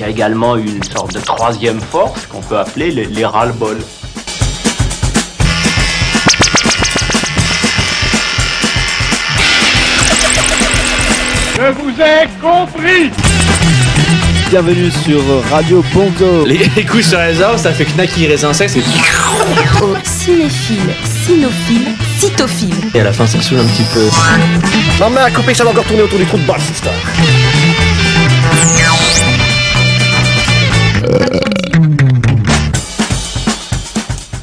qui a également une sorte de troisième force qu'on peut appeler les, les ras-le-bol. Je vous ai compris Bienvenue sur Radio Bongo. Les, les coups sur les arbres, ça fait knacky raisin sec, c'est... Au cinéphile, cynophile, cytophile. Et à la fin, ça saoule un petit peu. Ma main à couper, ça va encore tourner autour du trou de balle, cette histoire.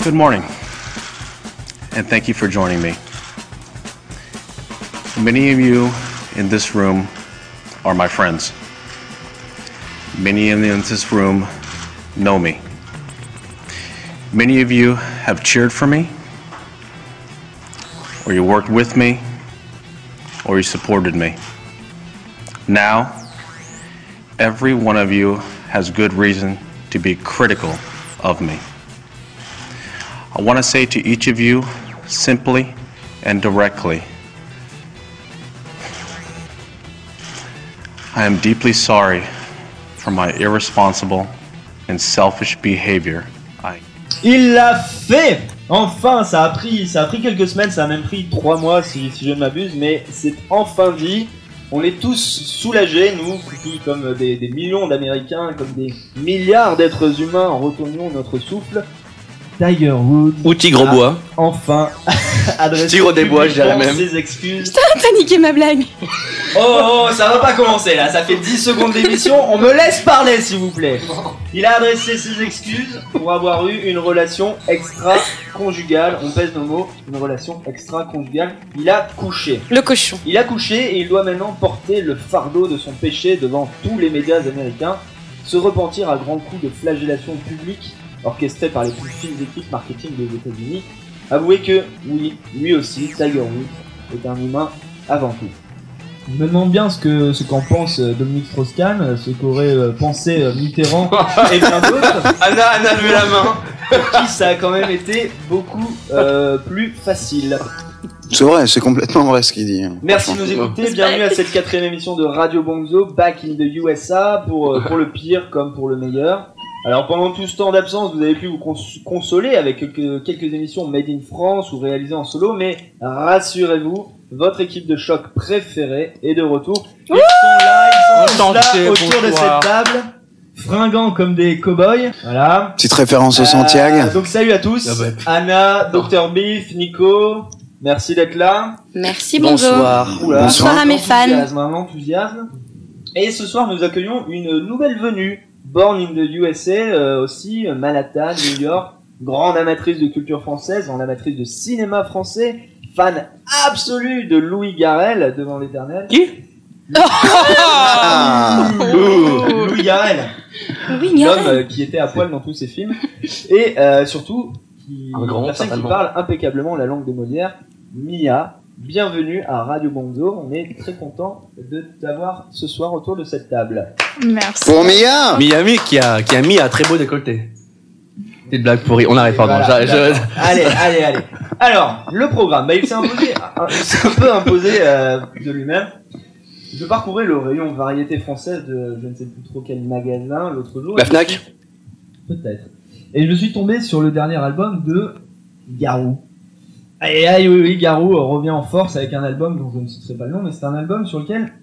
Good morning, and thank you for joining me. Many of you in this room are my friends. Many in this room know me. Many of you have cheered for me, or you worked with me, or you supported me. Now, every one of you has good reason to be critical of me. I want to say to each of you simply and directly I am deeply sorry for my irresponsible and selfish Il l'a fait Enfin, ça a pris, ça a pris quelques semaines, ça a même pris trois mois si, je ne m'abuse, mais c'est enfin dit. On est tous soulagés, nous, comme des, des millions d'Américains, comme des milliards d'êtres humains, retenions notre souffle. Tiger Woods Ou Tigre au bois. enfin adressé Tigre des bois, je dirais même. ses excuses. T'as niqué ma blague. Oh, oh, ça va pas commencer là, ça fait 10 secondes d'émission, on me laisse parler s'il vous plaît. Il a adressé ses excuses pour avoir eu une relation extra-conjugale, on pèse nos mots, une relation extra-conjugale. Il a couché. Le cochon. Il a couché et il doit maintenant porter le fardeau de son péché devant tous les médias américains, se repentir à grands coups de flagellation publique orchestrée par les plus fines équipes marketing des États-Unis. Avouez que, oui, lui aussi, Tiger Woods est un humain avant tout. Je me demande bien ce que ce qu'en pense euh, Dominique Strauss-Kahn, ce qu'aurait euh, pensé euh, Mitterrand et bien d'autres, Anna, Anna, levez la main. pour qui ça a quand même été beaucoup euh, plus facile. C'est vrai, c'est complètement vrai ce qu'il dit. hein. Merci de nous écouter, bienvenue à cette quatrième émission de Radio Bonzo, Back in the USA, pour, euh, pour le pire comme pour le meilleur. Alors pendant tout ce temps d'absence, vous avez pu vous cons- consoler avec quelques, quelques émissions made in France ou réalisées en solo, mais rassurez-vous, votre équipe de choc préférée est de retour. Ils sont là, ils sont là autour de cette table, fringants comme des cow-boys. Voilà. Petite référence au Euh, Santiago. donc salut à tous, Ah bah. Anna, Dr Beef, Nico, merci d'être là. Merci, bonjour. Bonsoir. Oula, Bonsoir à mes fans. enthousiasme, un enthousiasme. Et ce soir, nous accueillons une nouvelle venue, Born in the USA, euh, aussi, euh, Manhattan, New York, grande amatrice de culture française, grande amatrice de cinéma français, fan absolue de Louis Garrel devant l'éternel. Qui? Ah. Louis Garrel, l'homme Garel. euh, qui était à poil dans tous ses films, et euh, surtout, qui, Un grand, une personne qui parle impeccablement la langue de Molière, Mia. Bienvenue à Radio Bonzo, on est très content de t'avoir ce soir autour de cette table. Merci. Pour Mia Miami qui a, qui a mis un très beau décolleté. Petite blague pourrie. On arrête, pardon. Voilà, je-. Allez, allez, allez. Alors, le programme, bah, il s'est imposé, il s'est un peu imposé euh, de lui-même. Je parcourais le rayon variété française de je ne sais plus trop quel magasin l'autre jour. La Fnac suis- Peut-être. Et je suis tombé sur le dernier album de Garou. Et aïe, oui, oui, Garou euh, revient en force avec un album dont je ne citerai pas le nom, mais c'est un album sur lequel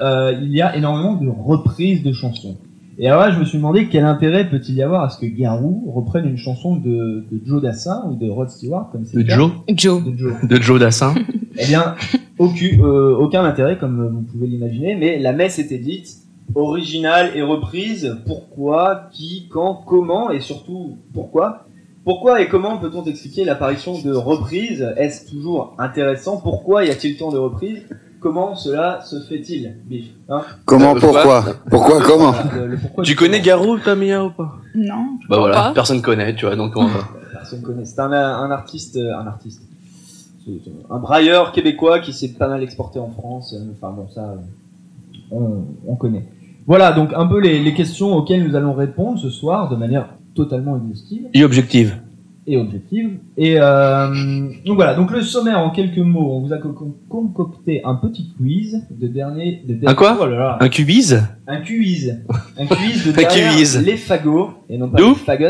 euh, il y a énormément de reprises de chansons. Et alors là, je me suis demandé quel intérêt peut-il y avoir à ce que Garou reprenne une chanson de, de Joe Dassin ou de Rod Stewart, comme c'est De le cas. Joe Joe. De Joe. De Joe Dassin. Eh bien, aucun, euh, aucun intérêt, comme vous pouvez l'imaginer, mais la messe était dite, originale et reprise, pourquoi, qui, quand, comment, et surtout, pourquoi Pourquoi et comment peut-on expliquer l'apparition de reprises? Est-ce toujours intéressant? Pourquoi y a-t-il tant de reprises? Comment cela se fait-il? Biff hein? Comment, Euh, pourquoi Pourquoi, comment? le- le pourquoi Tu connais comment. Garou, toi, Mia, ou pas? Non. Bah voilà, pas. personne connaît, tu vois, donc on va. Personne connaît. C'est un, un artiste, euh, un artiste, un brailleur québécois qui s'est pas mal exporté en France. euh, Enfin bon, ça, euh, on, on connaît. Voilà donc un peu les, les questions auxquelles nous allons répondre ce soir de manière totalement exhaustive Et objective. Et objective. Et euh, donc voilà, donc le sommaire en quelques mots, on vous a co- co- concocté un petit quiz de dernier... De dernier Un quoi oh là là. Un cubise Un quiz. Un quiz de Un derrière quiz. les fagots, et non pas D'où les fagots.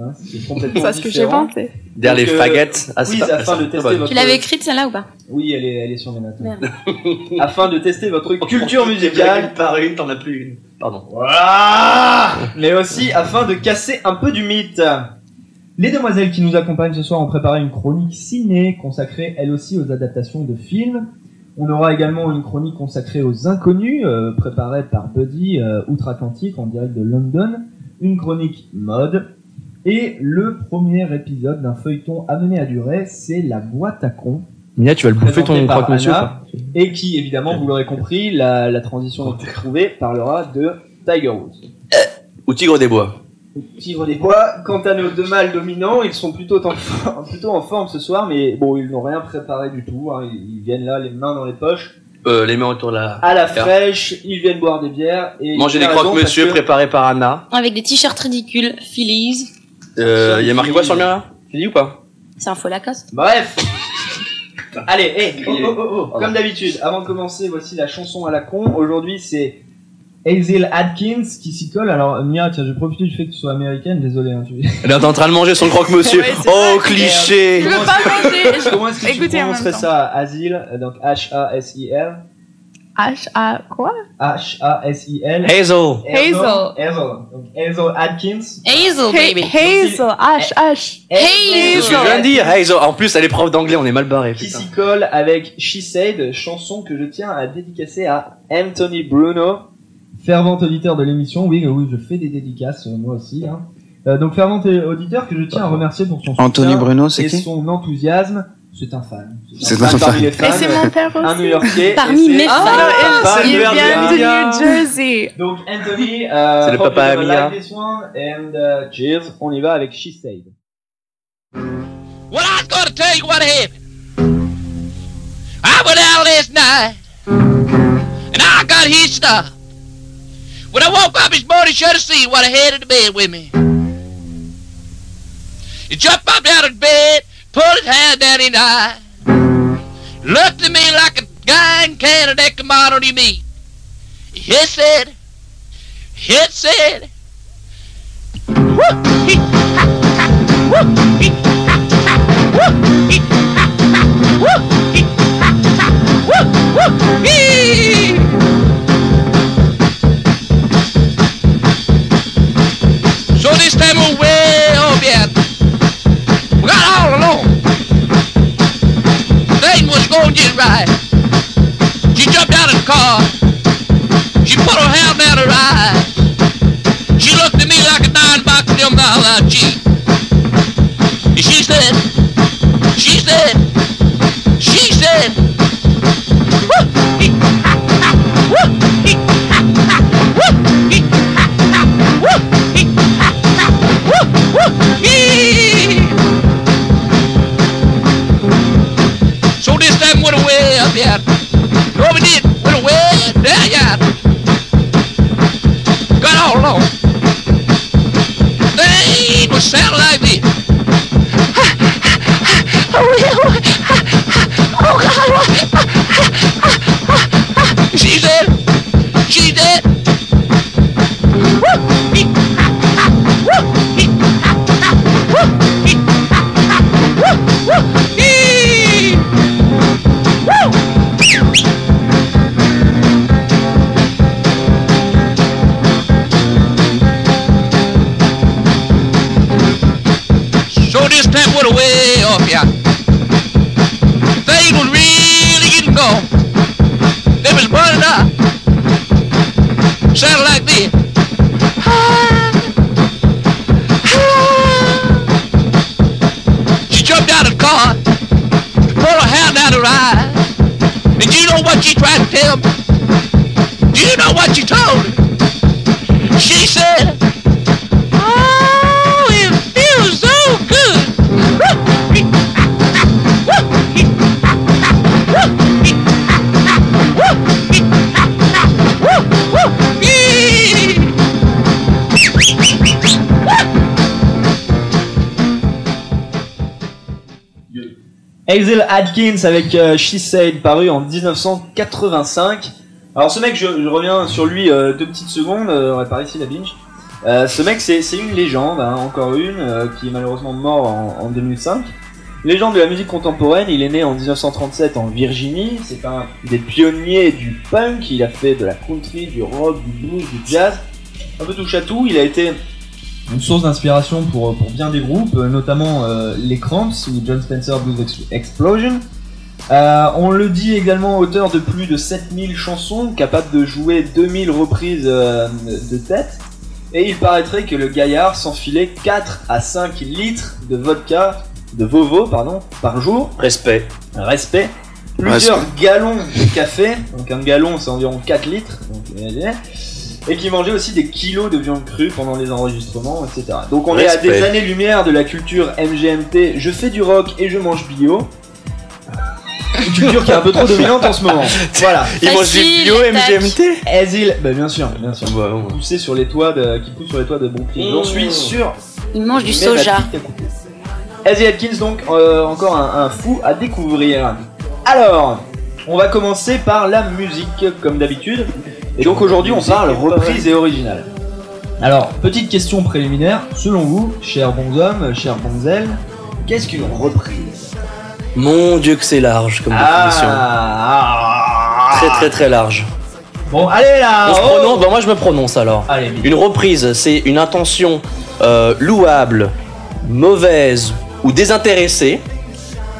Hein, c'est complètement C'est ce que j'ai pensé. Derrière les euh, faguettes. Ah, c'est quiz pas- afin ça, de c'est tester votre... Tu l'avais écrite celle-là ou pas? Oui, elle est, elle est sur mes notes. Merde. afin de tester votre culture musicale. par une, t'en as plus une. Pardon. Voilà Mais aussi afin de casser un peu du mythe. Les demoiselles qui nous accompagnent ce soir ont préparé une chronique ciné consacrée elle aussi aux adaptations de films. On aura également une chronique consacrée aux inconnus, euh, préparée par Buddy euh, outre-Atlantique en direct de London. Une chronique mode. Et le premier épisode d'un feuilleton amené à durer, c'est La boîte à con. Mia, tu vas le bouffer ton croque-monsieur Et qui, évidemment, vous l'aurez compris, la, la transition que vous trouvez parlera de Tiger Woods. Ou Tigre des Bois Tigre des bois. Quant à nos deux mâles dominants, ils sont plutôt en, forme, plutôt en forme ce soir, mais bon, ils n'ont rien préparé du tout. hein. Ils, ils viennent là, les mains dans les poches, euh, Les mains autour de la... à la fraîche. Ils viennent boire des bières et Manger il des croque-monsieur que- préparés par Anna. Avec des t-shirts ridicules, Phillies. Euh, y a marqué quoi sur le mien là? Tu dis ou pas? C'est un faux Lacoste. Bref. Allez, hé, oh, oh, oh, oh. comme d'habitude, avant de commencer, voici la chanson à la con. Aujourd'hui, c'est Hazel Atkins qui s'y colle. Alors, Mia, tiens, je profite du fait que tu sois américaine, désolé. Hein, tu... Elle est en train de manger son croque-monsieur. Ouais, oh, vrai. cliché Je veux pas manger. je- Comment est-ce que tu Écoutez prononcerais temps. ça Asile, euh, donc H-A-S-I-L. H A quoi H-A-S-I-L. Hazel Hazel. Hazel. Hazel. Donc Hazel Atkins. Hazel, baby. Hazel, H H. C'est ce que je viens de dire, Hazel En plus, elle est prof d'anglais, on est mal barré. Qui s'y colle avec She Said, chanson que je tiens à dédicacer à Anthony Bruno, fervent auditeur de l'émission. Oui, oui, je fais des dédicaces, euh, moi aussi. Hein. Euh, donc, fervent auditeur que je tiens à remercier pour son Anthony Bruno, et qui son enthousiasme. C'est un fan. C'est un fan. parmi les fans. Et c'est mon père Un aussi. New-Yorkais. Parmi et c'est- mes Ah, fans. pas Il vient de. New Jersey. Donc Anthony, euh, C'est le papa à Mia. like this one and uh, cheers. On y va avec She Said. Well, I was gonna tell you what happened. I went out last night, and I got hitched up. When I woke up this morning, should have seen what I had in the bed with me. He jumped up out of bed, pulled his hand down in his eye, looked at me like a guy in Canada that commodity meat. He said, he said, "Woo, he, he, woo, hee, ha, ha, woo, hee, ha, ha, woo, woo, hee." So this time went away up yet. Hazel Adkins avec euh, She Said paru en 1985. Alors ce mec, je, reviens sur lui euh, deux petites secondes, euh, on va pas ici la binge. Ce mec, c'est une légende, hein, encore une, qui est malheureusement mort en, en 2005. Légende de la musique contemporaine, il est né en 1937 en Virginie, c'est un des pionniers du punk, il a fait de la country, du rock, du blues, du jazz, un peu touche à tout, il a été une source d'inspiration pour, pour bien des groupes, euh, notamment euh, les Cramps ou John Spencer Blues Ex- Explosion. Euh, on le dit également auteur de plus de 7000 chansons, capable de jouer 2000 reprises euh, de tête. Et il paraîtrait que le gaillard s'enfilait 4 à 5 litres de vodka, de Vovo, pardon, par jour. Respect. Respect. Plusieurs gallons de café, donc un gallon c'est environ 4 litres. donc, euh, et qui mangeait aussi des kilos de viande crue pendant les enregistrements, etc. Donc on est à des années-lumière de la culture MGMT, je fais du rock et je mange bio. Une culture qui est un peu trop dominante en ce moment. Voilà. Il mange du bio. MGMT Asile, bah bien sûr, bien sûr. Poussé sur les toits de, qui pousse sur les toits de Brooklyn. J'en suis sûr. Il mange du soja. petite a coupé. Asile Atkins, donc, euh, encore un, un fou à découvrir. Alors, on va commencer par la musique, comme d'habitude. Et donc aujourd'hui, on parle reprise et originale. Alors, petite question préliminaire. Selon vous, chers bons hommes, chers bonzelles, qu'est-ce qu'une reprise? Mon dieu que c'est large comme définition. ah, Très très très large. Bon, allez là On se oh prononce, bah moi je me prononce alors. Allez. Une reprise, c'est une intention euh, louable, mauvaise ou désintéressée.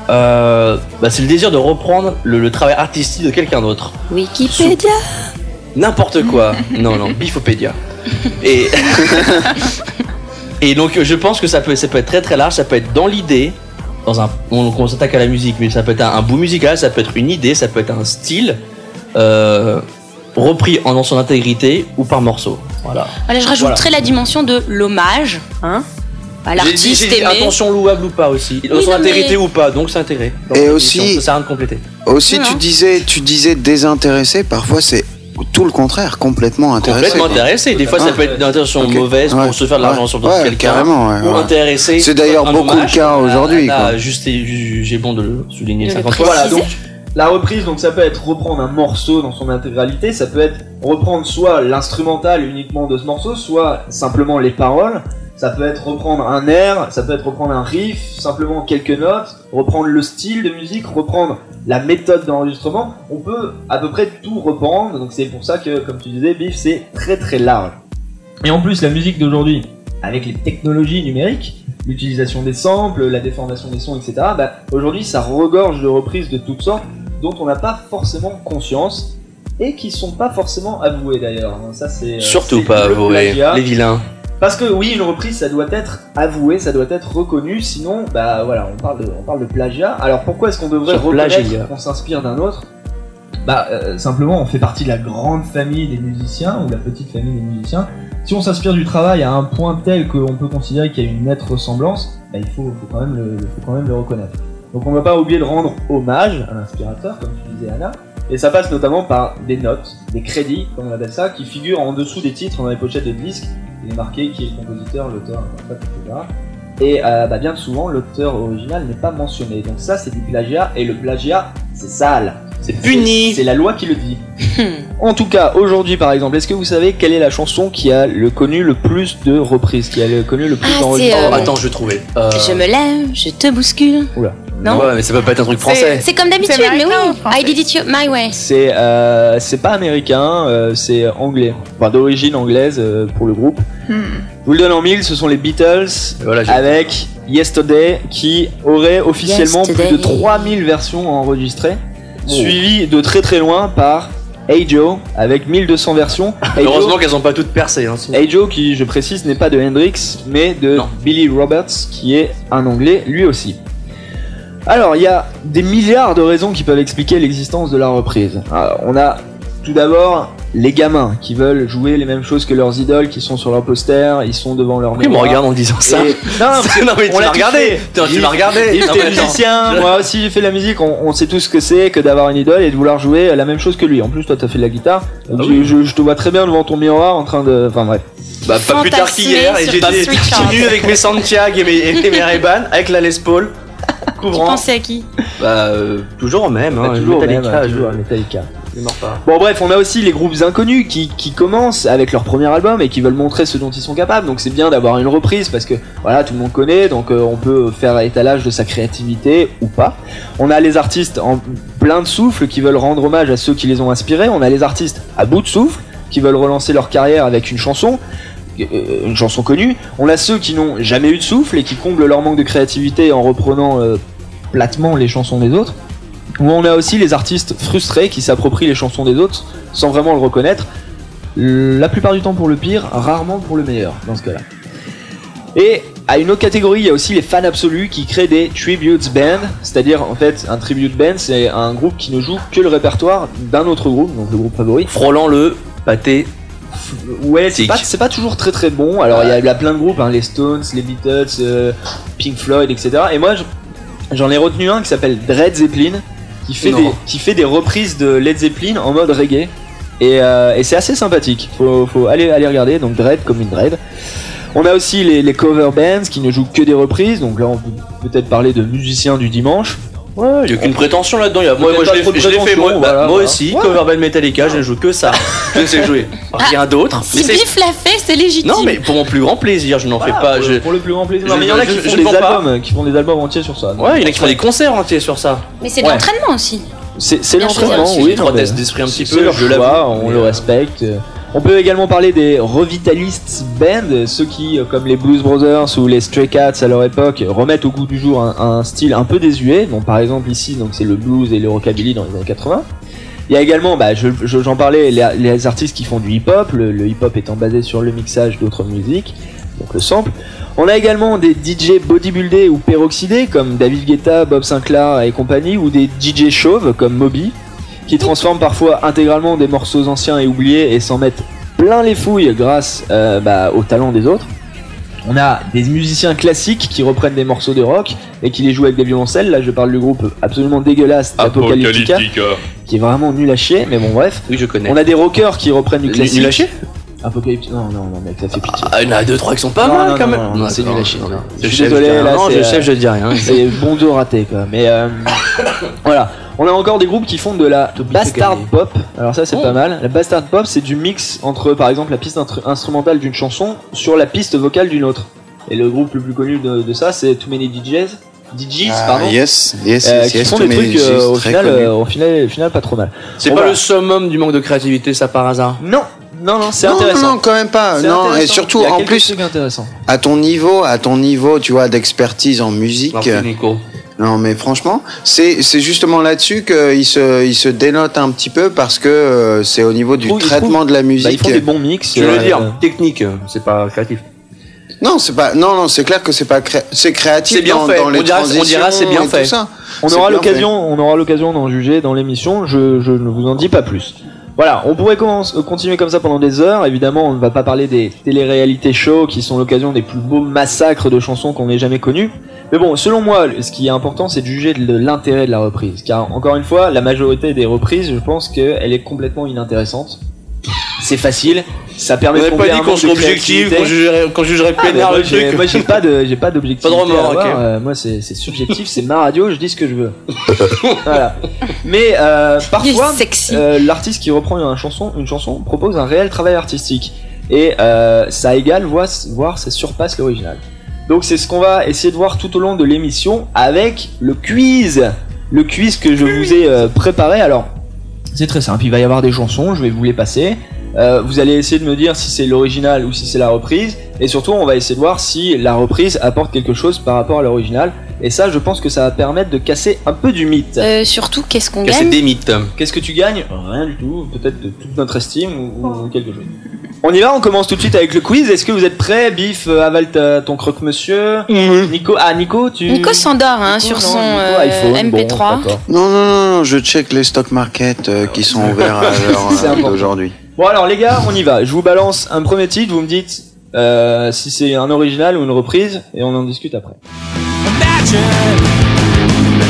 Euh, bah, c'est le désir de reprendre le, le travail artistique de quelqu'un d'autre. Wikipédia. N'importe quoi. non, non, Bifopédia. Et, et donc je pense que ça peut, ça peut être très très large, ça peut être dans l'idée, dans un, on, on s'attaque à la musique, mais ça peut être un, un bout musical, ça peut être une idée, ça peut être un style, euh, repris en dans son intégrité ou par morceau. Voilà. Voilà, je rajouterai la dimension de l'hommage, hein, à l'artiste aimé. Intention louable ou pas aussi. Dans Oui, son mais- intégrité ou pas, donc c'est intégré. Et aussi- Ça sert à rien de compléter. Aussi, Non, tu disais, tu disais désintéressé, parfois c'est tout le contraire, complètement intéressé. Complètement intéressé. Des fois, ça peut être une intention mauvaise Ouais. pour se faire de l'argent Ouais. sur Ouais, quelqu'un. carrément, ouais, ou intéressé. C'est d'ailleurs beaucoup hommage. le cas aujourd'hui, là, quoi. Juste, j'ai bon de le souligner De le 50 fois. Voilà, donc la reprise, donc ça peut être reprendre un morceau dans son intégralité, ça peut être reprendre soit l'instrumental uniquement de ce morceau, soit simplement les paroles. Ça peut être reprendre un air, ça peut être reprendre un riff, simplement quelques notes, reprendre le style de musique, reprendre la méthode d'enregistrement. On peut à peu près tout reprendre, donc c'est pour ça que, comme tu disais, Biff, c'est très très large. Et en plus, la musique d'aujourd'hui, avec les technologies numériques, l'utilisation des samples, la déformation des sons, etc., bah, aujourd'hui ça regorge de reprises de toutes sortes dont on n'a pas forcément conscience et qui sont pas forcément avouées d'ailleurs. Ça c'est euh, Surtout pas le avoué. plagiat. Les vilains. Parce que oui, une reprise ça doit être avoué, ça doit être reconnu, sinon bah voilà, on parle de, on parle de plagiat. Alors pourquoi est-ce qu'on devrait Sur reconnaître qu'on s'inspire d'un autre? Bah euh, simplement on fait partie de la grande famille des musiciens ou la petite famille des musiciens. Si on s'inspire du travail à un point tel qu'on peut considérer qu'il y a une nette ressemblance, bah, il faut, faut quand même le, faut quand même le reconnaître. Donc on ne va pas oublier de rendre hommage à l'inspirateur, comme tu disais Anna, et ça passe notamment par des notes, des crédits, comme on appelle ça, qui figurent en dessous des titres dans les pochettes de disques. Il est marqué qui est le compositeur, l'auteur, etc. Et euh, bah, bien souvent, l'auteur original n'est pas mentionné. Donc ça, c'est du plagiat, et le plagiat, c'est sale. C'est puni. C'est la loi qui le dit. en tout cas, aujourd'hui par exemple, est-ce que vous savez quelle est la chanson qui a le connu le plus de reprises, qui a le connu le plus Ah, d'enregistrements euh, Attends, je vais trouver. Euh, Je me lève, je te bouscule. Non Ouais, mais ça peut pas être un truc français. C'est comme d'habitude, mais oui. I did it my way. C'est euh, c'est pas américain, euh, c'est anglais. Enfin d'origine anglaise euh, pour le groupe. Hmm. Je vous le donne en mille, ce sont les Beatles Voilà, j'ai- avec Yesterday qui aurait officiellement Yesterday. plus de 3000 versions enregistrées, Oh. suivi de très très loin par Hey Joe avec 1200 versions. Hey Joe- Heureusement qu'elles ont pas toutes percé. Hein, sinon- Hey Joe, qui je précise n'est pas de Hendrix, mais de Non. Billy Roberts, qui est un anglais lui aussi. Alors, il y a des milliards de raisons qui peuvent expliquer l'existence de la reprise. Alors, on a tout d'abord les gamins qui veulent jouer les mêmes choses que leurs idoles, qui sont sur leur poster, ils sont devant leur Pourquoi ils me regardent en disant ça Et- Non, parce Non, mais on tu l'a regardé. Putain, tu l'as regardé. Yves, Non, t'es musicien, Je- moi aussi j'ai fait la musique, on, on sait tous ce que c'est que d'avoir une idole et de vouloir jouer la même chose que lui. En plus, toi t'as fait de la guitare, donc Ah je, oui. je- je te vois très bien devant ton miroir en train de. Enfin bref. Bah, pas plus tard qu'hier, et j'étais ta Switch nu avec mes Santiago et mes, et mes Ray-Ban, avec la Les Paul. Tu couvrant. pensais à qui? Bah, euh, toujours au même, hein, toujours Metallica, même, je- toujours Metallica. je mords pas. Bon bref, on a aussi les groupes inconnus qui, qui commencent avec leur premier album et qui veulent montrer ce dont ils sont capables. Donc c'est bien d'avoir une reprise parce que voilà, tout le monde connaît, donc euh, on peut faire étalage de sa créativité ou pas. On a les artistes en plein de souffle qui veulent rendre hommage à ceux qui les ont inspirés. On a les artistes à bout de souffle qui veulent relancer leur carrière avec une chanson. Euh, Une chanson connue. On a ceux qui n'ont jamais eu de souffle et qui comblent leur manque de créativité en reprenant euh, platement les chansons des autres. Ou on a aussi les artistes frustrés qui s'approprient les chansons des autres sans vraiment le reconnaître. La plupart du temps pour le pire, rarement pour le meilleur dans ce cas-là. Et à une autre catégorie, il y a aussi les fans absolus qui créent des tribute bands, c'est-à-dire en fait un tribute band, c'est un groupe qui ne joue que le répertoire d'un autre groupe, donc le groupe favori. Frôlant le pâté. Ouais, c'est pas, c'est pas toujours très très bon. Alors il y a, il y a plein de groupes, hein, les Stones, les Beatles, euh, Pink Floyd, etc. Et moi, je- j'en ai retenu un qui s'appelle Dread Zeppelin, qui fait, des, qui fait des reprises de Led Zeppelin en mode reggae. Et, euh, et c'est assez sympathique. Faut, faut aller, aller regarder. Donc Dread comme une Dread. On a aussi les, les cover bands qui ne jouent que des reprises. Donc là, on peut peut-être parler de musiciens du dimanche. Ouais, il y a aucune prétention là-dedans. il y a- Moi, moi je l'ai fait moi, bah, voilà, moi voilà. aussi. Ouais. Cover band Metallica, je ne joue que ça. Je sais jouer. Rien d'autre. Si Mais c'est- Biff l'a fait, c'est légitime. Non, mais pour mon plus grand plaisir, je n'en fais Voilà, pas. pour, Je... pour le plus grand plaisir. je- Non, mais il y en a qui font ne des albums, qui font des albums entiers sur ça. Ouais, il y en a qui font des concerts entiers sur ça. Mais c'est de l'entraînement aussi. C'est l'entraînement, oui. Trois tests d'esprit un petit peu, je l'avoue. on le euh, respecte. On peut également parler des revitalists band, ceux qui, euh, comme les Blues Brothers ou les Stray Cats à leur époque, remettent au goût du jour un, style un peu désuet. Par exemple ici, donc c'est le blues et le rockabilly dans les années 80. Il y a également, bah, je- je- j'en parlais, les, les artistes qui font du hip-hop, le, le hip-hop étant basé sur le mixage d'autres musiques, donc le sample. On a également des DJ bodybuildés ou peroxydés comme David Guetta, Bob Sinclair et compagnie, ou des DJ chauves comme Moby, qui transforment parfois intégralement des morceaux anciens et oubliés et s'en mettent plein les fouilles grâce euh, bah, au talent des autres. On a des musiciens classiques qui reprennent des morceaux de rock et qui les jouent avec des violoncelles. Là, je parle du groupe absolument dégueulasse Apocalyptica, qui est vraiment nul à chier, mais bon, bref. Oui, je connais. On a des rockers qui reprennent du classique. nul à chier Apocalyptica. Non, non, non, mec, ça fait pitié. Ah, il y en a deux, trois qui sont pas Non, mal non, quand même. non, non, c'est nul à chier, non. Je Je suis désolé, là, Non, c'est, je sais, je dis rien. C'est bon dos raté quoi. Mais euh, voilà. On a encore des groupes qui font de la bastard pop. Alors ça c'est Oh. pas mal. La bastard pop c'est du mix entre par exemple la piste instrumentale d'une chanson sur la piste vocale d'une autre. Et le groupe le plus connu de, de ça c'est Too Many DJs. DJs Ah, pardon. yes, yes, euh, yes, qui yes, font des trucs euh, au, final, euh, au final au final pas trop mal. C'est pas va- le summum du manque de créativité, ça par hasard? Non, non, non, c'est non, intéressant. non, non, quand même pas. Non, et surtout en plus à ton niveau, à ton niveau, tu vois, d'expertise en musique. Nico. Non, mais franchement, c'est c'est justement là-dessus qu'il se il se dénote un petit peu parce que euh, c'est au niveau du trouve- ils traitement trouvent- de la Bah, ils musique. font des bons mix. Je veux euh, dire, technique, c'est pas créatif. Non, c'est pas. Non, non, c'est clair que c'est pas cré- c'est créatif C'est bien dans, fait. dans les On dira- on transitions dira c'est bien et tout fait. ça. On C'est aura bien l'occasion, on aura l'occasion d'en juger dans l'émission. Je, je ne vous en dis pas plus. Voilà, on pourrait euh, continuer comme ça pendant des heures. Évidemment, on ne va pas parler des télé-réalités shows qui sont l'occasion des plus beaux massacres de chansons qu'on ait jamais connus. Mais bon, selon moi, ce qui est important, c'est de juger de l'intérêt de la reprise. Car encore une fois, la majorité des reprises, je pense qu'elle est complètement inintéressante. C'est facile, ça permet On de pas dit qu'on serait objectif, qu'on jugerait, qu'on jugerait Ah, peinard moi, le j'ai- truc. Moi j'ai pas de j'ai pas d'objectif. Pas de remords, ok. moi c'est c'est subjectif, c'est ma radio, je dis ce que je veux. voilà. Mais euh, parfois sexy. euh, l'artiste qui reprend une chanson, une chanson propose un réel travail artistique et euh, ça égale voire, voire ça surpasse l'original. Donc c'est ce qu'on va essayer de voir tout au long de l'émission avec le quiz. Le quiz que je vous ai euh, préparé. Alors c'est très simple, il va y avoir des chansons, je vais vous les passer. Euh, vous allez essayer de me dire si c'est l'original ou si c'est la reprise. Et surtout, on va essayer de voir si la reprise apporte quelque chose par rapport à l'original. Et ça, je pense que ça va permettre de casser un peu du mythe. Euh, surtout, qu'est-ce qu'on C'est gagne des mythes. Qu'est-ce que tu gagnes? Rien du tout. Peut-être de toute notre estime ou, ou quelque chose. On y va, on commence tout de suite avec le quiz. Est-ce que vous êtes prêts Biff, euh, avale ta- ton croque-monsieur. Nico, ah Nico, tu. Nico s'endort hein, Nico, sur non, son Nico, euh, iPhone, bon, MP3. d'accord. Non, non, non, je check les stock market euh, qui sont ouverts à l'heure C'est euh, important. d'aujourd'hui. Bon alors les gars, on y va. Je vous balance un premier titre, vous me dites euh, si c'est un original ou une reprise, et on en discute après. Imagine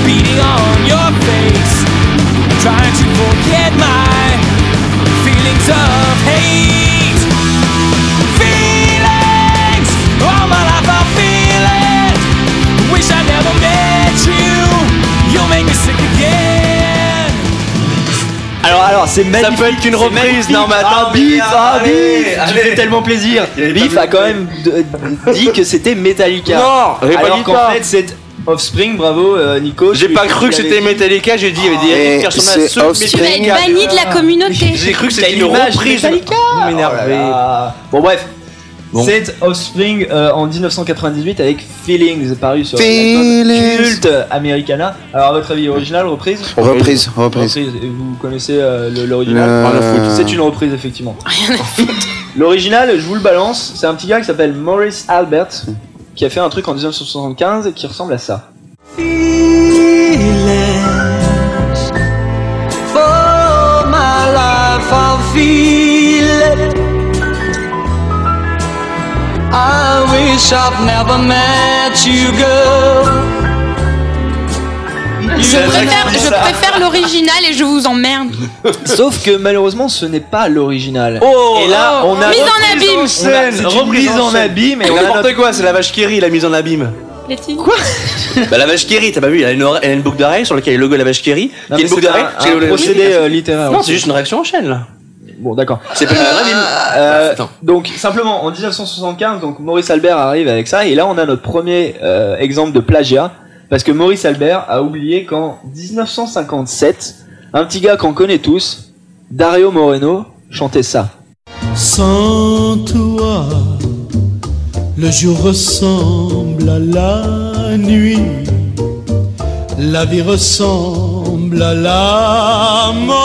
beating on your face, trying to forget my feelings of hate. Alors, alors, c'est magnifique. Ça peut être qu'une reprise, non, mais attends, Biff, ah, Biff, ah, tellement plaisir. Biff a quand même euh, dit que c'était Metallica. Non, alors qu'en fait, c'est Offspring, bravo euh, Nico. J'ai pas cru que c'était. Metallica, j'ai dit, il y avait des ah, Et Tu vas être banni de la communauté. J'ai cru que c'était une reprise. Metallica. Oh bon, bref, Bon. C'est Offspring euh, en 1998 avec Feelings paru sur Feelings. culte Americana. Alors à votre avis original reprise Reprise, reprise. Reprise. Et vous connaissez euh, le- l'original Le- Rien à foutre. C'est une reprise effectivement. L'original, je vous le balance, c'est un petit gars qui s'appelle Maurice Albert qui a fait un truc en 1975 qui ressemble à ça. For my life, I'll feel I wish I've never met you, girl. Je préfère, je préfère l'original et je vous emmerde. Sauf que malheureusement ce n'est pas l'original. Oh, et là on a Mise en abîme. On a- C'est une mise en abîme et a n'importe notre- quoi, c'est la vache Kerry, la mise en abîme. Quoi Bah la vache Kerry, t'as pas vu, elle a une, oreille- elle a une boucle d'oreille sur laquelle il y a le logo de la vache Kerry. Non, qui est mais une boucle un- c'est un le- procédé euh, littéraire. Non, c'est juste une réaction en chaîne là. Bon d'accord. C'est pas. Euh, Attends. donc simplement en 1975, donc Maurice Albert arrive avec ça et là on a notre premier euh, exemple de plagiat parce que Maurice Albert a oublié qu'en 1957, un petit gars qu'on connaît tous, Dario Moreno, chantait ça. Sans toi, le jour ressemble à la nuit. La vie ressemble.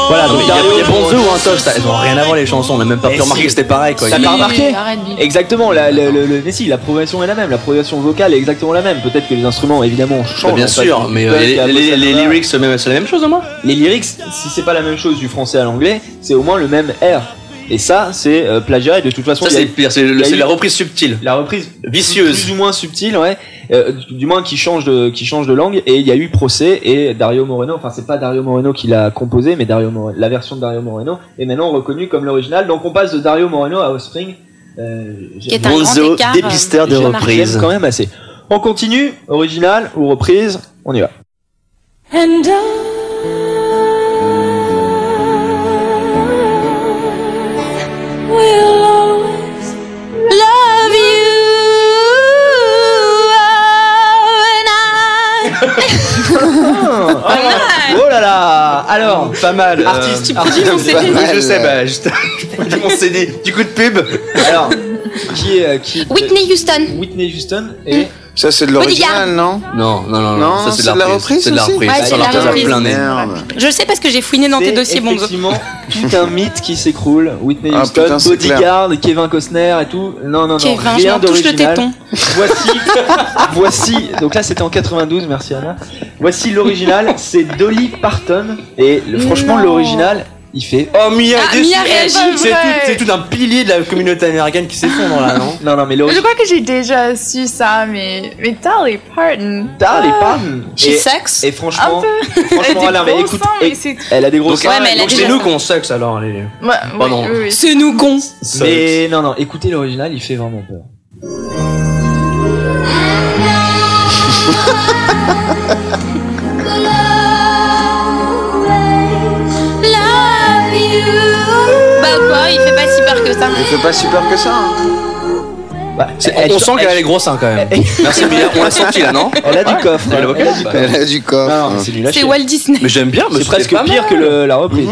Voilà, donc mais il y a, Bonzo Moreno. ou un toast, elles ont rien à voir les chansons, on a même pas pu remarquer que c'était pareil quoi. Il- pas remarqué. Exactement, la, le, mais si, la progression est la même, la progression vocale est exactement la même. Peut-être que les instruments évidemment changent. Bah, bien on passe sûr, mais euh, les, lyrics, c'est même- c'est la même chose au moins Les lyrics, si c'est pas la même chose du français à l'anglais, c'est au moins le même air. Et ça, c'est euh, plagiat et de toute façon, Ça c'est pire, c'est la reprise subtile. la reprise Vicieuse. plus ou moins subtile, ouais, euh, du moins qui change de qui change de langue. Et il y a eu procès et Dario Moreno. Enfin, c'est pas Dario Moreno qui l'a composé, mais Dario Moreno, la version de Dario Moreno est maintenant reconnue comme l'original. Donc on passe de Dario Moreno à Offspring. Euh, Qui j'aime- est un grand Bonzo, écart, dépisteur de euh, reprise. quand même assez. On continue, original ou reprise, on y va. And I là là Alors, Pas mal. euh, Artiste, Tu produis mon CD. Je sais, bah, juste, je produis mon CD. Du coup de pub. alors, qui est euh, qui Whitney Houston. Whitney Houston et Ça, c'est de l'original, non Non, non, non, Non, ça c'est de la reprise. C'est de la reprise. De la reprise. plein nez. Je le sais parce que j'ai fouiné dans tes dossiers Bonzo. effectivement tout un mythe qui s'écroule. Whitney Ah, Houston, Bodyguard, Kevin Costner et tout. Non, non, non, Kevin, rien touche le d'original. téton. Voici, voici. Donc là, c'était en 92. Merci Anna. Voici l'original. C'est Dolly Parton et le- franchement, l'original, il fait. Oh, Mia, Ah. Mia réagit. C'est tout, c'est tout un pilier de la communauté américaine qui s'effondre là, non? Non, non, mais Je l'original. crois que j'ai déjà su ça, mais, mais Dolly Parton. Dolly Parton. She Et, sucks. et franchement, peu. Elle a franchement, des Alain, mais gros écoute, seins, mais c'est. elle a des gros Donc, seins. Ouais, mais elle a donc c'est nous ça. qu'on sucks alors. Les... Ouais, oui, Pardon. oui, oui. C'est nous cons. Mais non, non, écoutez l'original, il fait vraiment peur. quoi, il fait pas si peur que ça. Il fait pas si peur que ça. hein. Bah, elle- On sent elle- qu'elle a les gros seins quand même. Merci Mia, on l'a senti là, non Elle a du coffre. Elle a Elle le a du coffre. Elle a du coffre. Non, non, hein. c'est. Walt Disney. Mais j'aime bien, mais C'est presque pas pire mal. que le- la reprise.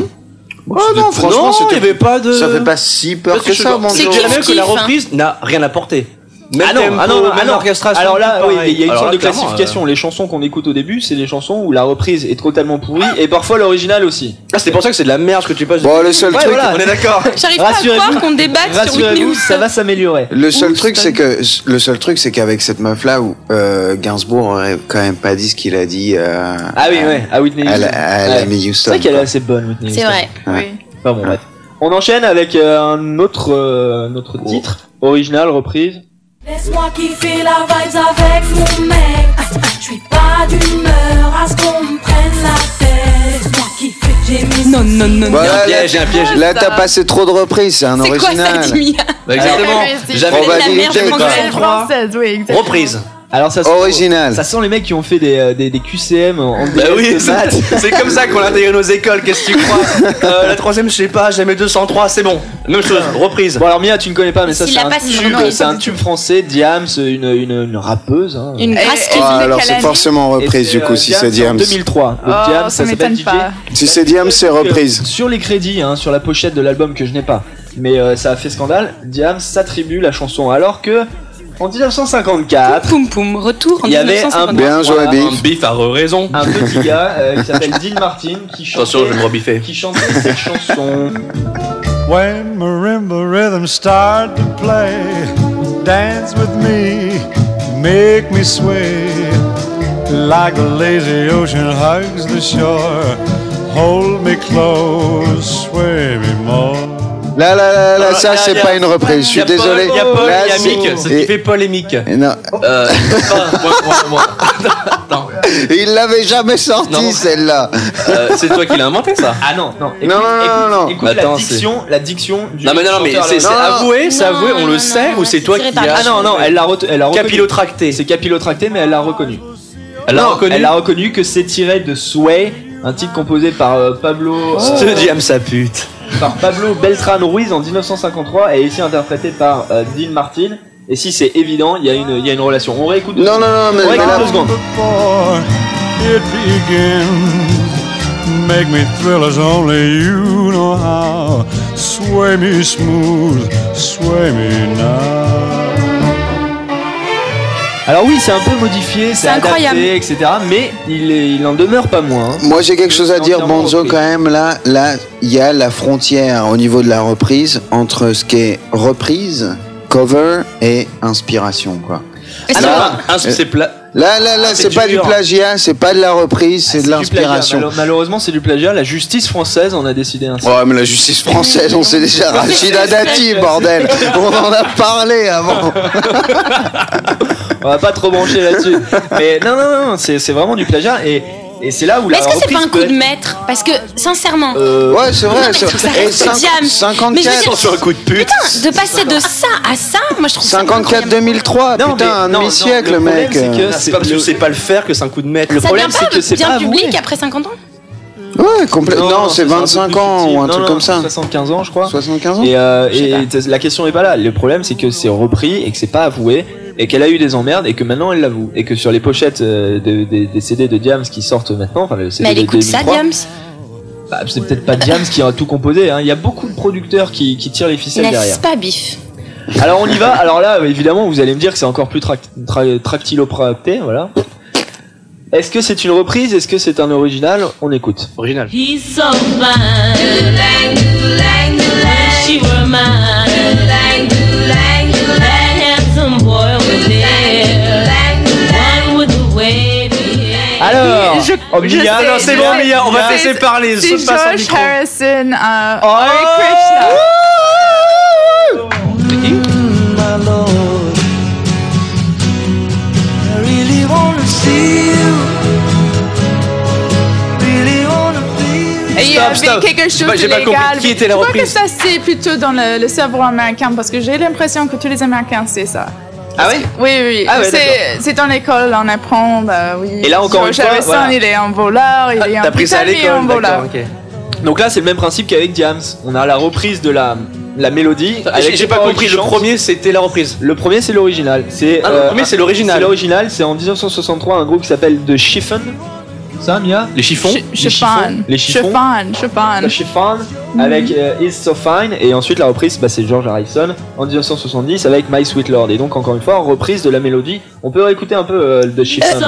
Oh non, franchement, non, il y c'était- avait pas de. ça fait pas si peur que ça, mon C'est que la hein. reprise n'a rien apporté. Même ah non, tempo, ah non, ah même orchestration. Alors là, oui, il y a une Alors sorte là, de classification. Les chansons qu'on écoute au début, c'est des chansons où la reprise est totalement pourrie et parfois l'original aussi. euh, Ah, c'est pour ça que c'est de la merde ce que tu passes. Bon, le seul Ouais, truc, voilà. On est d'accord. J'arrive pas à Rassurez-vous. croire qu'on débatte sur Whitney Rassurez-vous, Houston. ça va s'améliorer. le seul truc, c'est que le seul truc, c'est qu'avec cette meuf là, où euh, Gainsbourg aurait quand même pas dit ce qu'il a dit. Euh, Ah oui, ouais, à Whitney Houston. C'est Houston. vrai qu'elle est assez bonne, Whitney C'est vrai. Bon, bref. On enchaîne avec euh, un autre, euh, un autre titre, original, reprise. Laisse-moi kiffer la vibes avec mon mec. Je suis pas d'humeur à ce qu'on me prenne la tête. Laisse-moi kiffer, j'ai mis Non, non, non, non. Voilà, un là- piège, un piège. Là, t'as passé trop de reprises, c'est un C'est quoi ça, original. Timia Bah, exactement. J'avais On va de la dire merde française, oui, exactement. reprise. Alors ça sent, Original. Ça sent les mecs qui ont fait des, euh, des, des QCM en Bah oui, c'est comme ça qu'on a intégré nos écoles, qu'est-ce que tu crois Euh, La troisième, je sais pas, j'ai mes 203, c'est bon. Même chose, reprise. Bon alors Mia tu ne connais pas mais ça c'est un tube, c'est un tube français, Diams, une, une, une rappeuse. hein. Une grasse Et- qui Oh, de alors c'est forcément reprise du coup euh, si c'est en Diams. 2003. Donc Oh, Diams, ça ça s'appelle DJ. pas. Si c'est Diams, c'est reprise. Sur les crédits, hein, sur la pochette de l'album que je n'ai pas, mais euh, ça a fait scandale, Diams s'attribue la chanson alors que en 1954, Poum poum, retour en Il y avait 1950. Bien joué, Voilà, Biff. Un bif raison. un petit gars euh, qui s'appelle Dean Martin qui chantait, Attention, je vais me rebiffer. qui chantait cette chanson. When marimba rhythms start to play, dance with me, make me sway. Like the lazy ocean hugs the shore, hold me close, sway me more. Là, là, là, là, ça a- c'est a- pas une reprise. Je suis a désolé. Y a Paul, Là, y a c'est- Mick, ce qui fait polémique. Non, Euh, enfin, moi, moi, moi. Attends, il l'avait jamais sorti celle-là. euh, c'est toi qui l'as inventé ça Ah non, non, écoute, Non, non, non, écoute, non. écoute Mais la attends, diction, la diction du Non mais non, mais c'est avoué, c'est avoué, on le sait ou c'est toi qui par la as Ah non, non, elle l'a reconnu. capillotracté C'est capillotracté, mais elle l'a reconnu. Elle l'a Non, reconnu Elle a reconnu que c'est tiré de Sway, un titre composé par euh, Pablo, Je te dis, âme sa pute. Par Pablo Beltran Ruiz en 1953 et ici interprété par euh, Dean Martin. Et si c'est évident, il y, a une- il y a une relation. On réécoute deux Non, secondes. non, non, mais- On réécoute mais là- deux secondes. Before it begins, make me thrill as only you know how. Sway me smooth, sway me now. Alors oui, c'est un peu modifié, c'est incroyable. adapté, etc. Mais il, est- il en demeure pas moins. hein. Moi j'ai quelque chose à dire, Bonzo, repris. quand même. Là, là, il y a la frontière au niveau de la reprise entre ce qui est reprise, cover et inspiration, quoi. Ah bon. Un, c'est plat. Là, là, là, Ah, c'est c'est pas du plagiat, c'est pas de la reprise, c'est Ah, de du plagiat. l'inspiration. Malheureusement, c'est du plagiat. La justice française en a décidé ainsi. Ouais, mais la justice française, on sait déjà. Rachida Dati, bordel. On en a parlé avant. On va pas trop brancher là-dessus. Mais non, non, non, c'est c'est vraiment du plagiat. Et, et c'est là où Mais la est-ce que c'est pas un coup de maître Parce que, sincèrement, Euh, Ouais, c'est Non, vrai. c'est- je veux 54. dire- Sur un coup de pute. putain, de passer de ça à ça, moi je trouve ça 54 incroyable. 2003, Non, putain, mais- un non, non, demi-siècle, le le problème, mec. c'est que-. C'est pas parce que tu sais pas le faire que c'est un coup de maître. Le Ça problème, c'est que c'est bien pas public après 50 ans Ouais, complètement. Non, c'est un peu 25 plus ans ou un Non, truc non, comme ça. 75 ans, je crois. 75 ans Et, euh, Je et la question est pas là. Le problème, c'est que c'est repris et que c'est pas avoué et qu'elle a eu des emmerdes et que maintenant elle l'avoue et que sur les pochettes euh, de- des- des CD de Diams qui sortent maintenant, enfin le CD Mais elle de écoute ça, 2003, Diams bah, c'est peut-être pas Diams qui a tout composé. hein. Il y a beaucoup de producteurs qui, qui tirent les ficelles derrière. N'est-ce pas, bif Alors on y va. Alors là, évidemment, vous allez me dire que c'est encore plus trac tra- tractyloprakté, voilà. Est-ce que c'est une reprise? Est-ce que c'est un original? On écoute. Original. He's so fine. You were mine. Alors, Je- oh, je Mia, sais, non, c'est bon. Mia, on va C'est- te laisser parler. C'est Josh micro. Harrison, euh, Oh Hare Krishna. my lord. I really wanna see you. Really wanna feel you. Et il y avait stop. quelque J'ai chose d'illégal. Qui était la Je crois reprise? que ça, c'est plutôt dans le, le cerveau américain, parce que j'ai l'impression que tous les Américains, c'est ça. Ah oui? Oui, oui. Ah ouais, c'est, dans l'école, on apprend, bah oui. Et là, encore une fois, voilà. il est un voleur, il est un T'as pris ça à voleur. d'accord, ok. Donc là, c'est le même principe qu'avec Diams. On a la reprise de la, la mélodie. J'ai pas compris, le premier c'était la reprise. Le premier, c'est l'original. C'est Ah, le premier, c'est l'original. C'est l'original. C'est en 1963 un groupe qui s'appelle The Chiffon. Ça, Mia Les chiffons Ch- Les Chopin. Les chiffons. Chiffon avec euh, Is So Fine et ensuite la reprise bah, c'est George Harrison en 1970 avec My Sweet Lord. Et donc encore une fois reprise de la mélodie. On peut réécouter un peu euh, The Chiffon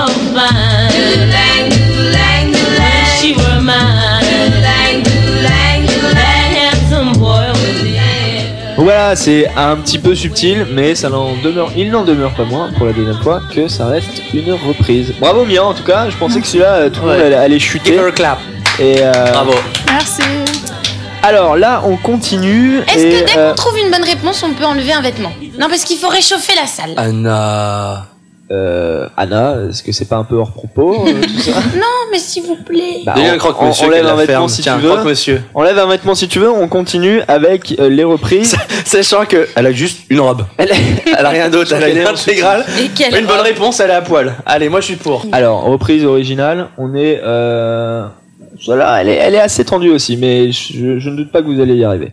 Voilà, c'est un petit peu subtil, mais ça n'en demeure, il n'en demeure pas moins, pour la deuxième fois, que ça reste une reprise. Bravo Mia, en tout cas, je pensais que celui-là, euh, tout le monde Ouais. allait, allait chuter. Give her a clap. Et euh, Bravo. Merci. Alors là, on continue. Est-ce que dès euh, qu'on trouve une bonne réponse, on peut enlever un vêtement? Non, parce qu'il faut réchauffer la salle. Anna. Euh, Anna, est-ce que c'est pas un peu hors propos euh, tout ça? Non, mais s'il vous plaît. Bah, on- croque-monsieur on- enlève qu'elle un vêtement ferme. si Tiens, tu veux. croque-monsieur. Enlève un vêtement si tu veux, on continue avec euh, les reprises. Sachant que elle a juste une robe. Elle, elle a rien d'autre, elle a une intégrale. Une bonne réponse, elle est à poil. Allez, moi je suis pour. Alors, reprise originale, on est... Euh... Voilà, elle est, elle est assez tendue aussi, mais je, je ne doute pas que vous allez y arriver.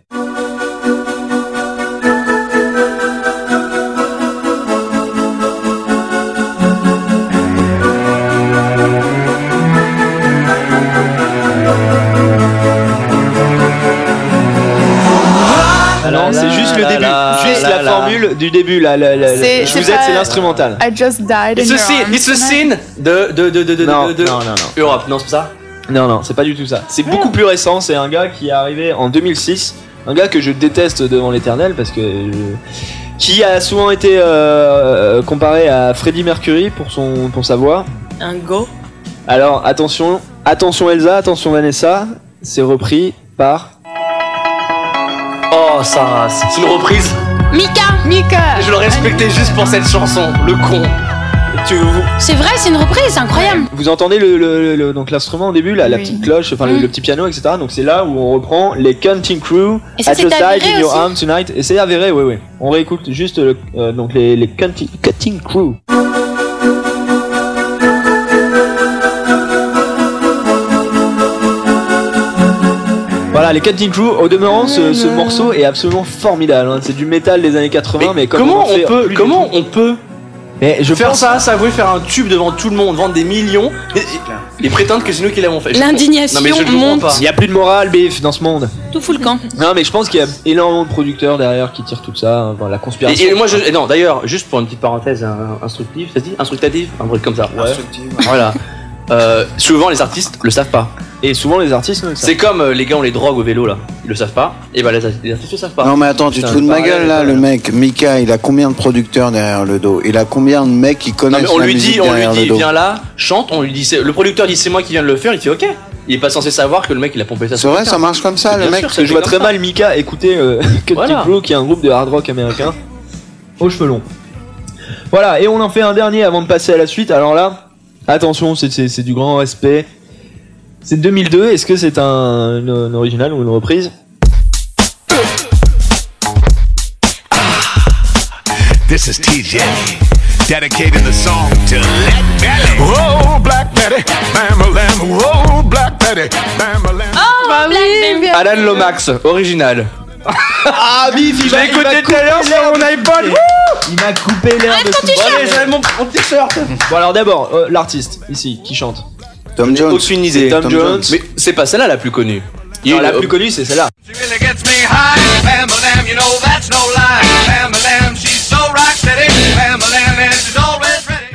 La, la, la. du début. La, la, la- C'est- je vous aide, c'est l'instrumental. I just died in It's a your arms it's a scene de, de, de, de, de, Non, de, de- non, non, non. Europe, non, c'est pas ça Non, non, c'est pas du tout ça. C'est beaucoup plus récent. C'est un gars qui est arrivé en 2006. Un gars que je déteste devant l'éternel parce que. je- Qui a souvent été euh, comparé à Freddie Mercury pour, son, pour sa voix. Un go. Alors attention, attention Elsa, attention Vanessa. C'est repris par. Oh, ça, c'est une reprise. Mika Mika Je le respectais juste pour cette chanson, le con. Tu, vous, C'est vrai, c'est une reprise, c'est incroyable. vous entendez le, le- le- donc l'instrument au début, là, la Oui. petite cloche, enfin le, Mm. le petit piano, etc. Donc c'est là où on reprend les Counting Crew. Et ça, just died avéré in your arms tonight. Et c'est avéré, oui, oui. On réécoute juste le- euh, donc les, les Counting, Cutting Crew. Voilà, les Cutting Crew, au demeurant, ce, ce morceau est absolument formidable. hein. C'est du métal des années 80, mais, comme comment en fait on peut, plus du comment tout. on peut Mais je faire pense- ça, s'avouer faire un tube devant tout le monde, vendre des millions et, prétendre que c'est nous qui l'avons fait? Je- L'indignation Non mais je le comprends monte. pas. Il y a plus de morale, bif, dans ce monde. Tout fout le camp. Non, mais je pense qu'il y a énormément de producteurs derrière qui tirent tout ça. hein, la conspiration. Et, et moi, je, et non, d'ailleurs, juste pour une petite parenthèse un- instructive, ça se dit Instructative Un truc comme ça. Voilà. Euh, souvent, les artistes le savent pas. Et souvent, les artistes, ne le savent C'est comme euh, les gars, on les drogue au vélo là. Ils le savent pas. Et bah, les, les artistes le savent pas. Non mais attends, tu te Putain, fous de ma pareil, gueule là, pareil. le mec. Mika, il a combien de producteurs derrière le dos? Il a combien de mecs qui Non, connaissent mais on la lui musique dit, on lui derrière dit, dos? viens là, chante. On lui dit, c'est- le producteur dit, c'est moi qui viens de le faire. Il fait, ok. Il est pas censé savoir que le mec il a pompé ça. C'est sur vrai, quelqu'un. ça marche comme ça, le Bien mec. sûr, Parce que je vois très mal Mika écouter euh, Voilà. Crew, qui est un groupe de hard rock américain, aux cheveux longs. Voilà, et on en fait un dernier avant de passer à la suite. Alors là, attention, c'est- du grand respect. C'est 2002, est-ce que c'est un, originale ou une reprise? This is TJ, dedicating the song to Let Belly. Whoa, Black Betty, bam Whoa, Black Betty, bam Oh, Bah oui, Black bien. Alan Lomax, original. Ah, bif, il J'ai m'a- écouté tout à l'heure coupé sur mon iPod. Il m'a coupé l'air de le t-shirt. pied. Allez, j'avais mon, mon t-shirt. Bon alors d'abord, euh, l'artiste, ici, qui chante. Tom Jones. Aucune idée. Tom, Jones. Mais c'est pas celle-là la plus connue. La plus connue, c'est celle-là.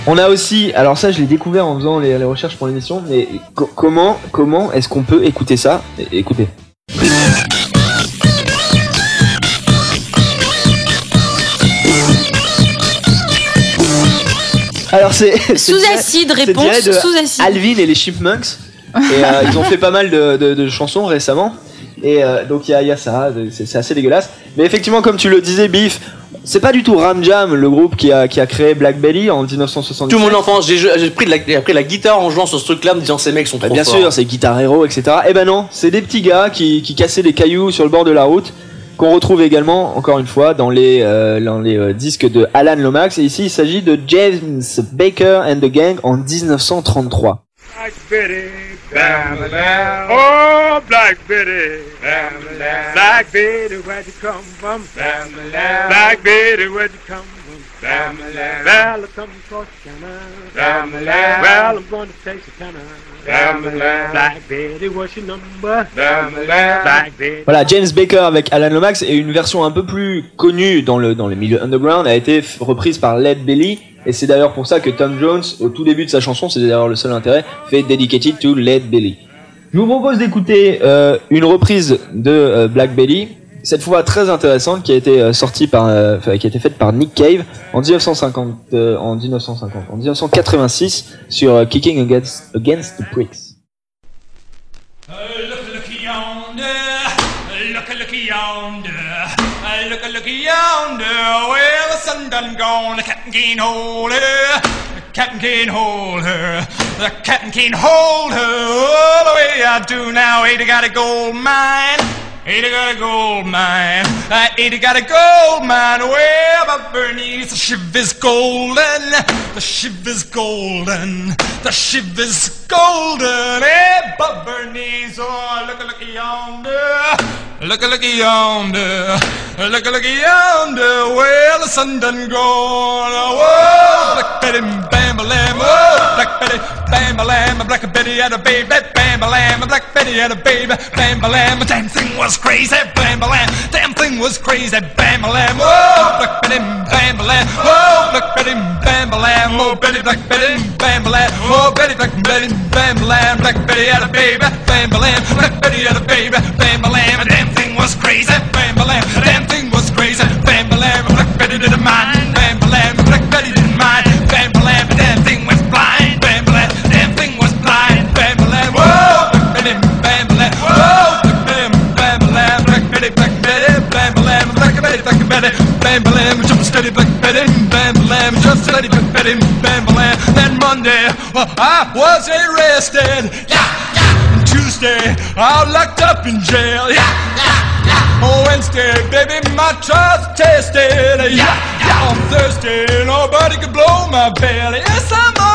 On a aussi, alors ça je l'ai découvert en faisant les, les recherches pour l'émission, mais co- comment, comment est-ce qu'on peut écouter ça? Écoutez. Alors c'est Sous acide, réponse de sous acide. Alvin et les Chipmunks. Et euh, ils ont fait pas mal de, de- de chansons récemment. Et euh, donc il y a, il y a ça, c'est assez dégueulasse. Mais effectivement, comme tu le disais, Biff, c'est pas du tout Ram Jam, le groupe qui a, qui a créé Black Belly en 1977. Tout mon enfance, j'ai pris, de la, j'ai pris la guitare en jouant sur ce truc-là, en me disant ces mecs sont Bah, trop bien forts. sûr, c'est Guitar Hero, etc. Eh ben non, c'est des petits gars qui, qui cassaient des cailloux sur le bord de la route, qu'on retrouve également, encore une fois, dans les, euh, dans les euh, disques de Alan Lomax. Et ici, il s'agit de James Baker and the Gang en 1933. Black Betty, bam Oh, Black Betty, bam Black Betty, where'd you come from? Bam Black Betty, where'd you come from? Bam Well, I come from Corsicana. Bam Well, I'm going to Black Voilà, James Baker avec Alan Lomax et une version un peu plus connue dans le, dans les milieux underground a été reprise par Led Belly. Et c'est d'ailleurs pour ça que Tom Jones, au tout début de sa chanson, c'est d'ailleurs le seul intérêt, fait Dedicated to Led Belly. Je vous propose d'écouter euh, une reprise de euh, Black Belly, cette fois très intéressante, qui a été euh, sortie par, euh, qui a été faite par Nick Cave en 1950, euh, en 1950, en 1986 sur euh, Kicking Against, Against the Pricks. Her. captain can't hold her. The captain can't hold her all the way I do now. Ain't got a gold mine? Ain't got a gold mine? Uh, ain't got a gold mine? Way above Bernice, the ship is golden. The ship is golden. The ship is golden. Hey, above Bernice, oh, look, look yonder. Look, look yonder. Look, look yonder. Well, the sun done gone. Whoa, Black Betty, bam, lamb. Oh, Black Betty, bam, lamb. Black Betty had a baby. Bam, lamb. Black Betty had a baby. Bam, lamb. Damn thing was crazy. Bam. Damn thing was crazy. Bam, lamb. Oh, Black Betty, bam, lamb. Oh, Black Betty, bam, lamb. Oh, Betty, Black Betty, bam, lamb. Oh, Betty, Black Betty, bam, lamb. Black Betty had a baby. Bam. Black Betty had a baby. Bam. Damn thing was crazy. Bam. Damn thing was crazy. Bam. Black Betty didn't mind. Bam. Black Betty didn't mind. Bam, Bam, lamb. Jump steady, Black Betty, bam, lamb. Jump steady, Black Betty, bam, lamb. Then Monday, well, I was arrested. Yeah, yeah. Tuesday, I locked up in jail. Yeah, yeah, yeah. On Wednesday, baby, my trial's tested. Yeah, yeah. On Thursday, nobody could blow my belly. Yes, I'm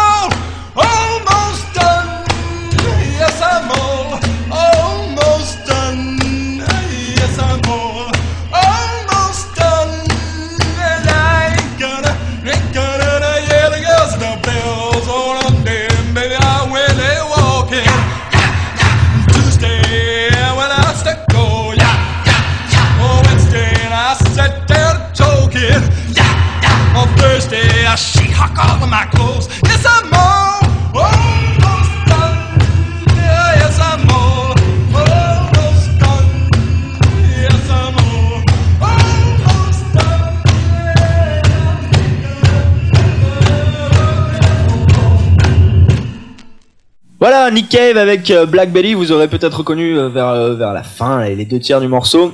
Voilà, Nick Cave avec euh, Black Belly, vous aurez peut-être reconnu euh, vers, euh, vers la fin, les deux tiers du morceau,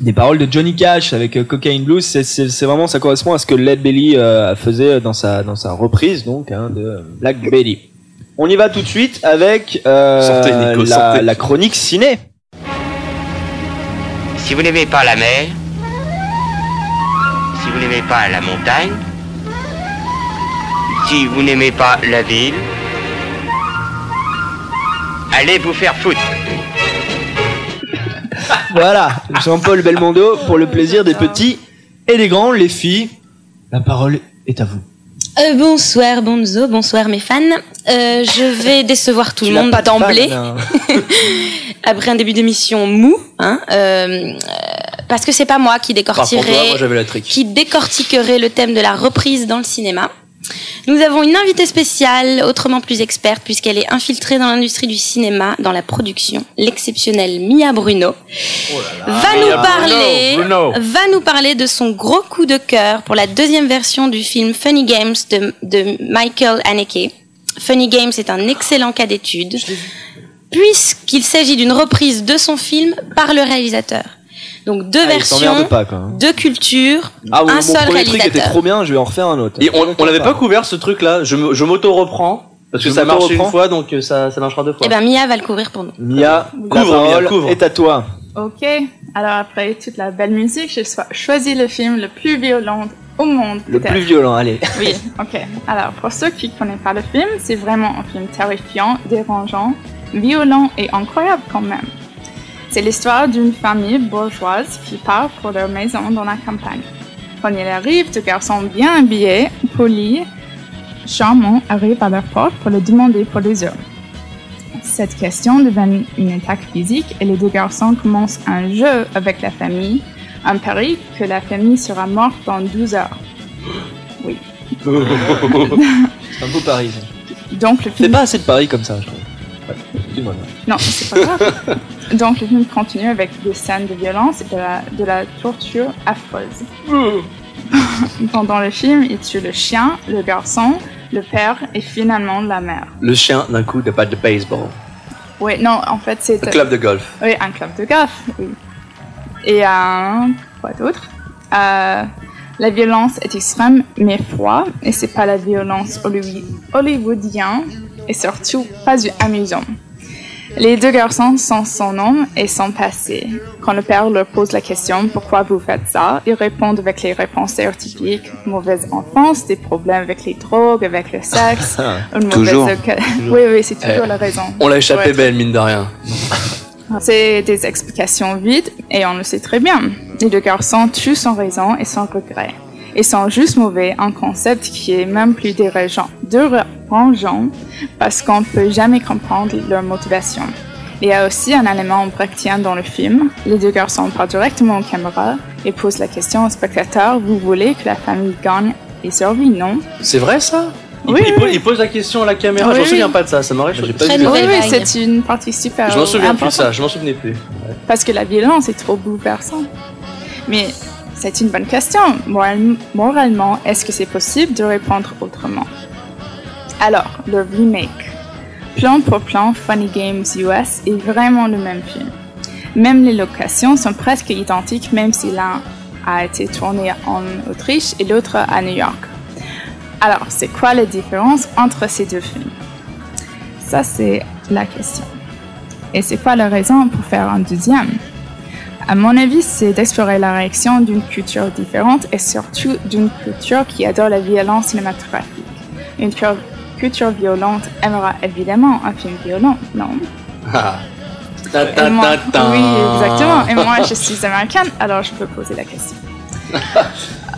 des paroles de Johnny Cash avec euh, Cocaine Blues, c'est- c'est c'est vraiment, ça correspond à ce que Led Belly euh, faisait dans sa, dans sa reprise, donc, hein, de Black Belly. On y va tout de suite avec euh, Sortez, Nico, la, la chronique ciné. Si vous n'aimez pas la mer, si vous n'aimez pas la montagne, si vous n'aimez pas la ville, allez vous faire foutre. Voilà, Jean-Paul Belmondo pour le plaisir des petits et des grands, les filles. La parole est à vous. Euh, bonsoir Bonzo, bonsoir mes fans. Euh, je vais décevoir tout Tu le monde d'emblée. hein. Après un début d'émission mou, hein, euh, parce que c'est pas moi qui décortiquerai, moi qui décortiquerai le thème de la reprise dans le cinéma. Nous avons une invitée spéciale, autrement plus experte, puisqu'elle est infiltrée dans l'industrie du cinéma, dans la production, l'exceptionnelle Mia Bruno, va nous parler, Bruno, Bruno. va nous parler de son gros coup de cœur pour la deuxième version du film Funny Games de, de Michael Haneke. Funny Games est un excellent cas d'étude, puisqu'il s'agit d'une reprise de son film par le réalisateur. Donc deux Ah, versions, pas, quoi, hein. deux cultures, Ah, un mon seul premier truc était réalisateur. trop bien, je vais en refaire un autre. Et on, on n'avait pas couvert ce truc là, je, je m'auto-reprends. Parce que Je ça marche une fois, donc euh, ça, ça marchera deux fois. Eh ben Mia va le couvrir pour nous. Mia, Couvre, Mia, couvre. est à toi. Ok, alors après toute la belle musique, j'ai cho- choisi le film le plus violent au monde. Le plus violent, allez. Oui, ok. Alors, pour ceux qui ne connaissent pas le film, c'est vraiment un film terrifiant, dérangeant, violent et incroyable quand même. C'est l'histoire d'une famille bourgeoise qui part pour leur maison dans la campagne. Quand il arrive, deux garçons bien habillés, polis, charmants arrivent à leur porte pour le demander pour les heures. Cette question devient une attaque physique et les deux garçons commencent un jeu avec la famille, un pari que la famille sera morte dans 12 heures. Oui. C'est un beau pari. ça. Donc le film... pas assez de paris comme ça, je trouve. Ouais, Non, c'est pas grave. Donc le film continue avec des scènes de violence et de la, de la torture affreuse. Pendant le film, il tue le chien, le garçon, le père et finalement la mère. Le chien d'un coup de batte de baseball. Oui, non, en fait c'est... Un club de golf. Oui, un club de golf, oui. Et euh, quoi d'autre? Euh, La violence est extrême mais froide et c'est pas la violence hollywood- hollywoodienne et surtout pas du amusant. Les deux garçons sont son nom et son passé. Quand le père leur pose la question pourquoi vous faites ça, ils répondent avec les réponses stéréotypiques mauvaise enfance, des problèmes avec les drogues, avec le sexe, une mauvaise Toujours. oca- Toujours. Oui, oui, c'est toujours Eh, la raison. On l'a échappé Ouais. belle, mine de rien. C'est des explications vides et on le sait très bien. Les deux garçons tuent sans raison et sans regret. Ils sont juste mauvais, un concept qui est même plus dérangeant, dérangeant parce qu'on peut jamais comprendre leur motivation. Il y a aussi un élément brechtien dans le film. Les deux garçons parlent directement aux caméras et posent la question au spectateur, vous voulez que la famille gagne et survit, non? C'est vrai ça? Il, Oui, il oui. pose, il pose la question à la caméra. Oui, je me oui. souviens pas de ça. Ça m'aurait choqué. oui, oui, c'est une partie super Je m'en souviens plus ça. Je m'en souvenais plus. Parce que la violence est trop bouleversante. Mais c'est une bonne question. Moral- moralement, est-ce que c'est possible de répondre autrement? Alors, le remake. Plan pour plan, Funny Games US est vraiment le même film. Même les locations sont presque identiques, même si l'un a été tourné en Autriche et l'autre à New York. Alors, c'est quoi la différence entre ces deux films? Ça, c'est la question. Et c'est quoi la raison pour faire un deuxième À mon avis, c'est d'explorer la réaction d'une culture différente et surtout d'une culture qui adore la violence cinématographique. Une cu- culture violente aimera évidemment un film violent, non? Ah. Ta, ta, Et moi-. Oui, exactement. Et moi, je suis américaine, alors je peux poser la question.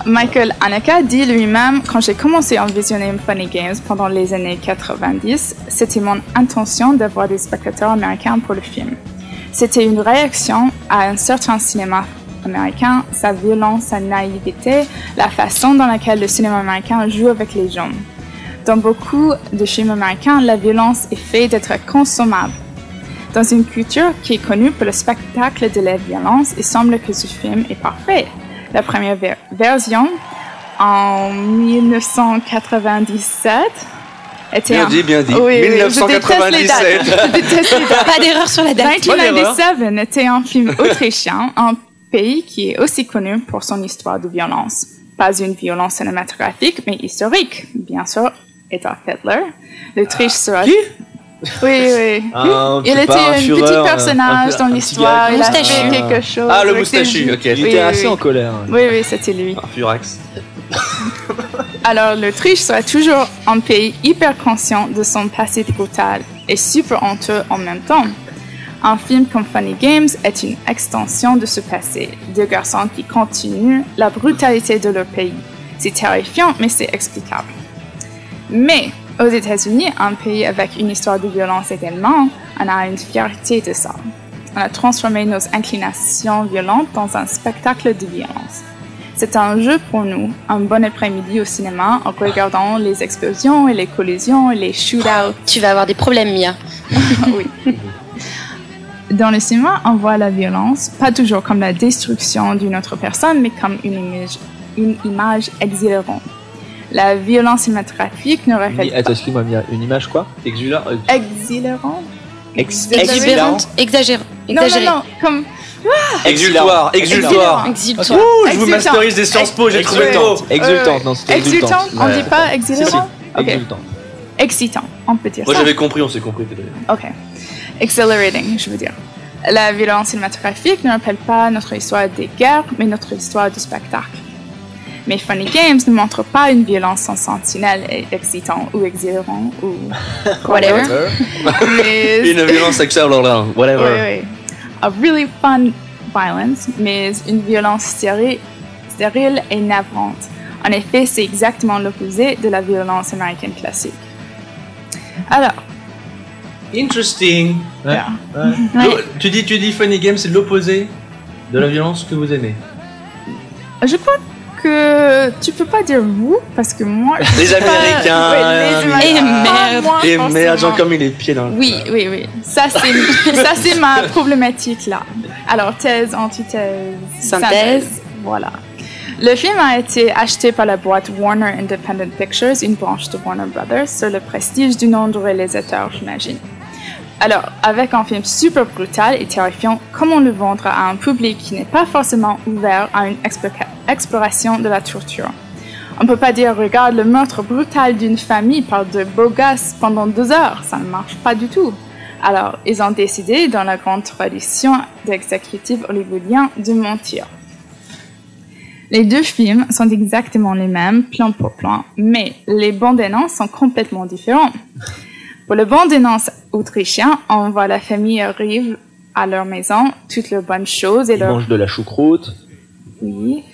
Michael Haneke dit lui-même Quand j'ai commencé à visionner Funny Games pendant les années 90, c'était mon intention d'avoir des spectateurs américains pour le film. C'était une réaction à un certain cinéma américain, sa violence, sa naïveté, la façon dans laquelle le cinéma américain joue avec les gens. Dans beaucoup de films américains, la violence est faite d'être consommable. Dans une culture qui est connue pour le spectacle de la violence, il semble que ce film est parfait. La première ver- version, en 1997, était Bien un- dit, bien dit. Oui, oui, je déteste les 1997. dates. Je déteste les dates. Pas d'erreur sur la date. 1997 était un film autrichien, un pays qui est aussi connu pour son histoire de violence. Pas une violence cinématographique, mais historique. Bien sûr, Adolf Hitler. L'Autriche sera... Qui? Oui, oui. Un- il était un un petit personnage un- dans un l'histoire. Il a fait quelque chose. Ah, le moustachu, ok. Il Oui, était oui, assez oui. en colère. Oui, oui, c'était lui. Furax. Alors, l'Autriche sera toujours un pays hyper conscient de son passé brutal et super honteux en même temps. Un film comme Funny Games est une extension de ce passé. Deux garçons qui continuent la brutalité de leur pays. C'est terrifiant, mais c'est explicable. Mais aux États-Unis, un pays avec une histoire de violence également, on a une fierté de ça. On a transformé nos inclinations violentes dans un spectacle de violence. C'est un jeu pour nous, un bon après-midi au cinéma en regardant les explosions et les collisions et les shootouts. Tu vas avoir des problèmes, Mia. oui. Dans le cinéma, on voit la violence, pas toujours comme la destruction d'une autre personne, mais comme une image, une image exhilárante. La violence cinématographique ne reflète Attends, excuse-moi, Mia, une image quoi? Exulant pas exhilárante. ex- Exubérante, exagérant, Non, non, non, comme Exultoire, exultoire. Exultoire. Ouh, je vous Exultant. masterise des Sciences Po, j'ai trouvé le mot. Exultante, non, c'était Exultante, exultante. on dit pas exhilárant Ok. Exultant. Excitant, on peut dire Moi ça. j'avais compris, on s'est compris. Ok. Exhilarating, je veux dire. La violence cinématographique ne rappelle pas notre histoire des guerres, mais notre histoire du spectacle. Mais Funny Games ne montre pas une violence sans sentinelle et excitant ou exhilérant ou Whatever. Mais- Une violence sexuelle, whatever. Oui, oui. A really fun violence, mais une violence stérile, stérile et navrante. En effet, c'est exactement l'opposé de la violence américaine classique. Alors, Interesting. Ouais. Ouais. L'o- Tu dis, tu dis Funny Game, c'est l'opposé de la violence que vous aimez. je crois que tu peux pas dire vous, parce que moi... Les Américains. Les. Et merde. moi, Et merde, genre comme il est pieds dans le. Oui, oui, oui. Ça, c'est, ça, c'est ma problématique là. Alors, thèse, antithèse, Synthèse. Voilà. Le film a été acheté par la boîte Warner Independent Pictures, une branche de Warner Brothers, sur le prestige du nom du réalisateur, j'imagine. Alors, avec un film super brutal et terrifiant, comment le vendre à un public qui n'est pas forcément ouvert à une exploration de la torture? On peut pas dire, regarde le meurtre brutal d'une famille par de beaux gosses pendant deux heures, ça ne marche pas du tout. Alors, ils ont décidé, dans la grande tradition d'exécutifs hollywoodiens, de mentir. Les deux films sont exactement les mêmes, plan pour plan, mais les bandes annonces sont complètement différents. Pour le bandes annonces autrichien, on voit la famille arrive à leur maison, toutes leurs bonnes choses et Ils leur, mangent de la choucroute. oui,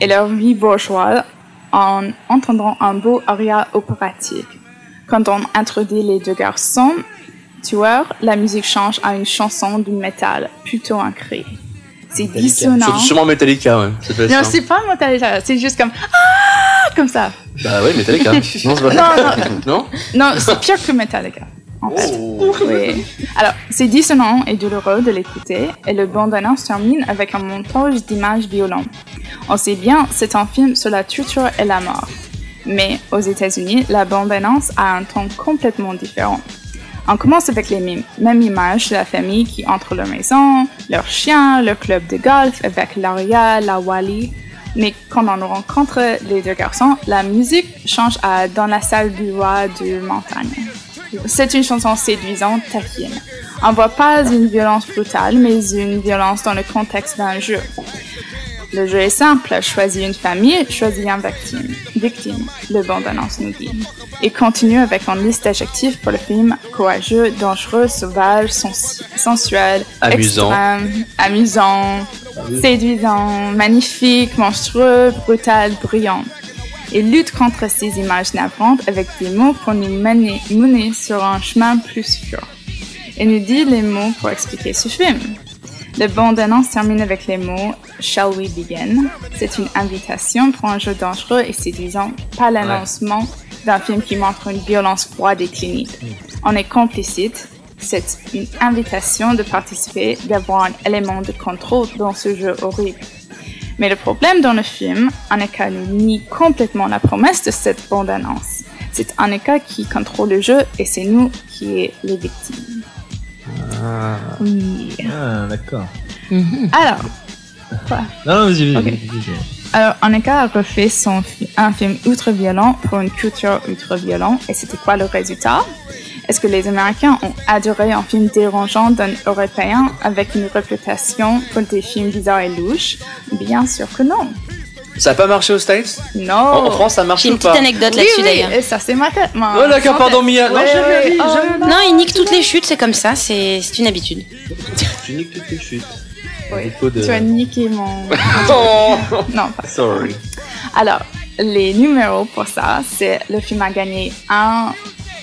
et leur vie bourgeoise en entendant un beau aria opératique. Quand on introduit les deux garçons tueurs, la musique change à une chanson du métal, plutôt un cri. C'est dissonant. C'est sûrement Metallica, ouais. Non, c'est pas Metallica, c'est juste comme ah comme ça. Bah ouais, Metallica. non, c'est pas Non, non. Non, c'est pire que Metallica. En fait. Oh. Oui. Alors, c'est dissonant et douloureux de l'écouter, et le bande-annonce termine avec un montage d'images violentes. On sait bien, c'est un film sur la torture et la mort. Mais aux États-Unis, la bande-annonce a un ton complètement différent. On commence avec les mêmes, images de la famille qui entre leur maison, leur chien, leur club de golf avec l'aria, la wally. Mais quand on rencontre les deux garçons, la musique change à Dans la salle du roi de montagne. C'est une chanson séduisante, taquine. On voit pas une violence brutale, mais une violence dans le contexte d'un jeu. Le jeu est simple, choisis une famille, choisis un victime. victime. Le bande-annonce nous dit. Et continue avec une liste d'adjectifs pour le film courageux, dangereux, sauvage, sens- sensuel, Amusant. extrême, amusant, séduisant, magnifique, monstrueux, brutal, brillant. Et lutte contre ces images navrantes avec des mots pour nous mener, mener sur un chemin plus sûr. Et nous dit les mots pour expliquer ce film. Le bande-annonce termine avec les mots Shall we begin? C'est une invitation pour un jeu dangereux et séduisant, pas l'annoncement d'un film qui montre une violence froide et clinique. On est complicite. C'est une invitation de participer, d'avoir un élément de contrôle dans ce jeu horrible. Mais le problème dans le film, Annika nous nie complètement la promesse de cette bande-annonce. C'est Annika qui contrôle le jeu et c'est nous qui est les victimes. Ah, Oui. Ah, d'accord. Alors, quoi? Non, vas-y, vas-y. Alors, Annika a refait son, fi- un film ultra-violent pour une culture ultra-violente. Et c'était quoi le résultat? Est-ce que les Américains ont adoré un film dérangeant d'un Européen avec une réputation pour des films bizarres et louches? Bien sûr que non. Ça a pas marché aux States? Non. En, en France, ça marche J'ai une ou pas? petite anecdote Oui, là-dessus oui, d'ailleurs. et ça c'est ma tête. ma- Oh, d'accord, pardon. Mia. Non, Ouais, oh, non. Non, il nique toutes les chutes, c'est comme ça, c'est c'est une habitude. Tu niques toutes les chutes. Oui. de- Tu as niqué mon. Oh. non, pas Sorry. Alors, les numéros pour ça, c'est le film a gagné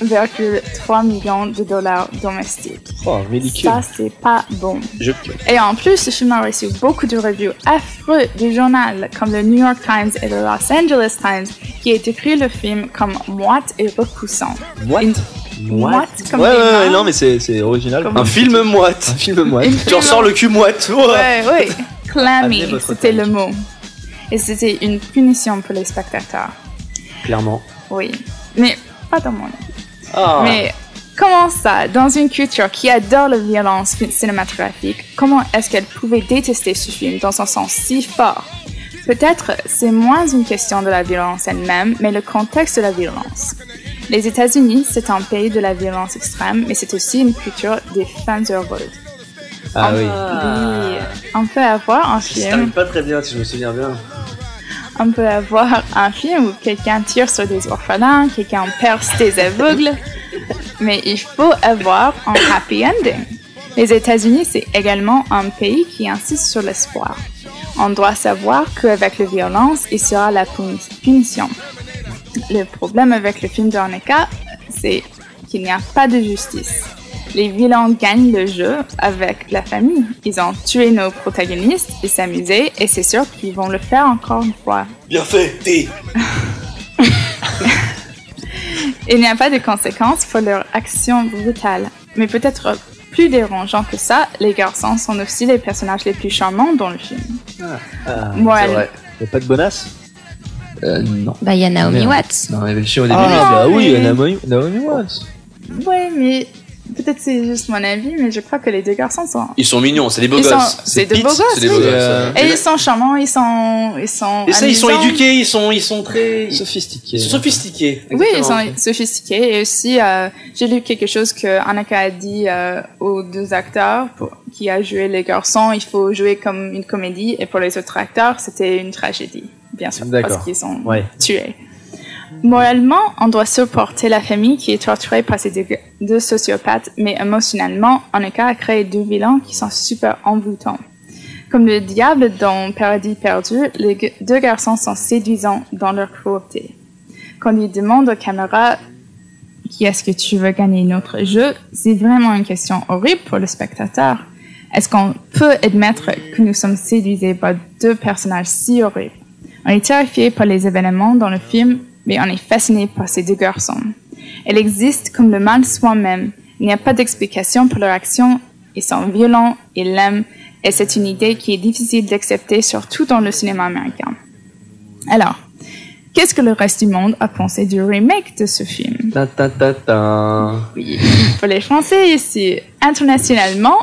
1,3 million de dollars domestiques. Oh, ridicule. Ça, c'est pas bon. Je... Et en plus, ce film a reçu beaucoup de reviews affreux du journal, comme le New York Times et le Los Angeles Times, qui a décrit le film comme moite et repoussant. Moite? Une- Moite, comme ouais, des ouais, ouais, non, mais c'est c'est original. Comme- Un film moite. Un film moite. Une Tu en sors le cul moite. Ouais. Ouais, ouais. Clammy, c'était le mot. Et c'était une punition pour les spectateurs. Clairement. Oui. Mais pas dans mon avis. Ah. Mais comment ça, dans une culture qui adore la violence cinématographique, comment est-ce qu'elle pouvait détester ce film dans un sens si fort? Peut-être c'est moins une question de la violence elle-même, mais le contexte de la violence. Les États-Unis, c'est un pays de la violence extrême, mais c'est aussi une culture des femmes heureuses. Ah on, oui. oui, on peut avoir un Ça film pas très bien, si je me souviens bien. On peut avoir un film où quelqu'un tire sur des orphelins, quelqu'un perce des aveugles, mais il faut avoir un happy ending. Les États-Unis, c'est également un pays qui insiste sur l'espoir. On doit savoir qu'avec la violence, il sera la puni- punition. Le problème avec le film d'Orneka, c'est qu'il n'y a pas de justice. Les vilains gagnent le jeu avec la famille. Ils ont tué nos protagonistes, ils s'amusaient et c'est sûr qu'ils vont le faire encore une fois. Bien fait, T. Il n'y a pas de conséquences pour leur action brutale. Mais peut-être plus dérangeant que ça, les garçons sont aussi les personnages les plus charmants dans le film. Ah, c'est vrai. Y a pas de bonasse Euh, non. Bah, il y a Naomi Merde. Watts. Non, mais début. Ah, Non, bah oui, mais- Naomi, Naomi Watts. Ouais, mais peut-être c'est juste mon avis, mais je crois que les deux garçons sont. Ils sont mignons, c'est des beaux Ils sont- gosses. C'est beaux gosses, des beaux gosses. Et ils sont charmants, ils sont, ils sont. Et ça, ils sont éduqués, ils sont, ils sont très sophistiqués. Ils sont sophistiqués. Oui, ils sont sophistiqués. Et aussi, euh, j'ai lu quelque chose que Anaka a dit euh, aux deux acteurs pour, qui a joué les garçons. Il faut jouer comme une comédie. Et pour les autres acteurs, c'était une tragédie, bien sûr, parce qu'ils sont Ouais. tués. Moralement, on doit supporter la famille qui est torturée par ces deux, sociopathes, mais émotionnellement, Anaka a créé deux vilains qui sont super envoûtants. Comme le diable dans Paradis perdu, les deux garçons sont séduisants dans leur cruauté. Quand ils demandent aux caméras qui est-ce que tu veux gagner notre jeu, c'est vraiment une question horrible pour le spectateur. Est-ce qu'on peut admettre que nous sommes séduisés par deux personnages si horribles? On est terrifié par les événements dans le film, mais on est fasciné par ces deux garçons. Elles existent comme le mal soi-même. Il n'y a pas d'explication pour leur action. Ils sont violents, ils l'aiment, et c'est une idée qui est difficile d'accepter, surtout dans le cinéma américain. Alors, qu'est-ce que le reste du monde a pensé du remake de ce film? Ta ta ta ta. oui. Pour les Français ici, internationalement,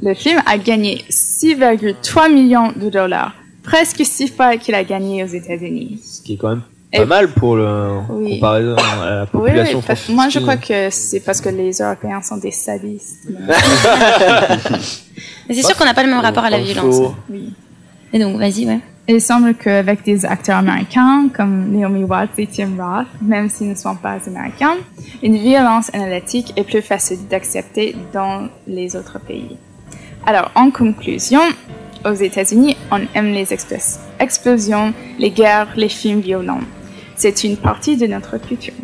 le film a gagné 6,3 millions de dollars, presque six fois qu'il a gagné aux États-Unis. Ce qui est quand même Et- pas mal pour le Oui. comparaison à la Oui, population moi je crois que c'est parce que les Européens sont des sadistes. Mais c'est sûr qu'on n'a pas le même rapport à la violence. Oui. Et donc, vas-y, ouais. Il semble qu'avec des acteurs américains comme Naomi Watts et Tim Roth, même s'ils ne sont pas américains, une violence analytique est plus facile d'accepter dans les autres pays. Alors, en conclusion, aux États-Unis, on aime les explos- explosions, les guerres, les films violents. C'est une partie de notre culture.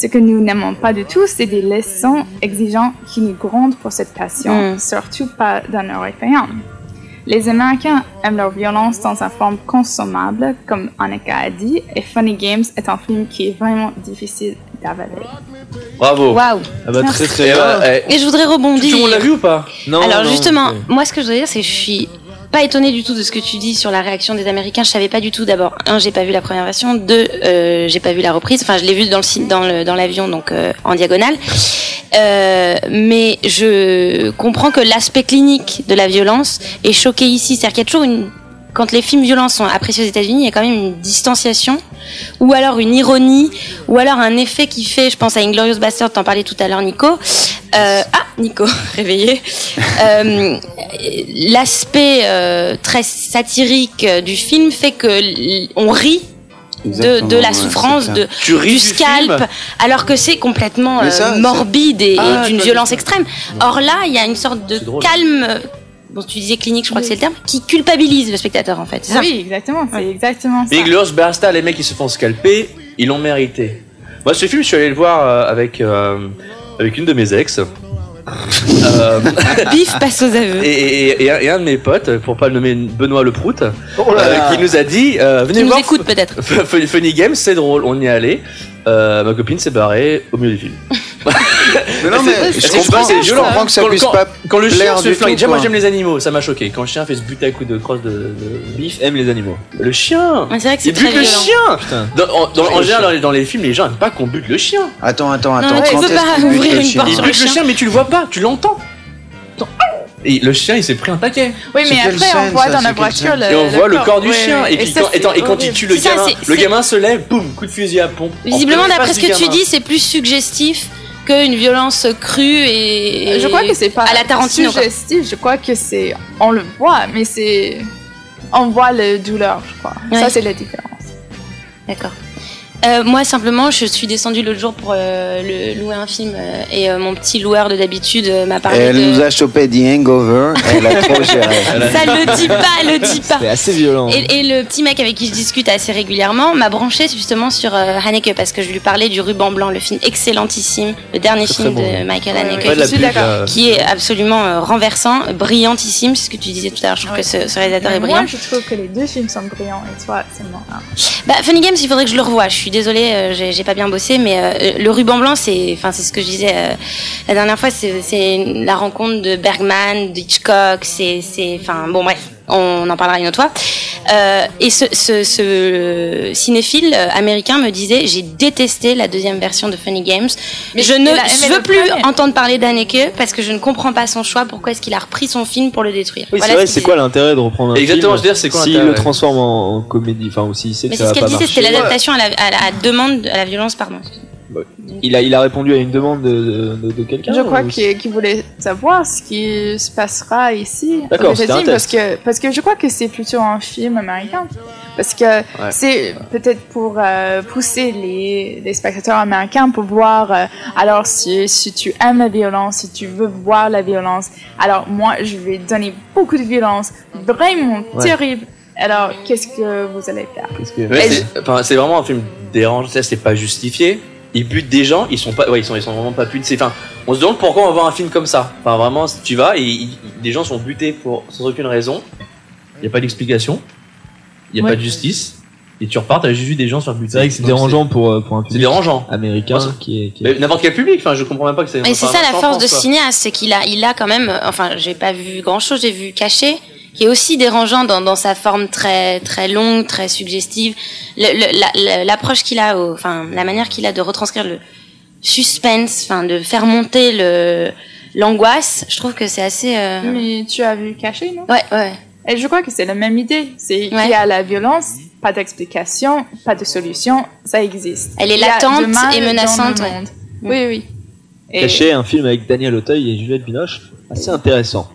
Ce que nous n'aimons pas du tout, c'est des leçons exigeantes qui nous grondent pour cette passion, Mm. surtout pas d'un Européen. Les Américains aiment leur violence dans une forme consommable, comme Annika a dit, et Funny Games est un film qui est vraiment difficile d'avaler. Bravo. Waouh. Ah bah, très, très Et, bien. eh, Et je voudrais rebondir. Tout le monde l'a vu ou pas? Non, Alors non, justement, moi ce que je voudrais dire, c'est que je suis pas étonnée du tout de ce que tu dis sur la réaction des Américains. Je savais pas du tout. D'abord, un, j'ai pas vu la première version. Deux, euh, j'ai pas vu la reprise. Enfin, je l'ai vu dans le dans le dans l'avion, donc euh, en diagonale. Euh, mais je comprends que l'aspect clinique de la violence est choqué ici. C'est-à-dire qu'il y a toujours une quand les films violents sont appréciés aux États-Unis, il y a quand même une distanciation, ou alors une ironie, ou alors un effet qui fait, je pense à Inglorious Bastard, t'en parlais tout à l'heure, Nico. Euh, ah, Nico, réveillé. Euh, L'aspect euh, très satirique du film fait que on rit. De, la ouais, souffrance, de, clair. Tu ris du scalp, alors que c'est complètement euh, ça, morbide et, et Ah, d'une violence extrême. Or là, il y a une sorte de calme, bon, tu disais clinique, je crois que c'est le terme, qui culpabilise le spectateur en fait. c'est ça Oui, exactement, c'est exactement ça. Big Lurs Basta, les mecs qui se font scalper, ils l'ont mérité. Moi, ce film, je suis allé le voir avec, euh, avec une de mes ex. Euh, Bif passe aux aveux. et, et- et un, et un de mes potes, pour pas le nommer Benoît Le Prout, Oh là euh, qui nous a dit euh, Venez Qui nous voir écoute peut-être. F- F- Funny Games, c'est drôle, on y est allé. Euh, ma copine s'est barrée au milieu du film. Mais non, mais C'est- je comprends, c'est violent. que ça Quand- puisse quand- pas Quand le chien se flingue, moi j'aime les animaux, ça m'a choqué. Quand le chien fait se buter à coups de crosse de, de- Biff aime les animaux. Le chien c'est vrai que c'est Il bute très le violent. chien Putain. dans, en- dans- en Le général, chien. dans les, dans les films, les gens aiment pas qu'on bute le chien. Attends, attends, Non, attends. mais tu peux pas ouvrir le une chien? porte Il sur bute le le chien. chien, mais tu le vois pas, tu l'entends. Et le chien, il s'est pris un taquet. Oui, mais après, on scène, voit ça, dans la voiture le. Et on voit le corps du ouais. chien. Et, puis ça, quand, et quand il tue le ça, gamin, le gamin se lève, boum, coup de fusil à pompe. En Visiblement, d'après ce que tu dis, c'est plus suggestif qu'une violence crue et. Je crois que c'est pas à la Tarantino. suggestif, je crois que c'est. On le voit, mais c'est. On voit le douleur, je crois. Ouais. Ça, c'est la différence. D'accord. Euh, moi, simplement, je suis descendue l'autre jour pour euh, le- louer un film euh, et euh, mon petit loueur de d'habitude euh, m'a parlé Elle de. nous a chopé The Hangover, elle a trop géré. Ça le dit pas, le dit pas. C'est assez violent. Et, et le petit mec avec qui je discute assez régulièrement m'a branché justement sur euh, Haneke parce que je lui parlais du Ruban Blanc, le film excellentissime, le dernier film bon. de Michael Ouais, Haneke, ouais, la je suis d'accord. qui est absolument euh, renversant, brillantissime, c'est ce que tu disais tout à l'heure. Je trouve que ce, ce réalisateur est brillant. Moi, je trouve que les deux films sont brillants et toi, seulement un. Bah, Funny Games, il faudrait que je le revoie. Je suis désolée, euh, j'ai pas bien bossé, mais euh, le ruban blanc, c'est, enfin, c'est ce que je disais euh, la dernière fois. C'est la rencontre de Bergman, d'Hitchcock. C'est, c'est, enfin, bon, bref. On en parlera une autre fois. Euh, et ce, ce, ce cinéphile euh, américain me disait j'ai détesté la deuxième version de Funny Games. Mais je ne je veux plus premier. entendre parler d'Anneke parce que je ne comprends pas son choix. Pourquoi est-ce qu'il a repris son film pour le détruire Oui, Voilà c'est vrai, c'est quoi l'intérêt de reprendre un Exactement, film je veux dire, c'est quoi S'il le transforme en, en comédie, enfin, ou s'il sait que Mais ça c'est va ce qu'elle disait, c'était l'adaptation à la, à la- à demande à la violence, pardon. Il a, il a répondu à une demande de, de, de quelqu'un Je crois ou- qu'il voulait savoir ce qui se passera ici. D'accord, parce que parce que je crois que c'est plutôt un film américain. Parce que c'est peut-être pour euh, pousser les, les spectateurs américains pour voir euh, alors si si tu aimes la violence si tu veux voir la violence alors moi je vais donner beaucoup de violence. Vraiment Ouais. terrible. Alors qu'est-ce que vous allez faire? C'est vraiment un film dérangeant, c'est pas justifié. Ils butent des gens, ils sont pas, ouais, ils sont, ils sont vraiment pas butés. Enfin, on se demande pourquoi on va voir un film comme ça. Enfin, vraiment, tu vas et des gens sont butés pour sans aucune raison. Il y a pas d'explication, il y a Ouais. pas de justice. Et tu repars, t'as juste vu des gens se faire buter. C'est vrai que c'est dérangeant pour, euh, pour un public dérangeant. américain Ouais, qui est. qui est- Mais n'importe quel public, enfin, je comprends même pas que c'est. Et c'est ça la force France, de cinéaste, c'est qu'il a, il a quand même, euh, enfin, j'ai pas vu grand chose, j'ai vu Caché, qui est aussi dérangeant dans, dans sa forme très, très longue, très suggestive. Le- le- la- L'approche qu'il a, au- enfin, la manière qu'il a de retranscrire le suspense, enfin, de faire monter le, l'angoisse, je trouve que c'est assez, euh, mais tu as vu Caché non? Ouais, ouais. Et je crois que c'est la même idée. C'est qu'il y a la violence, pas d'explication, pas de solution, ça existe. Elle est Il latente et menaçante, ouais. monde. Oui, oui. Et- Caché, un film avec Daniel Auteuil et Juliette Binoche, assez intéressant.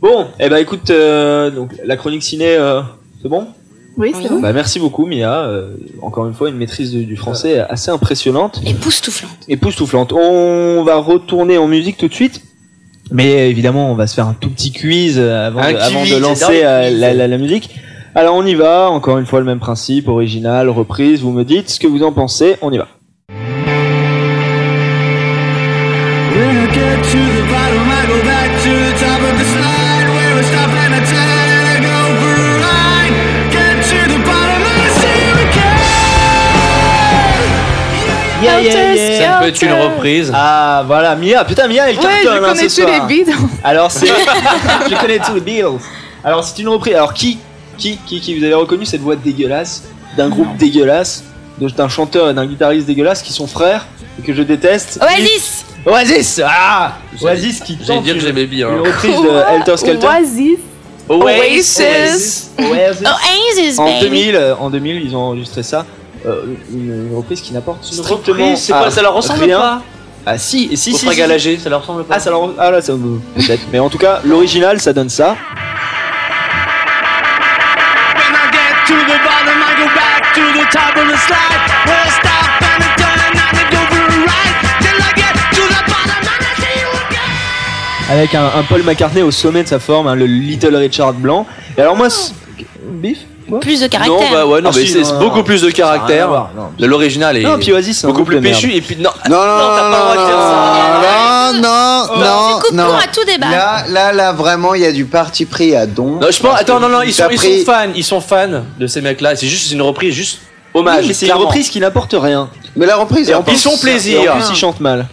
Bon, eh ben écoute, euh, donc la chronique ciné, euh, c'est bon? Oui, c'est bon. Bah merci beaucoup Mia, euh, encore une fois une maîtrise du français assez impressionnante. Époustouflante. Époustouflante. On va retourner en musique tout de suite. Mais évidemment, on va se faire un tout petit quiz avant, de, avant lancer euh, la musique. Alors on y va, encore une fois le même principe, original, reprise, vous me dites ce que vous en pensez, on y va. Yeah, yeah, yeah. Ça peut être une reprise. Ah voilà, Mia, putain Mia, elle Ouais, cartonne je hein, connais tous soir. les Beatles. Alors c'est, je connais tous les Beatles. Alors c'est une reprise. Alors qui, qui, qui, qui vous avez reconnu cette voix dégueulasse d'un groupe dégueulasse, d'un chanteur et d'un guitariste dégueulasse qui sont frères et que je déteste? Oasis Oasis Ah Oasis qui tente dire que une, j'aimais bien. une reprise de Helter Skelter. Oasis. Oasis. Oasis. Oasis, En baby. 2000, euh, en 2000, ils ont enregistré ça. Euh, une, une reprise qui n'apporte strictement c'est quoi, ça leur ressemble rien. pas Ah si, si, si. si, Gallagher, ça leur ressemble pas Ah, ça leur... ah là, ça peut-être. Mais en tout cas, l'original, ça donne ça. Avec un, un Paul McCartney au sommet de sa forme, hein, le Little Richard blanc. Et alors moi, bif Plus de caractère. Non, bah ouais, non, Ah, mais si, c'est non, beaucoup non. plus de caractère. voir, non. De l'original est Non, puis Oasis, beaucoup plus péchu. Et puis non, Non, non, t'as pas le droit de dire ça. non, non, non, Tu coupes non. à tout débat. Là, là, là, vraiment, il y a du parti pris à don. Non, je pense. Attends, non, non, ils sont, ils fans, ils sont fans de ces mecs-là. C'est juste une reprise, juste hommage. Oui, mais c'est une reprise qui n'apporte rien. Mais la reprise, Ils sont plaisir. Et en plus, ils chantent mal.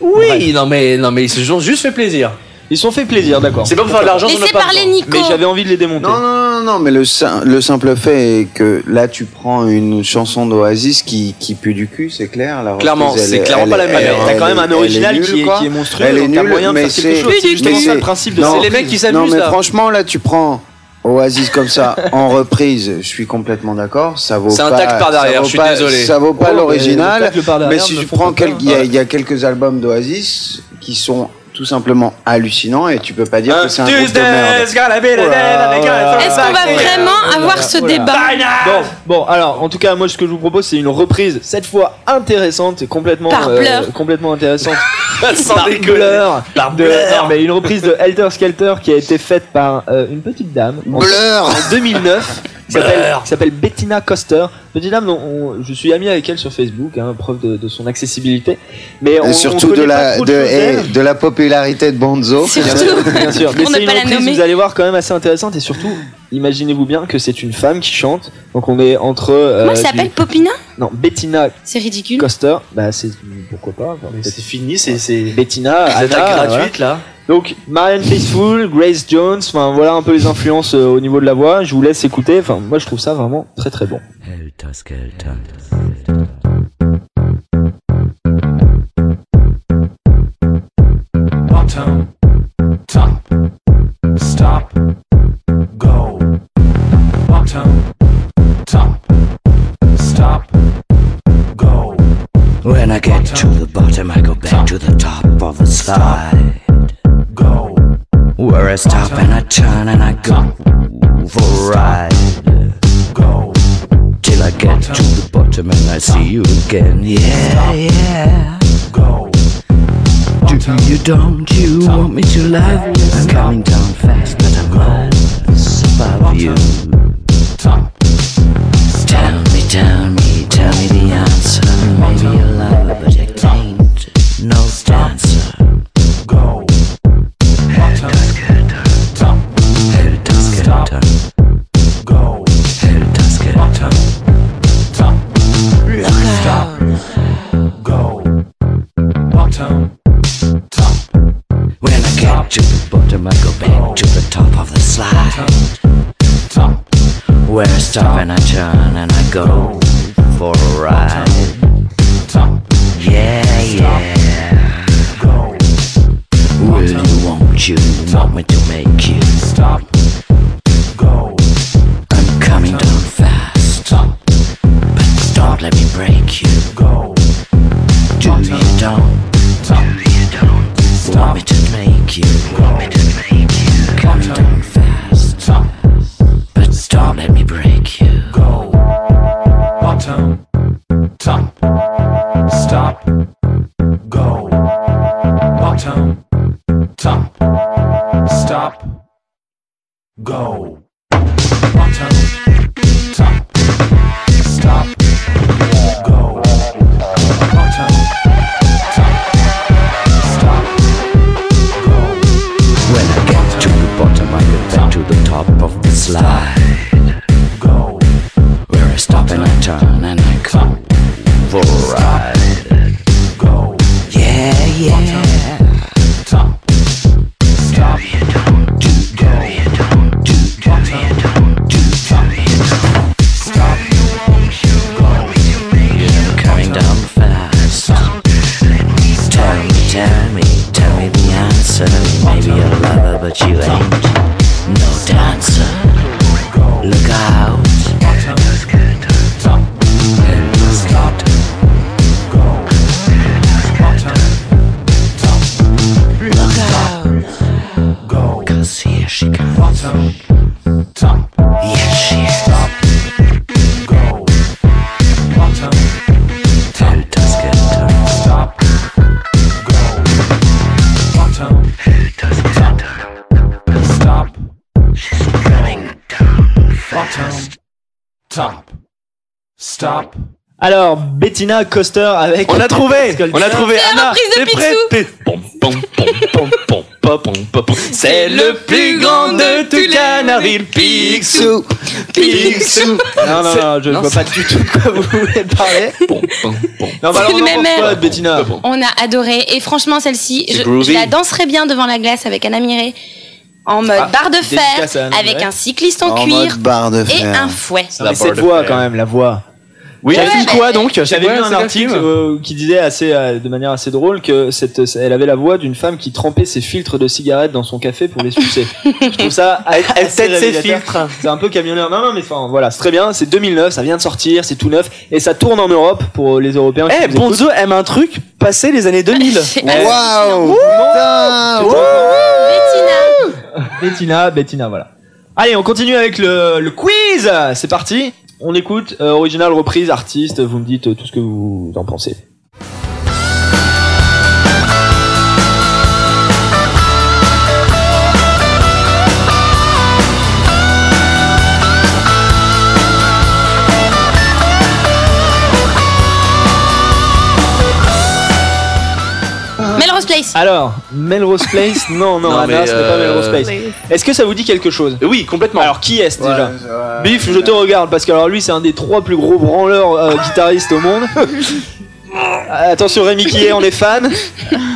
Oui, non mais non mais ils se sont juste fait plaisir. Ils se sont fait plaisir, d'accord. C'est pas pour faire de l'argent, Laissez pas parler. Nico. Mais j'avais envie de les démonter. Non, non, non, non, mais le, sim- le simple fait est que là, tu prends une chanson d'Oasis qui, qui pue du cul, c'est clair. La reprise, Clairement, elle c'est est- clairement elle pas la est- meilleure, elle. T'as est- quand même un elle est original nulle, qui, est, quoi. qui est monstrueux. Elle est donc t'as nulle, moyen de mais faire quelque c'est- chose. C'est justement mais ça le c'est- principe de C'est les mecs qui s'amusent Non, mais là. franchement, là, tu prends Oasis comme ça en reprise, je suis complètement d'accord. Ça vaut C'est un pas. tacle par derrière, ça vaut je suis pas- désolé. Ça vaut pas Oh, l'original. Mais si tu prends pas quel- peur. il y, a- il y a quelques albums d'Oasis qui sont tout simplement hallucinants et tu peux pas dire que c'est un groupe de merde. Est-ce qu'on va vraiment avoir ce débat Bon, bon, alors, en tout cas, moi, ce que je vous propose, c'est une reprise, cette fois intéressante, et complètement, Par Blur. complètement intéressante. Sans par déconner. Blur. Par de- Blur. non, mais une reprise de Helter Skelter qui a été faite par euh, une petite dame en, Blur. en 2009 qui s'appelle- qui s'appelle Bettina Coster. Petite dame dont on- je suis ami avec elle sur Facebook, hein, preuve de, de son accessibilité. Mais on, Et surtout de la, de, la popularité de Bonzo. Surtout. Bien sûr, bien sûr. Mais c'est une vous allez voir, quand même assez intéressante et surtout, imaginez-vous bien que c'est une femme qui chante. Donc on est entre. euh, Comment elle du- s'appelle? Popina? Non, Bettina C'est ridicule. Coster. Bah c'est pourquoi pas. enfin, c'est fini, c'est c'est Bettina, Anna, gratuites là. Donc Marianne Faithfull, Grace Jones, enfin voilà un peu les influences euh, au niveau de la voix. Je vous laisse écouter. Enfin moi je trouve ça vraiment très très bon. Where I stop and I turn and I go for a ride. Go. Till I get to the bottom and I see you again. Yeah, yeah. Go. Do you don't you want me to love you? I'm coming down fast, but I'm miles above you. Tell me, tell me, tell me the answer. Maybe you a lover, but you ain't no dancer. Skelter. go. Skelter. Bottom, top, stop, go. Bottom, top, When I get to the bottom, I go back to the top of the slide. top, Where I stop and I turn and I go for a ride. top, Yeah, yeah. go. Will you, won't you, want me to make you Stop, coming down fast. But don't let me break you. go. Do you don't? Do you don't? Want me to make you? Want me to make you? Coming down fast. But don't let me break you. go. Bottom, top, stop, go. Bottom, top, stop, go. Alors Bettina Coster avec. On a trouvé. On a trouvé C'est la Anna reprise de T'es prête T'es- Pom, pom, pom, pom, pom, pom, pom, pom, pom. C'est le plus grand de tous Canaries, le Picsou Picsou Non non non, je Non, vois c'est- pas du tout de quoi vous voulez parler. Pom, pom, pom. Non bah alors on le même On a adoré. Et franchement, celle-ci, C'est je, groovy. je la danserais bien devant la glace avec Anna Miré. En mode Ah, barre de dédicace fer, Anna avec un cycliste en, En cuir mode barre de et fer. un fouet. Non, La mais cette barre de voix fer. quand même, la voix. Oui, filme mais- quoi donc? J'avais lu un article euh, qui disait assez, euh, de manière assez drôle que cette, elle avait la voix d'une femme qui trempait ses filtres de cigarettes dans son café pour les sucer. Je trouve ça Elle tête ses filtres. C'est un peu camionneur. Non, non, mais enfin, voilà, c'est très bien. C'est 2009, ça vient de sortir, c'est tout neuf et ça tourne en Europe pour les Européens. Eh, écoutent. Bonzo aime un truc passé les années 2000. C'est Ouais. Waouh Bettina. Bettina, Bettina, voilà. Allez, on continue avec le, le quiz. C'est parti. On écoute euh, original, reprise, artiste. Vous me dites euh, tout ce que vous en pensez. Place. Alors, Melrose Place Non, non, Non, Anna, mais, ce n'est pas euh, Melrose Place. Est-ce que ça vous dit quelque chose? Oui, complètement. Alors, qui est-ce Ouais, déjà ouais. Biff, je te regarde parce que alors lui, c'est un des trois plus gros branleurs euh, guitaristes au monde. Euh, Attention, Rémi qui est, on est fan.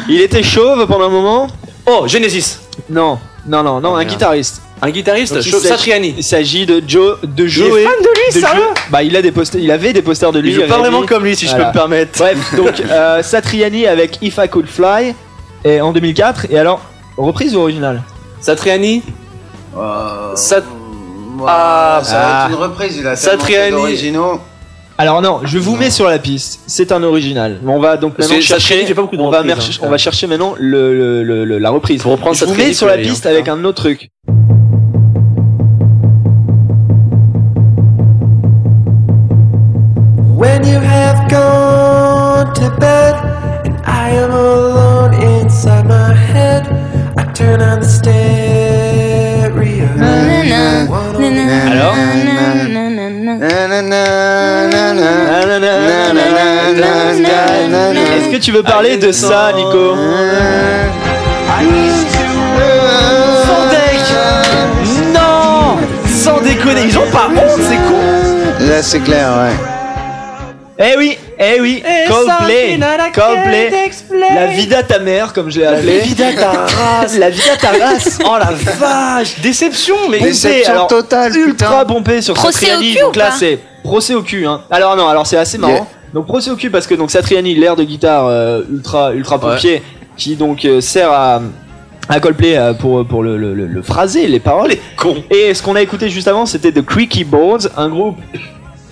Il était chauve pendant un moment. Oh, Genesis. Non, non, non, non, un guitariste. Un guitariste, Donc, il Satriani. Il s'agit de Joe, de Il est fan de lui, sérieux Joe- Bah, il a des posters, il avait des posters de lui. Il joue pas vraiment comme lui, si je peux me permettre. Bref, donc euh, Satriani avec If I Could Fly et en 2004. Et alors, reprise ou original Satriani. Sat- Ah, Ah. ça va être une reprise, il a Satriani. d'originaux. Alors non, je vous mets sur la piste. C'est un original. On va donc maintenant chercher. Satriani pas beaucoup de on, va reprises, hein. on va chercher maintenant le, le- le- le- la reprise. Pour reprendre je vous Satriani, mets sur la piste avec un autre truc. When you have gone to bed and I am alone my head, I turn on the stereo. Alors Est-ce que tu veux parler de ça, Nico Sans déconner, ils ont pas honte, c'est con Là, c'est clair, ouais. Eh oui, eh oui, Coldplay, Coldplay, la vida ta mère comme je l'ai appelé. La vida ta race. la vida ta race. Oh la vache Déception, mais Déception alors, totale, ultra pompé sur Satriani. donc là c'est procès au cul. Hein. Alors non, alors c'est assez marrant. Yeah. Donc procès au cul parce que donc Satriani, l'air de guitare euh, ultra ultra pompier, qui donc euh, sert à à Coldplay euh, pour pour le, le, le- le phraser les paroles. con. Et ce qu'on a écouté juste avant, c'était The Creaky Boards, un groupe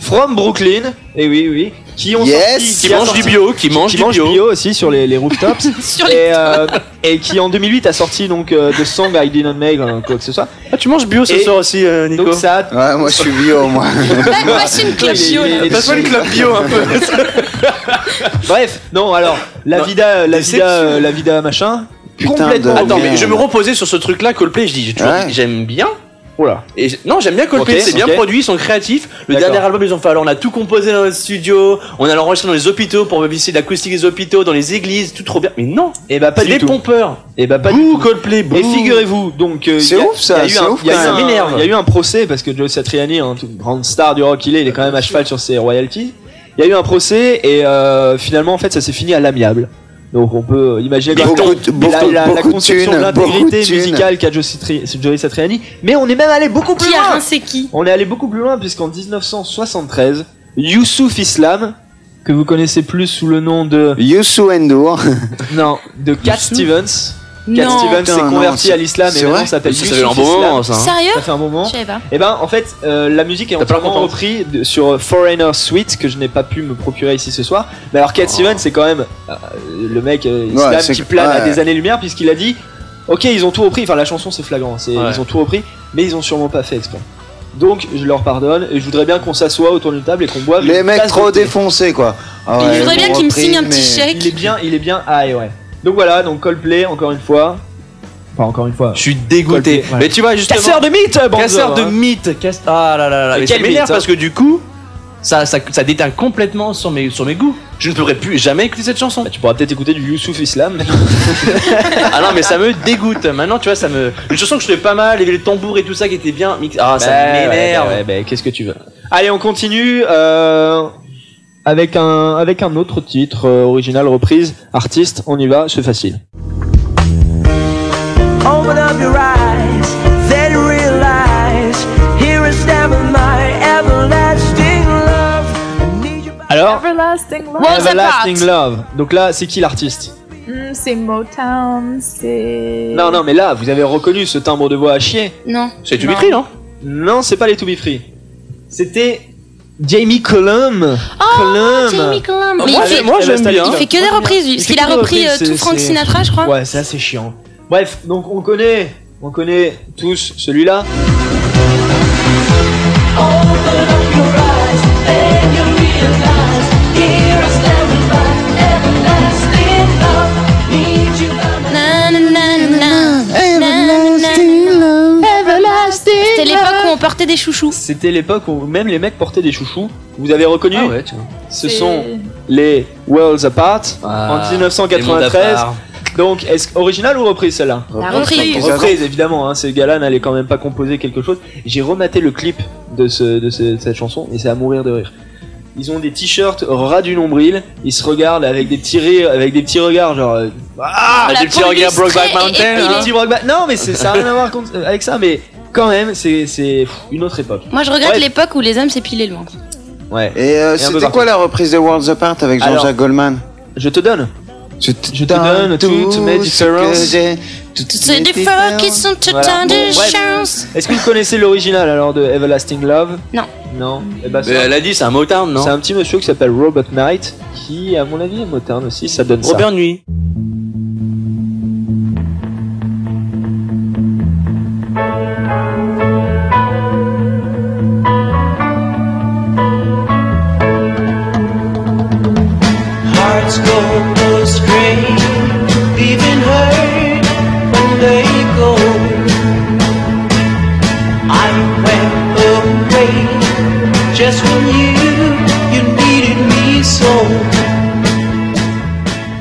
from Brooklyn. Et oui, oui, qui ont Yes. sorti, Qui sorti- du bio, qui mange qui du mange bio. bio aussi sur les, les rooftops. Sur les et, euh, et qui en 2008 a sorti donc euh, The Song I Didn't Make, euh, quoi que ce soit. Ah, tu manges bio ce Et- soir aussi, euh, Nico Donc ça a Ouais, moi, je suis bio, moi. Bah, Passe une clope bio. Passe-moi une clope bio un peu. Bref, non alors la Non, vida, la vida, euh, la vida machin. Putain complètement. de- Attends, mais je me reposais sur ce truc-là, Coldplay, je dis, Ouais. j'aime bien. Oula. Et non, j'aime bien Coldplay, c'est bien produit, ils sont créatifs. Le dernier album, ils ont fait, alors on a tout composé dans notre studio, on a l'enregistré dans les hôpitaux pour visiter l'acoustique des hôpitaux, dans les églises, tout trop bien. Mais non, Et bah pas c'est du des tout. pompeurs. Et bah pas du Bouh, tout. Coldplay, bouh. Et figurez-vous, donc euh, C'est ouf, ça, il y a eu c'est un- ouf, il y a eu un- Ça m'énerve. Il y a eu un procès parce que Joe Satriani, hein, toute grande star du rock, il est, il est quand même à cheval sur ses royalties. Il y a eu un procès et euh, finalement en fait ça s'est fini à l'amiable. Donc on peut imaginer Beaucoup de- beaucoup- la, la- la beaucoup de l'intégrité musicale qu'a Joe Joey Satriani. Mais on est même allé beaucoup plus Qui a loin. qui? On est allé beaucoup plus loin puisqu'en 1973, Youssouf Islam, que vous connaissez plus sous le nom de Youssou N'Dour. non de Cat Stevens. Cat. Stevens s'est converti à l'islam et maintenant s'appelle Ça, ça fait un bon moment, ça. hein. Sérieux Ça fait un moment. Je savais pas. Et ben en fait euh, la musique est entièrement reprise de- sur Foreigner Suite que je n'ai pas pu me procurer ici ce soir. Mais alors Cat Oh. Stevens c'est quand même euh, le mec euh, islam qui plane à des années-lumière puisqu'il a dit Ok ils ont tout repris, enfin la chanson c'est flagrant, c'est- Ouais. ils ont tout repris, mais ils ont sûrement pas fait exprès. Donc je leur pardonne et je voudrais bien qu'on s'assoie autour d'une table et qu'on boive. Les mecs trop défoncés, quoi. Ah ouais, je voudrais bien ont qu'il me repris, signe un petit chèque. Il est bien, il est bien high ouais. Donc voilà, donc Coldplay encore une fois. Enfin encore une fois. Je suis dégoûté. Coldplay, ouais. Mais tu vois, justement. Casseur de mythes, Banzo, Casseur de hein. mythes. casse- Ah là là là. Mais ça m'énerve mythe, hein. parce que du coup, ça, ça, ça déteint complètement sur mes, sur mes goûts. Je ne pourrais plus jamais écouter cette chanson. Bah, tu pourras peut-être écouter du Youssouf Islam. ah non, mais ça me dégoûte. Maintenant, tu vois, ça me. Une chanson que je trouvais pas mal, il y avait les tambours et tout ça qui était bien mixé. Ah, ça Bah, m'énerve. ouais, ouais, bah, Qu'est-ce que tu veux Allez, on continue euh, avec un avec un autre titre euh, original reprise artiste. On y va, c'est facile. Open up your eyes, then realize here is never my everlasting love. I need you by Alors, Everlasting Love. Everlasting. Love. Donc là, c'est qui l'artiste? Hmm, c'est Motown, c'est. Non, non, mais là, vous avez reconnu ce timbre de voix à chier Non. C'est Non. Tumitri, non? Non, c'est pas les To Be Free. C'était Jamie Cullum. Oh, Cullum. Jamie Cullum. Mais moi, fait, moi, j'aime bien. il fait que des reprises, Parce qu'il a repris euh, tout c'est- Frank c'est- Sinatra, je crois. Ouais, c'est assez chiant. Bref, donc on connaît, on connaît tous celui-là. Portait des chouchous. C'était l'époque où même les mecs portaient des chouchous. Vous avez reconnu Ah ouais, tiens. Ce C'est- sont les Worlds Apart Ah, en les mondes 1993. à part. Donc, est-ce original ou reprise celle-là La reprise. Reprise, évidemment. Hein, ces gars-là n'allaient quand même pas composer quelque chose. J'ai rematé le clip de, ce, de, ce- de cette chanson et c'est à mourir de rire. Ils ont des t-shirts ras du nombril. Ils se regardent avec des petits rires, avec des petits regards, genre euh, Ah, du petit regard Brokeback Mountain. Le hein. petit Brokeback- Non, mais c'est- ça n'a rien à voir contre- avec ça, mais quand même, c'est c'est une autre époque. Moi, je regrette Ouais. l'époque où les hommes s'épilaient le ventre. Ouais. Et euh, Et c'était quoi la reprise de Worlds Apart avec Jean-Jacques Goldman Je te donne. Je te, Je te donne toutes mes différences. C'est des fois qui sont tout Voilà. un de Bon, bref. chance. Est-ce que vous connaissez l'original alors de Everlasting Love? Non. Non. Eh ben, Mais elle a dit, c'est un Motown, non? C'est un petit monsieur qui s'appelle Robert Knight, qui, à mon avis, est Motown aussi. Ça donne Robert ça. Nuit.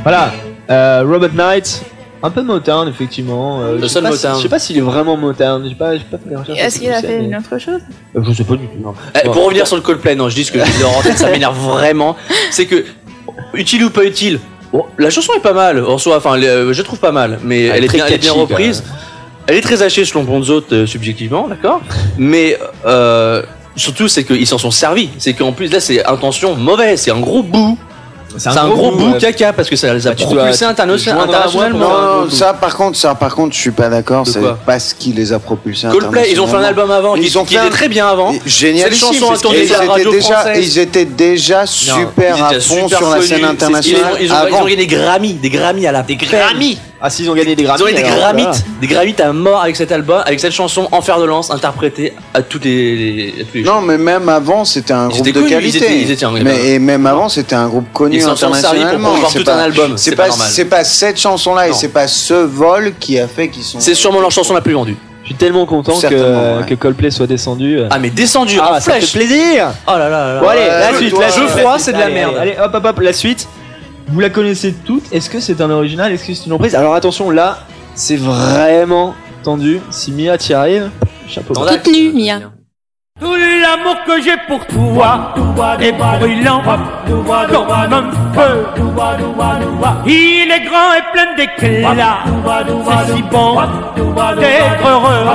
Voilà. Euh, Robert Knight, un peu Motown, effectivement. Euh, Le je sais seul pas si-. Je sais pas s'il est vraiment Motown. J'ai pas, j'ai pas fait les recherches. Est-ce qu'il a fait une autre chose Euh, Je sais pas du tout. non. Eh, Bon. pour revenir sur le Coldplay, non, je dis ce que je dis de rentrer, ça m'énerve vraiment. C'est que, utile ou pas utile, bon, la chanson est pas mal, en soi, enfin, euh, je trouve pas mal, mais Elle elle, est très bien, elle est bien catchy, reprise. Elle est très hachée selon Bonzo euh, subjectivement, d'accord Mais euh, surtout, c'est qu'ils s'en sont servis. C'est qu'en plus, là, c'est intention mauvaise, c'est un gros bout. C'est un, gros bout ouais. caca parce que ça les a Bah, propulsés à internationalement. un Non, ça par contre, ça par contre, je suis pas d'accord. C'est parce qui les a propulsés. Coldplay, ils ont fait un album avant qui, Ils ont qui fait était un- très bien avant. Génial. Cette chanson a tourné ils, sur la étaient radio déjà, française. ils étaient déjà super à fond sur la scène internationale. Ils ont, gagné des Grammys, des Grammys à la Des Grammys Ah, s'ils ont gagné des Grammys. Ils ont gagné des alors, Grammys, voilà. des Grammys à mort avec cet album, avec cette chanson en fer de lance interprétée à toutes les. les- à tous les Non, mais même avant, c'était un Ils groupe de connus, ils qualité. étaient- ils étaient- oui, mais, et même avant, c'était un groupe connu Ils pour internationalement. C'est tout pas- un album, C'est c'est pas, cette chanson-là et c'est pas ce vol qui a fait qu'ils sont. C'est sûrement leur chanson la plus vendue. Je suis tellement content que, ouais. que Coldplay soit descendu. Ah, mais descendu Ah, en ça fait flèche. plaisir Oh là là là. Bon allez, Ouais, la suite, la froid, c'est de la Allez, merde. Allez, hop hop hop, la suite. Vous la connaissez toutes. Est-ce que c'est un original Est-ce que c'est une reprise Alors attention, là, c'est vraiment tendu. Si Mia t'y arrive, chapeau. Toute nue, Mia. Tout l'amour que j'ai pour toi est brûlant comme un feu. Il est grand et plein d'éclat. C'est si bon d'être heureux.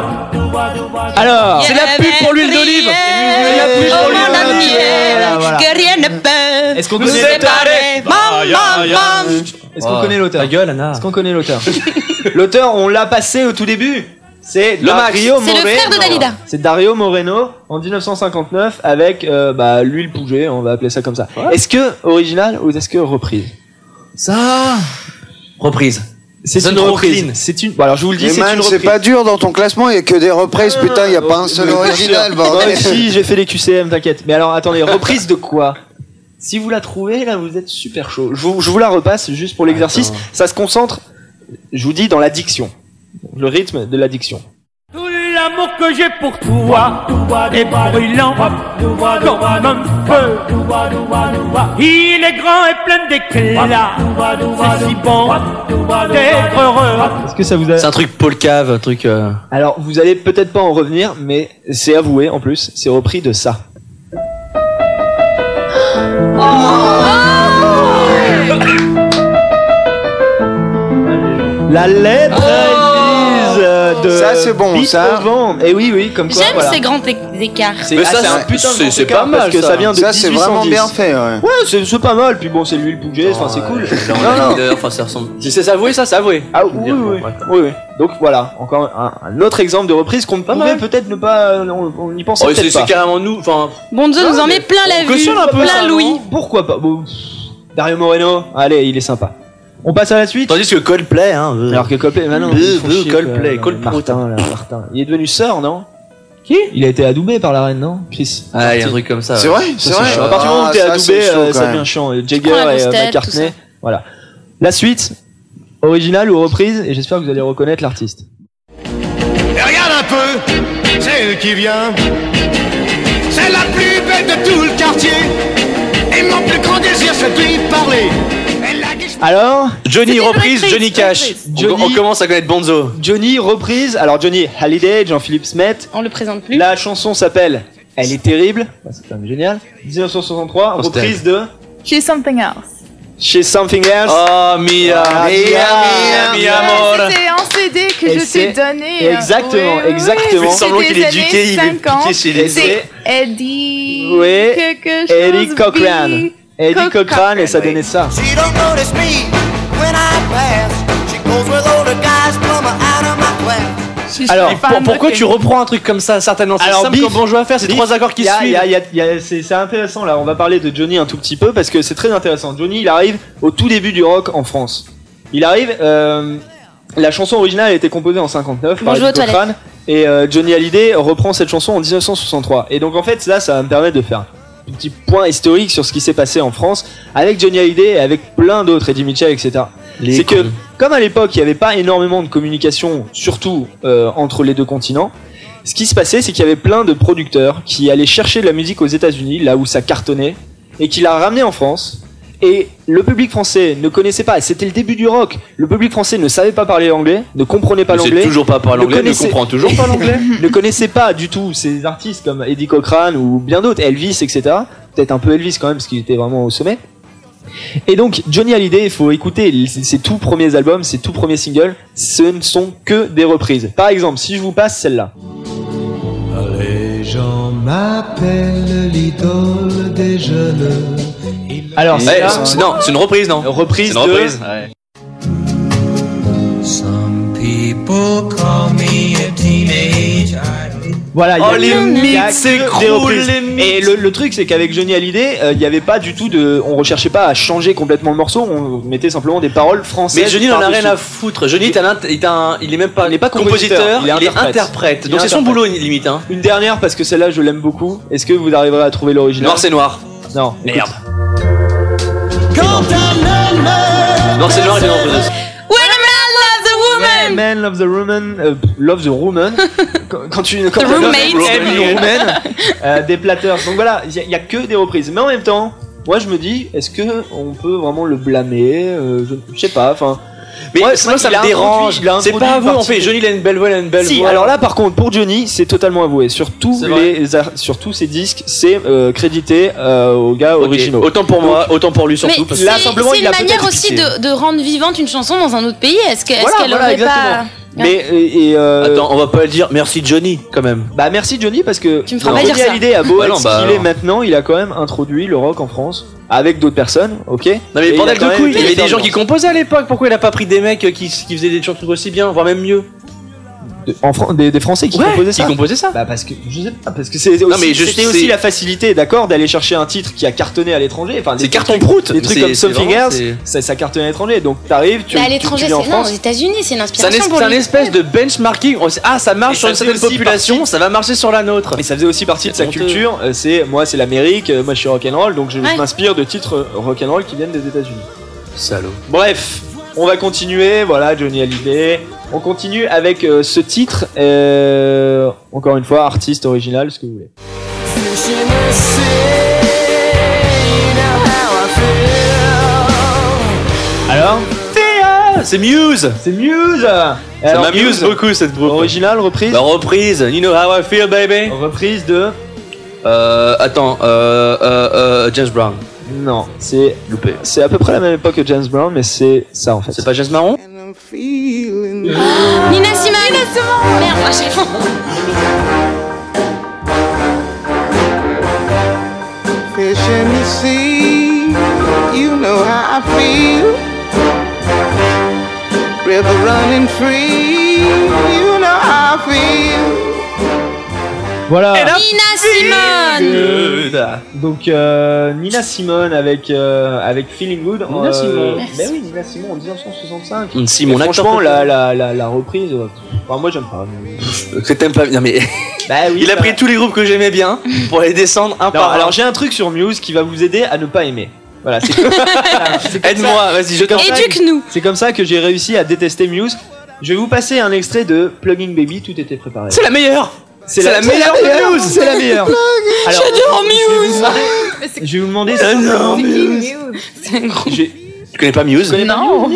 Alors, C'est la pub pour l'huile d'olive. C'est la pub pour Oh, l'huile mon d'olive. ami, Voilà. que rien ne peut Est-ce qu'on nous séparer. Mam. Est-ce qu'on connaît l'auteur gueule, Anna. Est-ce qu'on connaît l'auteur L'auteur, on l'a passé au tout début. C'est Le. Dario C'est le Moreno. frère de Dalida. C'est Dario Moreno en 1959 avec euh, bah, l'huile Pouget, on va appeler ça comme ça. Est-ce que original ou est-ce que reprise? Ça. Reprise. C'est une reprise. C'est une. Bon, alors je vous le dis, Mais c'est une c'est reprise. pas dur dans ton classement, il y a que des reprises, putain, il y a pas un seul original. Moi aussi, j'ai fait les QCM, t'inquiète. Mais alors, attendez, reprise de quoi? Si vous la trouvez, là, vous êtes super chaud. Je vous, je vous la repasse juste pour l'exercice. Attends. Ça se concentre, je vous dis, dans la diction. Le rythme de la diction. Tout l'amour que j'ai pour toi est brûlant comme un feu. Il est grand et plein d'éclat. C'est si bon d'être heureux. Est-ce que ça vous a... C'est un truc Paul Cave, un truc. euh, Alors, vous allez peut-être pas en revenir, mais c'est avoué en plus, c'est repris de ça. La lettre de Ça, c'est bon, ça. Et oui, oui, comme quoi. J'aime voilà. ces grands écarts. C'est Mais ah, ça, c'est un c'est- putain c'est- c'est pas mal, parce que ça, ça. vient de Ça, c'est vraiment 1810. bien fait, ouais. Ouais, c'est c'est pas mal. Puis bon, c'est l'huile Pouget, enfin c'est cool. Non, Non. Enfin, ça ressemble. Si c'est avoué, ça, c'est avoué. Ah oui, oui. Donc voilà, encore un, autre exemple de reprise qu'on pouvait mal. peut-être ne pas, on, y pensait Oh, c'est peut-être c'est pas. carrément nous. Enfin, Bonzo nous en met plein la vue, plein Louis. Pourquoi pas bon, Dario Moreno, allez, il est sympa. On passe à la suite. tandis que Coldplay, hein. euh, Alors que Coldplay, maintenant, Euh, font euh, chier, Coldplay. Coldplay. Martin, là, Martin. Il est devenu sœur, non? Qui? Il a été adoubé par la reine, non? Chris Ah, il y a un truc comme ça. C'est ouais. vrai, c'est vrai. chiant. À partir du moment où Ah, t'es ça, adoubé, c'est chaud, euh, quand ça même. devient chiant. Et prends Jagger la et grosse euh, tête, tout McCartney. ça? Voilà. La suite, originale ou reprise, et j'espère que vous allez reconnaître l'artiste. Et regarde un peu, c'est elle qui vient. C'est la plus belle de tout le quartier. Et mon plus grand désir, c'est de lui parler. Alors, Johnny reprise, Johnny Cash. On- Johnny- On commence à connaître Bonzo. Johnny reprise. Alors Johnny Hallyday, Jean-Philippe Smet. On le présente plus. La chanson s'appelle Elle est terrible. C'est quand même génial. 1963, Oh, c'était reprise de She's something else. chez Something Else. Oh, Mia, Mia, Mia, Mia, mi amor. C'était un CD que Et je t'ai donné. Exactement, Oui, oui, exactement. oui, semblant c'est qu'il est années il est 50. piqué chez les- C'est Eddie. Oui, quelque chose. Eddie Cochran. B. Eddie Cochran et ça donnait ça. She don't notice me when I pass. She goes with older guys from out of my class. Alors, Et pour- pourquoi tu reprends un truc comme ça Certainement, c'est simple Biff, comme bonjour à faire, c'est Biff, trois accords qui y a- suivent. y a- y a- y a- c'est c'est intéressant là, on va parler de Johnny un tout petit peu parce que c'est très intéressant. Johnny il arrive au tout début du rock en France. Il arrive, euh, la chanson originale a été composée en 59 par Bonjour Eddie aux Cochran et euh, Johnny Hallyday reprend cette chanson en 1963. Et donc en fait là ça va me permettre de faire petit point historique sur ce qui s'est passé en France avec Johnny Hallyday et avec plein d'autres, Eddie Mitchell, etc. C'est que comme à l'époque il n'y avait pas énormément de communication, surtout euh, entre les deux continents, ce qui se passait, c'est qu'il y avait plein de producteurs qui allaient chercher de la musique aux États-Unis, là où ça cartonnait, et qui la ramenaient en France. Et le public français ne connaissait pas, et c'était le début du rock. Le public français ne savait pas parler anglais, ne comprenait pas Ne sait l'anglais. toujours pas parler anglais, ne comprend toujours pas l'anglais. ne connaissait pas du tout ces artistes comme Eddie Cochran ou bien d'autres, Elvis, etc. Peut-être un peu Elvis quand même, parce qu'il était vraiment au sommet. Et donc Johnny Hallyday, il faut écouter ses ses tout premiers albums, ses tout premiers singles, ce ne sont que des reprises. Par exemple, si je vous passe celle-là. Les gens m'appellent l'idole des jeunes. Alors, c'est là- non, c'est une reprise, non? Reprise C'est une de- reprise. ouais. Some people call me a teenage idol. Voilà, il y a Oh, les que- il y a mythes que s'écroulent, des reprises. les mythes. Et le, le truc, c'est qu'avec Johnny Hallyday, euh, il n'y avait pas du tout de. On recherchait pas à changer complètement le morceau, on mettait simplement des paroles françaises. Mais Johnny n'en a par-dessus. rien à foutre. Johnny est un, int- est un- il est même pas, Il est pas compositeur, il est interprète. interprète. Il est Donc c'est son interprète. boulot limite. Hein. Une dernière, parce que celle-là, je l'aime beaucoup. Est-ce que vous arriverez à trouver l'original? Noir c'est noir. Non. Merde. Noir c'est noir, il est dans le When a man loves a woman. Man love the woman, euh, love the woman. quand, quand tu quand The tu roommate. aimes une woman, euh, des platters. Donc voilà, il y, a- a que des reprises. Mais en même temps, moi je me dis, est-ce que on peut vraiment le blâmer Euh, je, je sais pas. Enfin. Mais Ouais, moi ça me dérange. C'est pas avoué. On fait Johnny il a une belle voix, il a une belle Si, voix. alors là par contre pour Johnny c'est totalement avoué. Sur tous les sur tous ses disques c'est euh, crédité euh, aux gars originaux. Autant pour moi, autant pour lui Mais surtout. parce là, simplement, c'est il une a manière aussi de, de rendre vivante une chanson dans un autre pays. Est-ce Voilà, qu'elle voilà, aurait exactement. pas. Mais et, et, euh, Attends, on va pas le dire. Merci Johnny quand même. Bah merci Johnny parce que Tu me feras pas dire ça. A beau Bah non, ce bah qu'il est maintenant, il a quand même introduit le rock en France avec d'autres personnes, ok Non mais Et il a bordel quand de même couilles, il y fait avait des gens qui composaient à l'époque. Pourquoi il a pas pris des mecs qui, qui faisaient des trucs aussi bien, voire même mieux De- en Fran- des, des Français qui Ouais, composaient ça. Qui composaient ça Bah parce que je sais pas parce que c'est aussi, Non, mais je c'était sais- aussi la facilité, d'accord, d'aller chercher un titre qui a cartonné à l'étranger. Enfin, des C'est carton prout. Des trucs comme Something Else, c'est- ça, ça cartonne à l'étranger. Donc t'arrives, tu. Mais à l'étranger, viens en c'est non, aux. États-Unis, c'est une C'est un, inspiration es- pour c'est un espèce de benchmarking. Ah, ça marche Et sur une certaine population, partie- ça va marcher sur la nôtre. Mais ça faisait aussi partie de sa culture. euh, C'est moi, c'est l'Amérique. euh, Moi, je suis rock'n'roll, donc je m'inspire de titres euh, rock'n'roll qui viennent des États-Unis. Salaud. Bref, on va continuer. Voilà, Johnny Hallyday. On continue avec euh, ce titre. euh, encore une fois, artiste original, ce que vous voulez. Alors, C'est Muse c'est Muse. Ça Alors, m'amuse beaucoup cette groupe. Original, reprise. La reprise, you know how I feel baby Reprise de. Euh, attends, euh, euh, euh, James Brown. Non, c'est Loupé. c'est à peu près la même époque que James Brown, mais c'est ça en fait. C'est pas James Marron? I'm feeling Nina Simone. Ah, Nina Simone. Merde, à chaque fois. fish in the sea, you know how I feel. River running free, you know how I feel. Voilà. Nina Simone. Donc euh, Nina Simone avec euh, avec Feeling Good. Nina euh, Simone. Ben oui, Nina Simone en 1965. Si, Et mon acteur franchement, la, la, la, la reprise, enfin, moi j'aime pas. mais- Que t'aimes pas bien, mais Bah oui. il a bah- pris tous les groupes que j'aimais bien pour les descendre un Non, par un. alors j'ai un truc sur Muse qui va vous aider à ne pas aimer. Voilà, c'est c'est comme ça- Aide-moi, vas-y, je Éduque-nous. C'est comme ça que j'ai réussi à détester Muse. Je vais vous passer un extrait de Plugging Baby, tout était préparé. C'est la meilleure C'est la meilleure Muse. C'est la meilleure Alors, J'adore vous Muse. Je vais vous demander Ah non, simplement- Muse. J'ai- Tu connais pas Muse Non.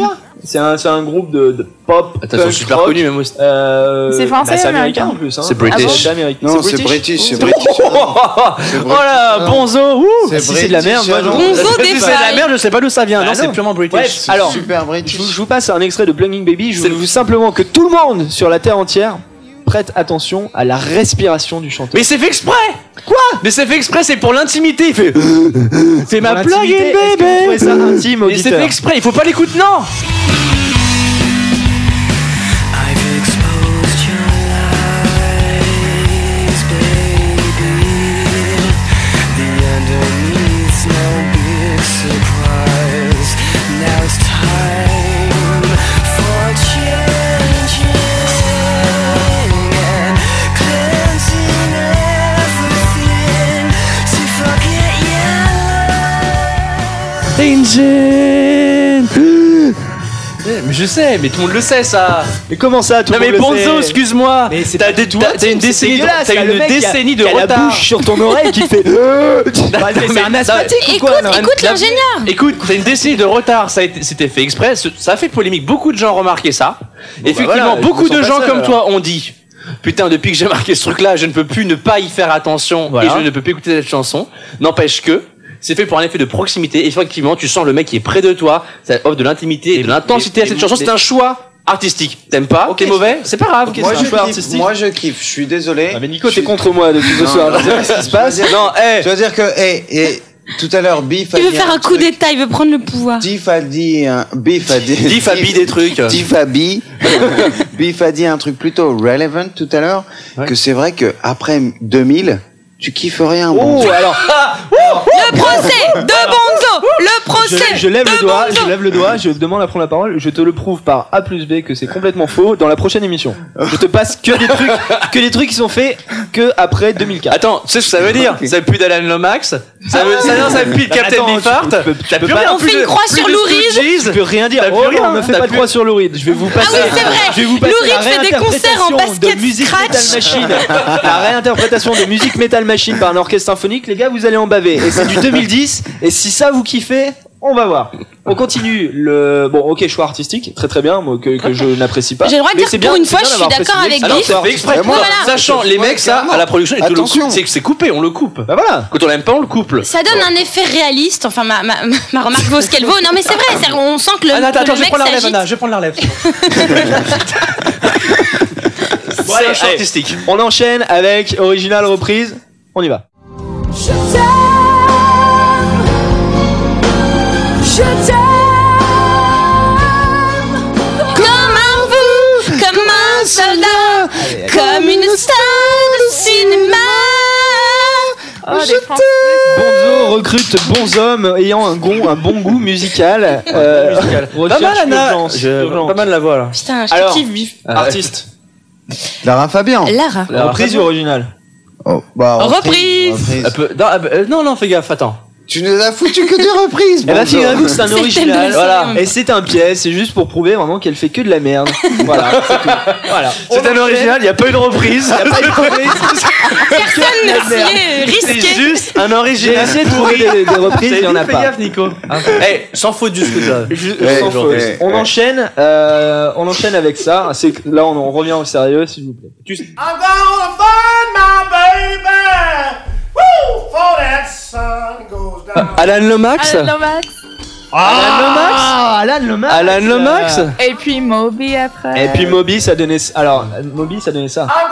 C'est un, c'est un groupe de, de pop. Attends, ils sont super connus, même aussi. Euh, C'est français bah, c'est ou américain américain en plus. Hein. C'est British. Ah bon, c'est. Non, c'est British, c'est Oh, British. Oh là, bonzo, ouh C'est Si c'est de la merde, moi. Bonzo Si des c'est de la merde, je sais pas d'où ça vient. Bah non, c'est purement British. Alors, Super British. vous, je vous passe un extrait de Plunging Baby. Je veux simplement que tout le monde sur la terre entière prête attention à la respiration du chanteur. Mais c'est fait exprès Quoi? Mais c'est fait exprès, c'est pour l'intimité. Il fait. C'est ma Pour plug l'intimité, in est-ce que vous trouvez baby ça intime, Mais c'est fait exprès, il faut pas l'écouter, non Mais je sais, mais tout le monde le sait ça. Mais comment ça, tout Non le monde le Bonzo, sait excuse-moi. Mais T'as des- toi, t'as- une décennie t'as une décennie de a la retard. bouche sur ton oreille qui fait c'est un asthmatique ou Écoute, quoi non écoute l'ingénieur. Écoute, t'as une décennie de retard, ça c'était fait exprès, ça a fait polémique, beaucoup de gens ont remarqué ça. Effectivement, bah je beaucoup de gens comme toi ont dit Putain, depuis que j'ai marqué ce truc-là, je ne peux plus ne pas y faire attention et je ne peux plus écouter cette chanson. N'empêche que c'est fait pour un effet de proximité. Effectivement, tu sens le mec qui est près de toi, ça offre de l'intimité et de l'intensité à cette chanson. C'est un choix artistique. T'aimes pas Ok, T'es mauvais C'est pas grave. Moi je, choix kiffe, artistique. moi je kiffe, je suis désolé. Ah, mais Nico, t'es contre moi depuis ce Non, soir. non, Je sais pas ce qui se passe. Non, eh Je veux dire que, hey, hey, tout à l'heure, Biff a Il veut dit faire un coup truc. d'état, il veut prendre le pouvoir. Biff a dit, un- Biff a dit, Diff a dit des trucs. Biff a dit, Biff a dit un truc plutôt relevant tout à l'heure, Ouais. que c'est vrai que après 2000, tu kiffes rien. Oh, bon. alors, De Bonzo Le je, lève le doigt, je lève le doigt, je demande à prendre la parole, je te le prouve par A plus B que c'est complètement faux dans la prochaine émission. Je te passe que des trucs, que des trucs qui sont faits que après 2004. Attends, tu sais ce que ça veut dire Ça veut plus d'Alan Lomax Ça veut, ça, non, ça veut plus de Captain tu Beefheart peux- tu peux- tu T'as peux plus pas- rien, On fait de- une croix sur Lou Reed. Je peux rien dire. Oh non, rien, ne fais t'as pas de croix sur Lou Reed. Je vais vous passer. Ah oui, c'est vrai. Je vais vous Lou passer Reed la fait des concerts en réinterprétation basket de musique scratch. Metal Machine. La réinterprétation de musique Metal Machine par un orchestre symphonique. Les gars, vous allez en baver. Et c'est du 2010. Et si ça vous kiffez, on va voir. On continue le bon ok choix artistique très très bien moi, que, que je n'apprécie pas J'ai le droit de Mais dire c'est que bien- pour une fois, je suis d'accord avec Biff. c'est fait exprès. Moi, Voilà. Sachant les Ouais, mecs ça à la production et tout le Attention. coupe, c'est que c'est coupé, on le coupe. bah voilà Quand on l'aime pas, on le coupe. Ça donne un effet réaliste, enfin ma, ma, ma remarque vaut ce qu'elle vaut. Non mais c'est vrai, on sent que le, Ah, attends, que attends, je vais prendre la relève. Anna, je vais prendre la relève. Bon, allez, un choix allez. artistique. on enchaîne avec original reprise on y va je des Français. Bonzo recrute bons hommes ayant un, gon- un bon goût musical. Euh, Pas mal, Anna. Je-. Pas mal la voix là. Putain, je Alors, te kiffe Biff. Artiste. Lara Fabian. Lara. La reprise ou original Oh, bah, Reprise. reprise. Elle peut- Non, euh, non, non, fais gaffe, attends. Tu nous as foutu que des reprises. Eh ben Bonzo. figurez-vous que c'est un original. Voilà. Et c'est un pièce, c'est juste pour prouver vraiment qu'elle fait que de la merde. Voilà, c'est tout. Voilà. C'est un original, il n'y a pas eu de reprise. Y a pas eu de reprise. Personne ne s'y est C'est juste un J'ai original. essayé de trouver des, des reprises, il y en a Fais pas. gaffe, Nico. Eh, sans faute du Ouais, sans faute. ouais. On enchaîne, euh, on enchaîne avec ça. C'est que là, on, on revient au sérieux, s'il vous plaît. Tu- I'm gonna find my baby. Woo! For that sun goes down. Alan Lomax? Alan Lomax. Alan Lomax? Alan Lomax. Alan Lomax? Et puis Moby après. Et puis Moby, ça donnait. Alors, Moby, ça donnait ça. I'm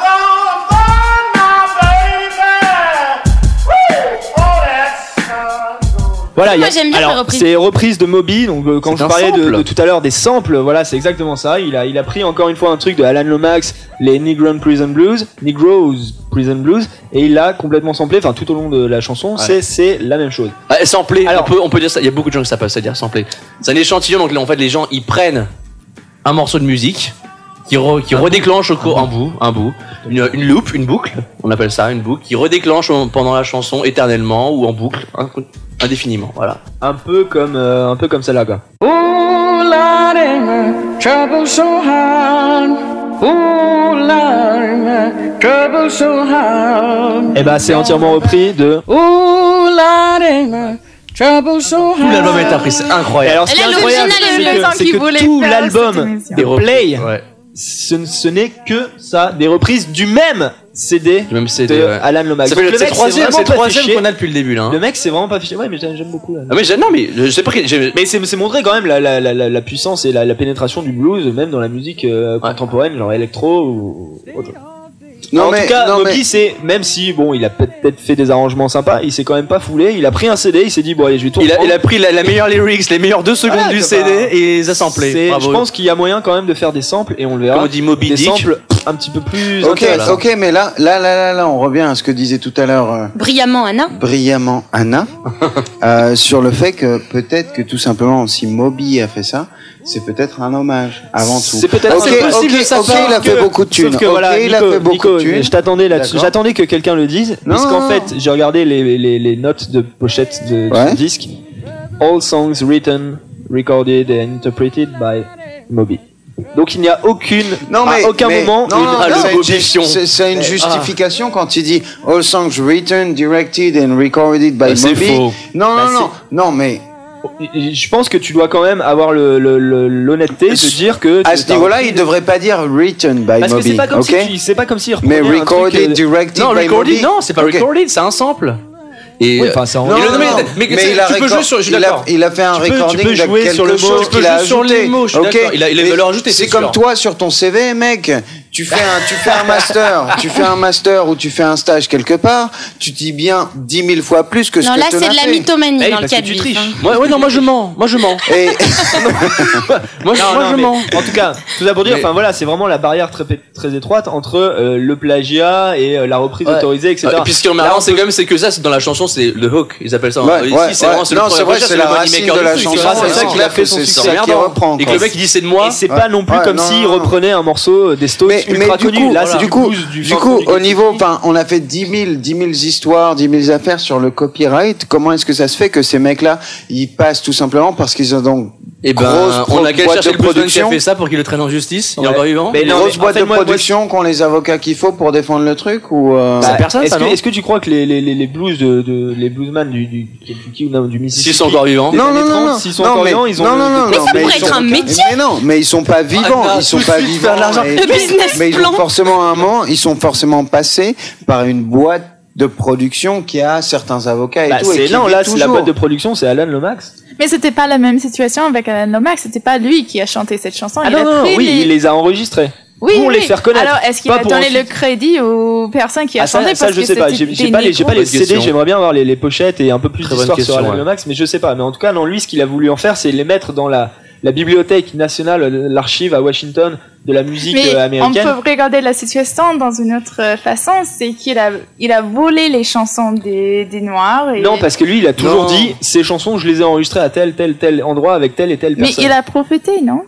Voilà, Moi, j'aime bien alors, la reprise. C'est reprise de Moby, donc euh, quand C'est je un parlais de, sample. de tout à l'heure des samples, voilà, c'est exactement ça. Il a, il a pris encore une fois un truc de Alan Lomax, les Negro Prison Blues, Negroes Prison Blues, et il l'a complètement samplé, enfin tout au long de la chanson, c'est c'est la même chose. Ah, samplé, Alors- on, peut, on peut dire ça. Il y a beaucoup de gens qui savent pas ça dire samplé. C'est un échantillon, donc là, en fait, les gens ils prennent un morceau de musique qui, re- qui redéclenche au cours un bout, un bout, une, une loop, une boucle, on appelle ça une boucle, qui redéclenche en- pendant la chanson éternellement ou en boucle, indéfiniment. Voilà. Un peu comme, euh, un peu comme celle-là, quoi. Oh, Lord, my trouble so hard. Oh, Lord, my trouble so hard. Et bah, c'est entièrement repris de. Oh, Lord, my Tout l'album est appris, c'est Et incroyable. alors, ce qui est incroyable, c'est que, que tout l'album des Play, Ouais. Ce, ce n'est que ça, des reprises du même CD Du même CD, de ouais. Alan Lomax. Ça fait le troisième, c'est troisième qu'on a depuis le début là. hein. Le mec, c'est vraiment pas fiché. Ouais, mais j'aime beaucoup. Alan. Ah mais non mais je sais pas Mais c'est c'est montré quand même la, la, la, la- puissance et la, la pénétration du blues, même dans la musique euh, contemporaine, genre électro ou autre. Non, en mais- tout cas, non, Moby, mais- c'est même si bon, il a peut-être fait des arrangements sympas, il s'est quand même pas foulé. Il a pris un CD, il s'est dit bon allez, je vais tout. il a, il a pris la, la meilleure lyrics, les meilleures deux secondes Voilà, du CD pas- et les a samplés. Je pense qu'il y a moyen quand même de faire des samples et on le verra. Comme on dit Moby des Dick. samples un petit peu plus Ok, ok, mais là, là, là, là, là, on revient à ce que disait tout à l'heure euh, Brillamment, Anna. brillamment Anna euh, sur le fait que peut-être que tout simplement, si Moby a fait ça, c'est peut-être un hommage avant tout. C'est peut-être Ok, c'est possible ok, de sa ok, part il a fait que- beaucoup de thunes. Sauf que Ok, voilà, il a fait beaucoup Nico, de thunes. Je t'attendais là-dessus. J'attendais que quelqu'un le dise, Non, puisqu'en non, fait, j'ai regardé les, les, les notes de pochette de, Ouais. du disque. All songs written, recorded and interpreted by Moby. Donc il n'y a aucune, Non mais à aucun mais- moment, non, une non, Ah, c'est une l'audition. ju- c'est c'est une justification quand il dit all songs written, directed and recorded by Ah, c'est Moby. faux. Non Bah, non non non mais je pense que tu dois quand même avoir le- le- le- l'honnêteté de dire que à ce niveau-là, il devrait pas dire written by parce que Moby. c'est pas comme ok? si c'est pas comme s'il mais reprenait un truc, recorded, euh, directed Non, by recorded, Moby. non, c'est pas Ok. recorded, c'est un sample. Et Oui, enfin, c'est en- Non, mais- il a tu peux record- jouer sur, je suis il a- d'accord. il a fait un Tu peux- tu recording de quelque sur le mot, tu peux a sur les mots, je suis. Il a- il a Mais valeur ajoutée, C'est c'est comme sûr. toi sur ton CV, mec. Tu fais un, tu fais un master, tu fais un master ou tu fais un stage quelque part, tu dis bien dix mille fois plus que ce Non, que là, c'est as de la mythomanie Eh, dans le cas de tu triches. hein. Moi, ouais, non, moi je mens. Moi je mens. Et Moi, je- Non, moi non, je mais mens. En tout cas, tout ça pour dire, Mais- enfin voilà, c'est vraiment la barrière très très étroite entre euh, le plagiat et euh, la reprise Ouais. autorisée, etc. Et puis ce qui est marrant, c'est quand même c'est que ça, c'est dans la chanson, c'est le hook, ils appellent ça. Ouais, Ici, ouais, c'est ouais. vraiment c'est vrai, c'est le la racine de la chanson, c'est ça qui a fait son succès. reprend. Et que le mec il dit c'est de moi. Et c'est pas non plus comme s'il reprenait un morceau des Stones mais, mais ultra du connu. coup, Là, c'est du coup, du du coup, au niveau, enfin, on a fait 10 000, 10 000 histoires, 10 000 affaires sur le copyright. Comment est-ce que ça se fait que ces mecs-là, ils passent tout simplement parce qu'ils ont donc Et ben, grosse on a qu'à boîte chercher de le bluesman qui a production, fait ça pour qu'il le traîne en justice. Il est Ouais. encore vivant. Mais une non, grosse mais boîte en fait, de moi- moi, production qu'ont les avocats qu'il faut pour défendre le truc ou euh, Bah, personne, est-ce ça, que, est-ce que tu crois que les, les, les, les blues de, de les bluesman du du Kentucky ou du Mississippi S'ils sont encore vivants. Non, non, 30, non, non. s'ils sont non, encore vivants, ils ont non, non, non, Mais non, ça pourrait ils être sont- un métier. Mais non, mais ils sont pas vivants, Anna, ils sont pas vivants. Le business mais ils ont forcément un moment, ils sont forcément passés par une boîte de production qui a certains avocats et Bah, tout. et non, là, c'est la boîte de production, c'est Alan Lomax. Mais c'était pas la même situation avec Alan Lomax. C'était pas lui qui a chanté cette chanson. Ah il non, a non, pris oui, les- il les a enregistrés. Oui, pour les oui. faire connaître. Alors, est-ce qu'il a donné ensuite- le crédit aux personnes qui a Ah, ça, chanté ça, parce je que sais pas. J'ai pas les, j'ai pas les CD. J'aimerais bien avoir les, les pochettes et un peu plus d'histoire sur Alan ouais. Lomax, mais je sais pas. Mais en tout cas, non, lui, ce qu'il a voulu en faire, c'est les mettre dans la la bibliothèque nationale, l'archive à Washington de la musique Mais euh, on américaine. peut regarder la situation dans une autre façon, c'est qu'il a, il a volé les chansons des, des Noirs. Et... Non, parce que lui, il a toujours Non. dit ces chansons, je les ai enregistrées à tel, tel, tel endroit avec telle et telle Mais personne. il a profité, non?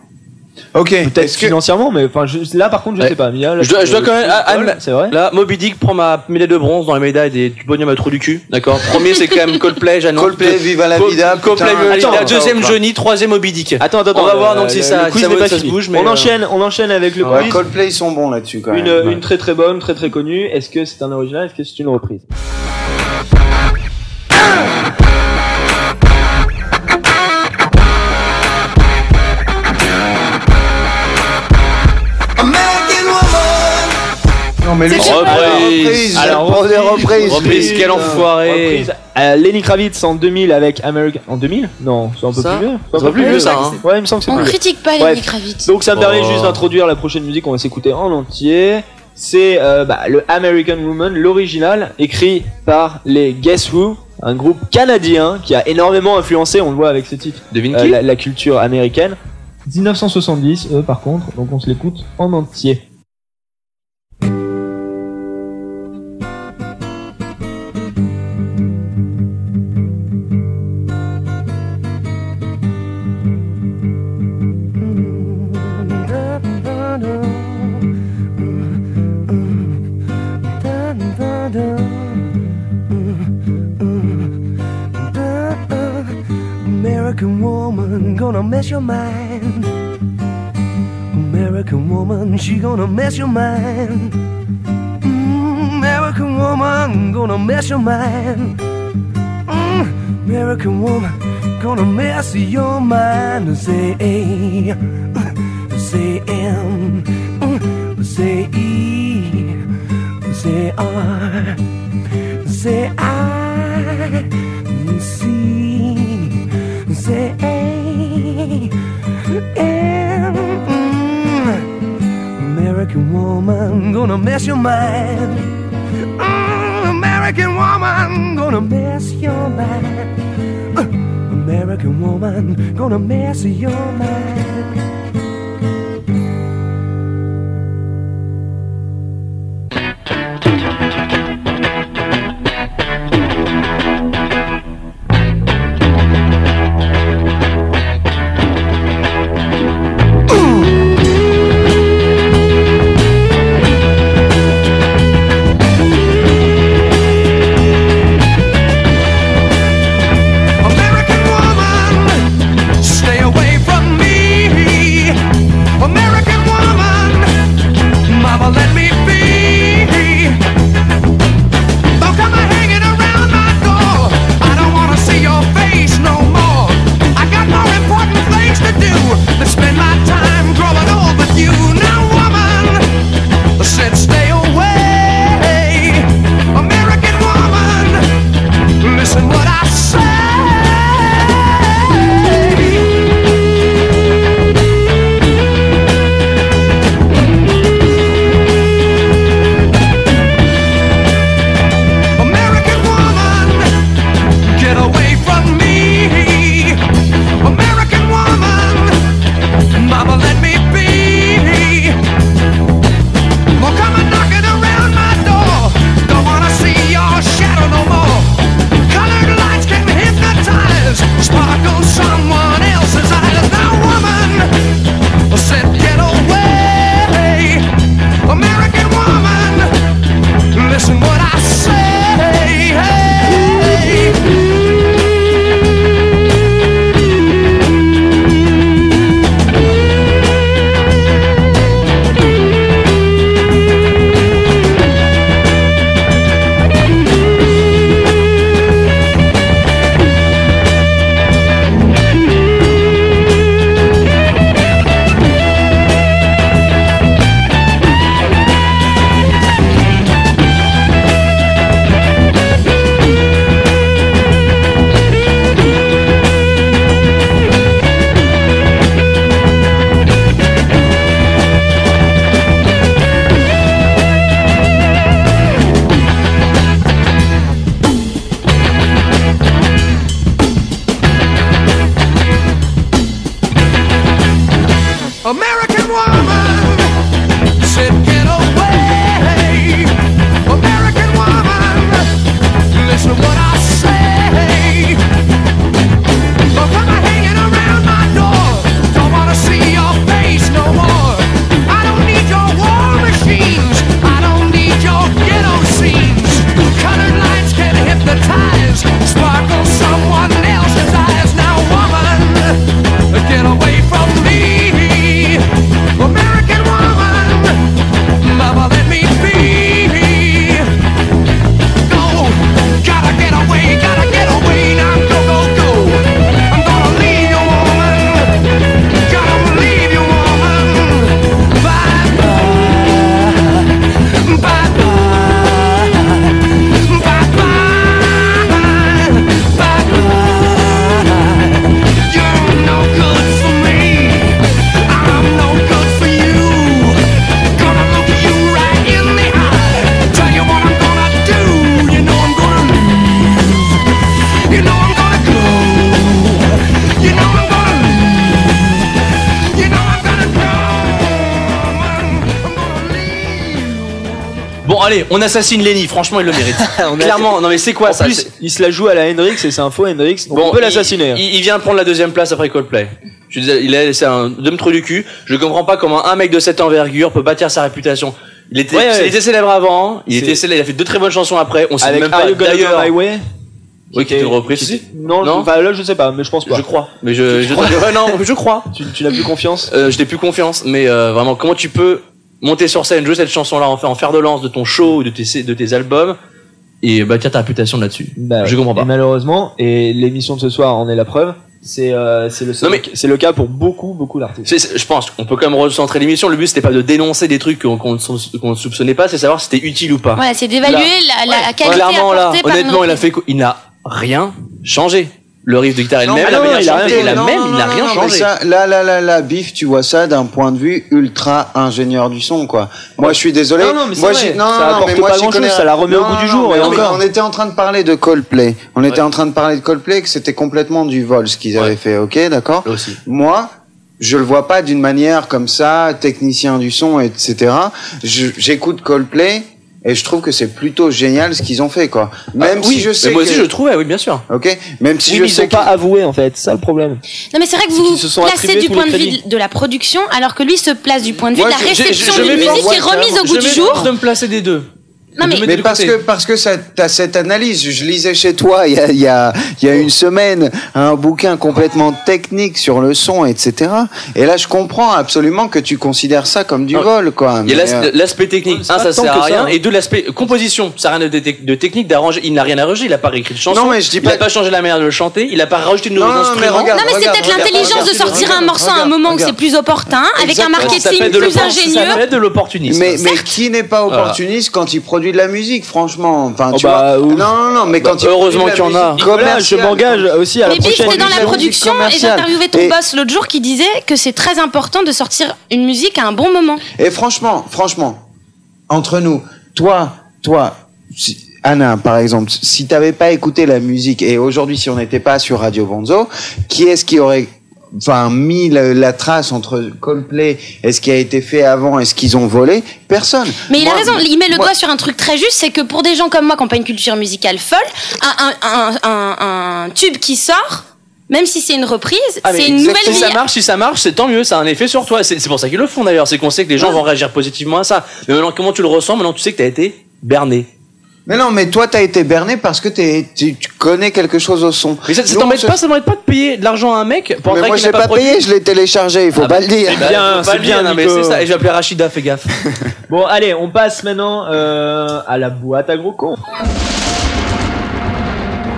Ok. Peut-être Est-ce que financièrement, mais enfin, je- là, par contre, je Ouais. sais pas. Mais là, Je dois, je dois euh, quand même. ah, c'est vrai. Là, Moby Dick prend ma médaille de bronze dans la médaille des du pognon à trou du cul. D'accord. Premier, c'est quand même Coldplay, j'annonce. Coldplay, Viva la Col- vida. Coldplay, putain. Viva la Attends, vida. attends, Deuxième attends. Johnny, troisième Moby Dick. Attends, attends, On va attends, voir euh, donc si le- ça, le quiz si ça, n'est pas ça se fini. bouge. Mais on euh, enchaîne, on enchaîne avec le Ouais, quiz. Coldplay, ils sont bons là-dessus quand même. Une très très bonne, très très connue. Est-ce que c'est un original? Est-ce que c'est une reprise? Mais la reprise. reprise. Alors, reprises. Reprise, lui. quel enfoiré. Reprise. Euh, Lenny Kravitz en 2000 avec American. En 2000 Non, c'est un peu Ça plus vieux. C'est un peu plus vieux, ça, hein. Ouais, il me semble que c'est On plus vieux. critique pas. Lenny Kravitz. Donc ça me permet Oh. juste d'introduire la prochaine musique qu'on va s'écouter en entier. C'est euh, bah, le American Woman, l'original, écrit par les Guess Who, un groupe canadien qui a énormément influencé, on le voit avec ce titre, Devine euh, qui la, la culture américaine. 1970, eux, par contre, donc on se l'écoute en entier. Mess your mind. American woman, she gonna mess your mind. Mm, American woman gonna mess your mind. Mm, American woman, gonna mess your mind. Say A, say M, say E, say R, say I, C, say A, M. American woman, gonna mess your mind. Mm, American woman, gonna mess your mind. Uh, American woman, gonna mess your mind. Assassine Lenny. Franchement, il le mérite. Clairement, non mais c'est quoi En ça plus, il se la joue à la Hendrix et c'est un faux Hendrix. On peut il- l'assassiner. Il, il vient prendre la deuxième place après Coldplay. Je disais, il a laissé un deux trou du cul. Je comprends pas comment un mec de cette envergure peut bâtir sa réputation. Il était, Ouais, ouais. il était célèbre avant, il était célèbre, il a fait deux très bonnes chansons après. On sait Avec même pas d'ailleurs. Oui, qui était une reprise qui Non, Non enfin, là je sais pas, mais je pense pas. Je crois. Mais je, je, crois? Ouais, non, je crois. Tu, tu n'as plus confiance? Euh, je n'ai plus confiance, mais euh, vraiment, comment tu peux monter sur scène, jouer cette chanson-là, en faire, en faire de lance de ton show ou de tes, de tes albums, et bâtir ta réputation là-dessus. Bah ouais. Je comprends pas. Et malheureusement, et l'émission de ce soir en est la preuve, c'est euh, c'est le, seul- Non, mais- c'est le cas pour beaucoup, beaucoup d'artistes. Je pense qu'on peut quand même recentrer l'émission. Le but c'était pas de dénoncer des trucs qu'on ne soupçonnait pas, c'est savoir si c'était utile ou pas. Voilà, c'est d'évaluer la, la qualité Clairement là, par honnêtement, il a fait quoi Il n'a rien changé. Le riff de guitare est le même, la non, manière il a de chanter rien est la même, Non, il n'a rien changé. ça, là, là, là, là, Biff, tu vois ça d'un point de vue ultra ingénieur du son, quoi. Moi, je suis désolé. Non, non, mais c'est moi, vrai. non, Ça non, non, apporte mais moi, pas grand-chose, connais- ça la remet au goût du non, jour, et on- encore. On était en train de parler de Coldplay. On était en train de parler de Coldplay, que c'était complètement du vol, ce qu'ils avaient fait, ok, d'accord? Moi, je le vois pas d'une manière comme ça, technicien du son, etc. J'écoute Coldplay, et je trouve que c'est plutôt génial ce qu'ils ont fait, quoi. Même Ah, oui, si je mais sais moi que- aussi je le trouvais, oui, bien sûr. Ok, même si Oui, je mais ils sais ont pas avoué en fait, c'est ça le problème. Non mais c'est vrai que vous sont placez du point de vue de la production alors que lui se place du point de vue Moi, de la je- je- réception je d'une musique qui est remise au je goût du jour. de me placer des deux. Non mais, mais parce que parce que ça t'as cette analyse. Je lisais chez toi il y a il y a il y a une semaine un bouquin complètement technique sur le son, etc. Et là, je comprends absolument que tu considères ça comme du vol, quoi. Il y a euh, l'aspect technique, c'est un pas ça sert que à rien, hein. et deux l'aspect composition, ça n'a rien de, de technique d'arranger, il n'a rien arrangé, il a pas réécrit de chanson, Non, mais je dis il pas- a pas changé la manière de le chanter, il a pas rajouté de nouveaux Non, non, mais instruments. regarde, non mais c'est peut-être l'intelligence de sortir un morceau à un moment où c'est plus opportun, avec un marketing plus ingénieux. Ça fait de l'opportunisme. Mais qui n'est pas opportuniste quand il produit de la musique, franchement Enfin, Oh tu bah, vois. Non, non, non, mais Bah, quand il heureusement qu'il y en a. Nicolas, je m'engage aussi à la Mais Biff, prochaine t'es dans la production et interviewé ton Et- boss l'autre jour qui disait que c'est très important de sortir une musique à un bon moment. Et franchement, franchement, entre nous, toi, toi, si- Anna, par exemple, si t'avais pas écouté la musique et aujourd'hui, si on n'était pas sur Radio Bonzo, qui est-ce qui aurait Enfin, mis la, la trace entre Coldplay et ce qui a été fait avant et ce qu'ils ont volé, personne. Mais il a raison, il met le moi- doigt sur un truc très juste, c'est que pour des gens comme moi qui n'ont pas une culture musicale folle, un, un, un, un- un tube qui sort, même si c'est une reprise, Ah, c'est une nouvelle si vie. ça marche, si ça marche, c'est tant mieux, ça a un effet sur toi. C'est c'est pour ça qu'ils le font d'ailleurs, c'est qu'on sait que les gens vont réagir positivement à ça. Mais maintenant, comment tu le ressens? Maintenant, tu sais que t'as été berné. Mais non, mais toi, t'as été berné parce que t'es- tu, tu connais quelque chose au son. Mais ça, ça t'embête pas, ça t'embête pas de payer de l'argent à un mec pour un Mais moi, qu'il je l'ai n'a pas produit payé, je l'ai téléchargé, il faut Ah pas bah, le dire. bah, bien, pas c'est bien, non, mais Nico. c'est ça. Et je vais appeler Rachida, fais gaffe. Bon, allez, on passe maintenant euh, à la boîte à gros cons.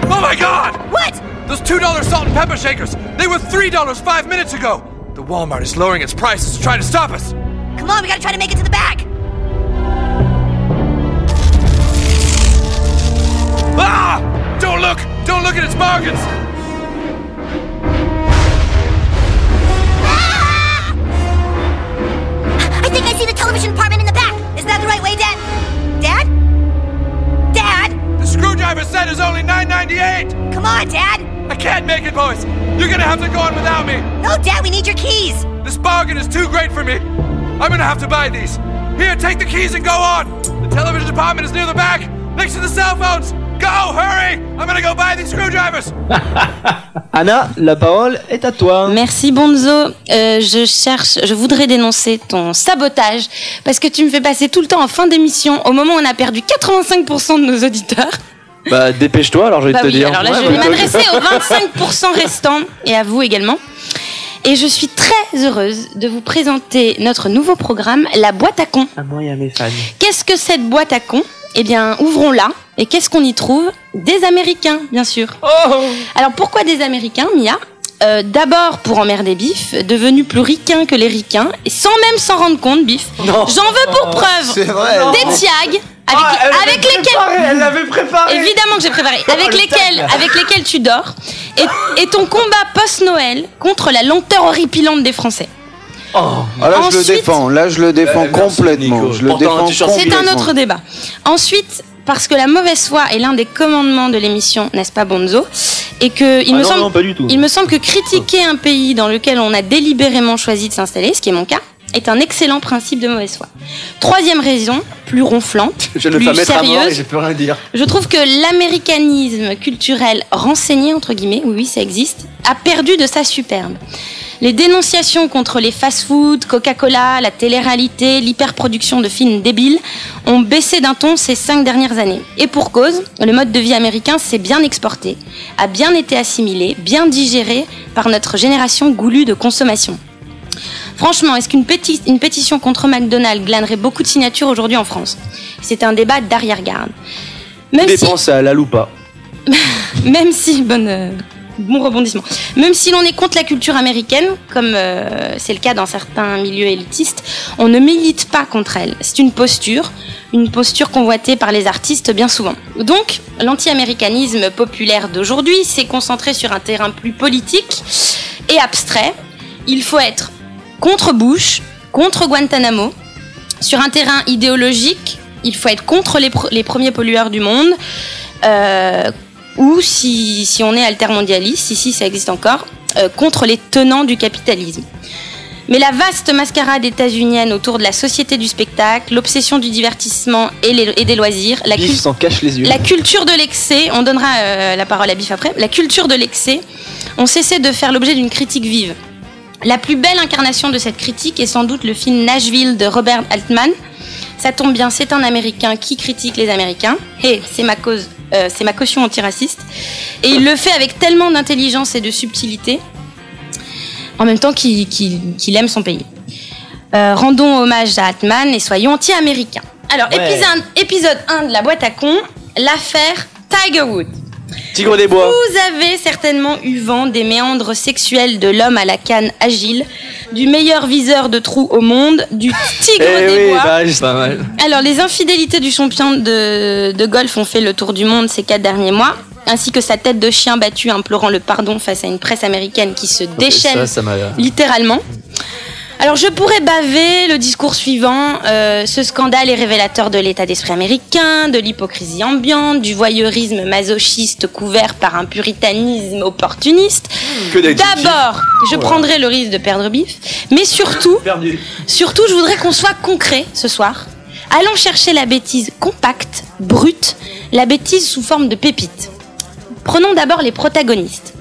Oh my god! What? Those $2 salt and pepper shakers, they were $3 five minutes ago! The Walmart is lowering its prices to try to stop us! Come on, we gotta try to make it to the back. Ah! Don't look! Don't look at its bargains! I think I see the television department in the back. Is that the right way, Dad? Dad? Dad? The screwdriver set is only $9.98! Come on, Dad. I can't make it, boys! You're gonna have to go on without me! No, Dad, we need your keys. This bargain is too great for me! I'm gonna have to buy these! Here, take the keys and go on! The television department is near the back, next to the cell phones! Go, hurry! I'm gonna go buy these screwdrivers! Anna, la parole est à toi. Merci Bonzo. Euh, je cherche, je voudrais dénoncer ton sabotage parce que tu me fais passer tout le temps en fin d'émission au moment où on a perdu 85% de nos auditeurs. Bah, dépêche-toi, alors je vais Bah te oui, dire. alors là Ouais, je bah, vais m'adresser aux 25% restants et à vous également. Et je suis très heureuse de vous présenter notre nouveau programme, la boîte à cons. Ah, moi, y a mes fans. Qu'est-ce que cette boîte à cons? Eh bien, ouvrons-la. Et qu'est-ce qu'on y trouve? Des Américains, bien sûr. Alors, pourquoi des Américains, Mia? Euh, D'abord pour emmerder Biff, devenu plus ricain que les ricains, et sans même s'en rendre compte, Biff. J'en veux pour preuve C'est vrai. des tiags avec, Ah, elle l'avait avec lesquels préparé, elle l'avait préparé. évidemment que j'ai préparé Oh, avec le lesquels tag. avec lesquels tu dors et, et ton combat post Noël contre la lenteur horripilante des Français. Ah, là, je le Ensuite- défends. Là, je le défends Euh, complètement. Je le défends C'est un autre débat. Ensuite, parce que la mauvaise foi est l'un des commandements de l'émission, n'est-ce pas Bonzo Et que il Ah me non, semble non, pas du tout. il me semble que critiquer un pays dans lequel on a délibérément choisi de s'installer, ce qui est mon cas, est un excellent principe de mauvaise foi. Troisième raison, plus ronflante, Je ne plus pas mettre à mort et sérieuse, je peux rien dire. je trouve que l'américanisme culturel renseigné, entre guillemets, oui, oui, ça existe, a perdu de sa superbe. Les dénonciations contre les fast-foods, Coca-Cola, la télé-réalité, l'hyperproduction de films débiles ont baissé d'un ton ces cinq dernières années. Et pour cause, le mode de vie américain s'est bien exporté, a bien été assimilé, bien digéré par notre génération goulue de consommation. Franchement, est-ce qu'une péti- une pétition contre McDonald's glanerait beaucoup de signatures aujourd'hui en France? C'est un débat d'arrière-garde. Si, à la même si, bonne, euh, bon rebondissement. Même si l'on est contre la culture américaine, comme euh, c'est le cas dans certains milieux élitistes, on ne milite pas contre elle. C'est une posture, une posture convoitée par les artistes bien souvent. Donc, l'anti-américanisme populaire d'aujourd'hui s'est concentré sur un terrain plus politique et abstrait. Il faut être contre Bush, contre Guantanamo. Sur un terrain idéologique, il faut être contre les, pr- les premiers pollueurs du monde. Euh, ou si, si on est altermondialiste, ici ça existe encore, euh, contre les tenants du capitalisme. Mais la vaste mascarade états-unienne autour de la société du spectacle, l'obsession du divertissement et, les- et des loisirs, la, Biff cul- s'en cache les yeux. la culture de l'excès, on donnera euh, la parole à Biff après, la culture de l'excès, on cessait de faire l'objet d'une critique vive. La plus belle incarnation de cette critique est sans doute le film Nashville de Robert Altman. Ça tombe bien, c'est un Américain qui critique les Américains. Et c'est ma cause, euh, c'est ma caution antiraciste. Et il le fait avec tellement d'intelligence et de subtilité, en même temps qu'il qu'il- qu'il aime son pays. Euh, rendons hommage à Altman et soyons anti-américains. Alors, Ouais. épisode, épisode 1 de la boîte à cons, l'affaire Tiger Woods. Tigre des bois. Vous avez certainement eu vent des méandres sexuels de l'homme à la canne agile, du meilleur viseur de trous au monde, du tigre Eh des oui, bois. bah, c'est pas mal. Alors, les infidélités du champion de, de golf ont fait le tour du monde ces quatre derniers mois, ainsi que sa tête de chien battu implorant le pardon face à une presse américaine qui se déchaîne Ça, ça m'a. littéralement. Alors je pourrais baver le discours suivant. euh, ce scandale est révélateur de l'état d'esprit américain, de l'hypocrisie ambiante, du voyeurisme masochiste couvert par un puritanisme opportuniste. D'abord, je prendrai le risque de perdre bif, mais surtout, surtout, je voudrais qu'on soit concret ce soir. Allons chercher la bêtise compacte, brute, la bêtise sous forme de pépites. Prenons d'abord les protagonistes.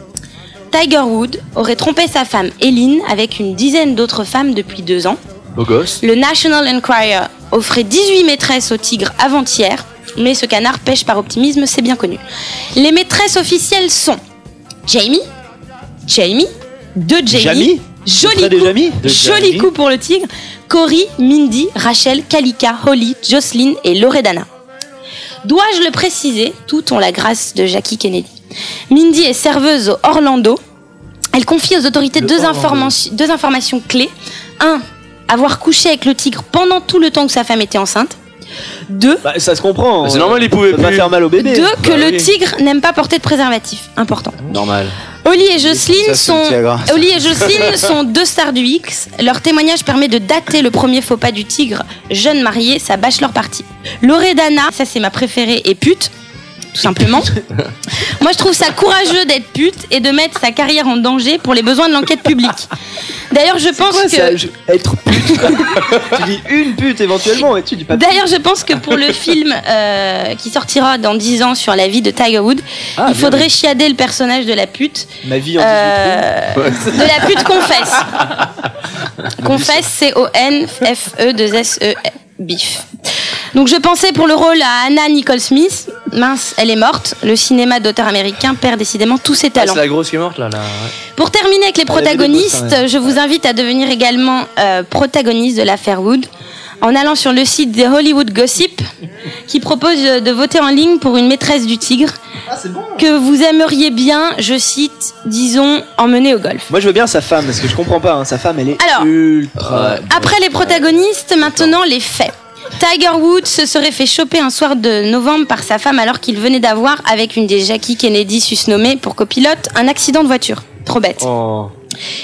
Tiger Wood aurait trompé sa femme Eileen avec une dizaine d'autres femmes depuis deux ans. Beau gosse. Le National Enquirer offrait 18 maîtresses au tigre avant-hier, mais ce canard pêche par optimisme, c'est bien connu. Les maîtresses officielles sont Jamie, Jamie, deux Jamie, Jamie joli coup, Jamie De joli Jamie. coup pour le tigre, Cory, Mindy, Rachel, Kalika, Holly, Jocelyn et Loredana. Dois-je le préciser, toutes ont la grâce de Jackie Kennedy. Mindy est serveuse au Orlando. Elle confie aux autorités deux, informa- deux informations clés. Un, avoir couché avec le tigre pendant tout le temps que sa femme était enceinte. Deux, Bah, ça se comprend. Bah, c'est normal, il pouvait Ça va plus. faire mal au bébé. deux que Bah le oui. tigre n'aime pas porter de préservatif. Important. Normal. Oli et Jocelyne Ça, sont ça. Oli et Jocelyne sont deux stars du X. Leur témoignage permet de dater le premier faux pas du tigre, jeune marié, sa bachelor party. Loredana, ça c'est ma préférée, est pute. Tout simplement. Moi, je trouve ça courageux d'être pute et de mettre sa carrière en danger pour les besoins de l'enquête publique. D'ailleurs, je pense Quoi, que ça, je- Être pute. tu dis une pute éventuellement et tu dis pas pute. D'ailleurs, je pense que pour le film euh, qui sortira dans 10 ans sur la vie de Tiger Wood, Ah, il bien, faudrait chiader le personnage de la pute. Ma vie en 18 Euh, de la pute confesse. confesse, C-O-N-F-E-2-S-E, E, bif. Donc je pensais pour le rôle à Anna Nicole Smith. Mince, elle est morte. Le cinéma d'auteur américain perd décidément tous ses Ah, talents. c'est la grosse qui est morte là. là. Pour terminer avec les protagonistes, seins, je vous invite à devenir également euh, protagoniste de l'affaire Wood en allant sur le site des Hollywood Gossip qui propose de voter en ligne pour une maîtresse du tigre que vous aimeriez bien, je cite, disons, emmener au golf. Moi je veux bien sa femme parce que je comprends pas. hein, Sa femme elle est Alors, ultra. Après les protagonistes, maintenant les faits. Tiger Woods se serait fait choper un soir de novembre par sa femme alors qu'il venait d'avoir, avec une des Jackie Kennedy susnommées pour copilote, un accident de voiture. Trop bête. Oh.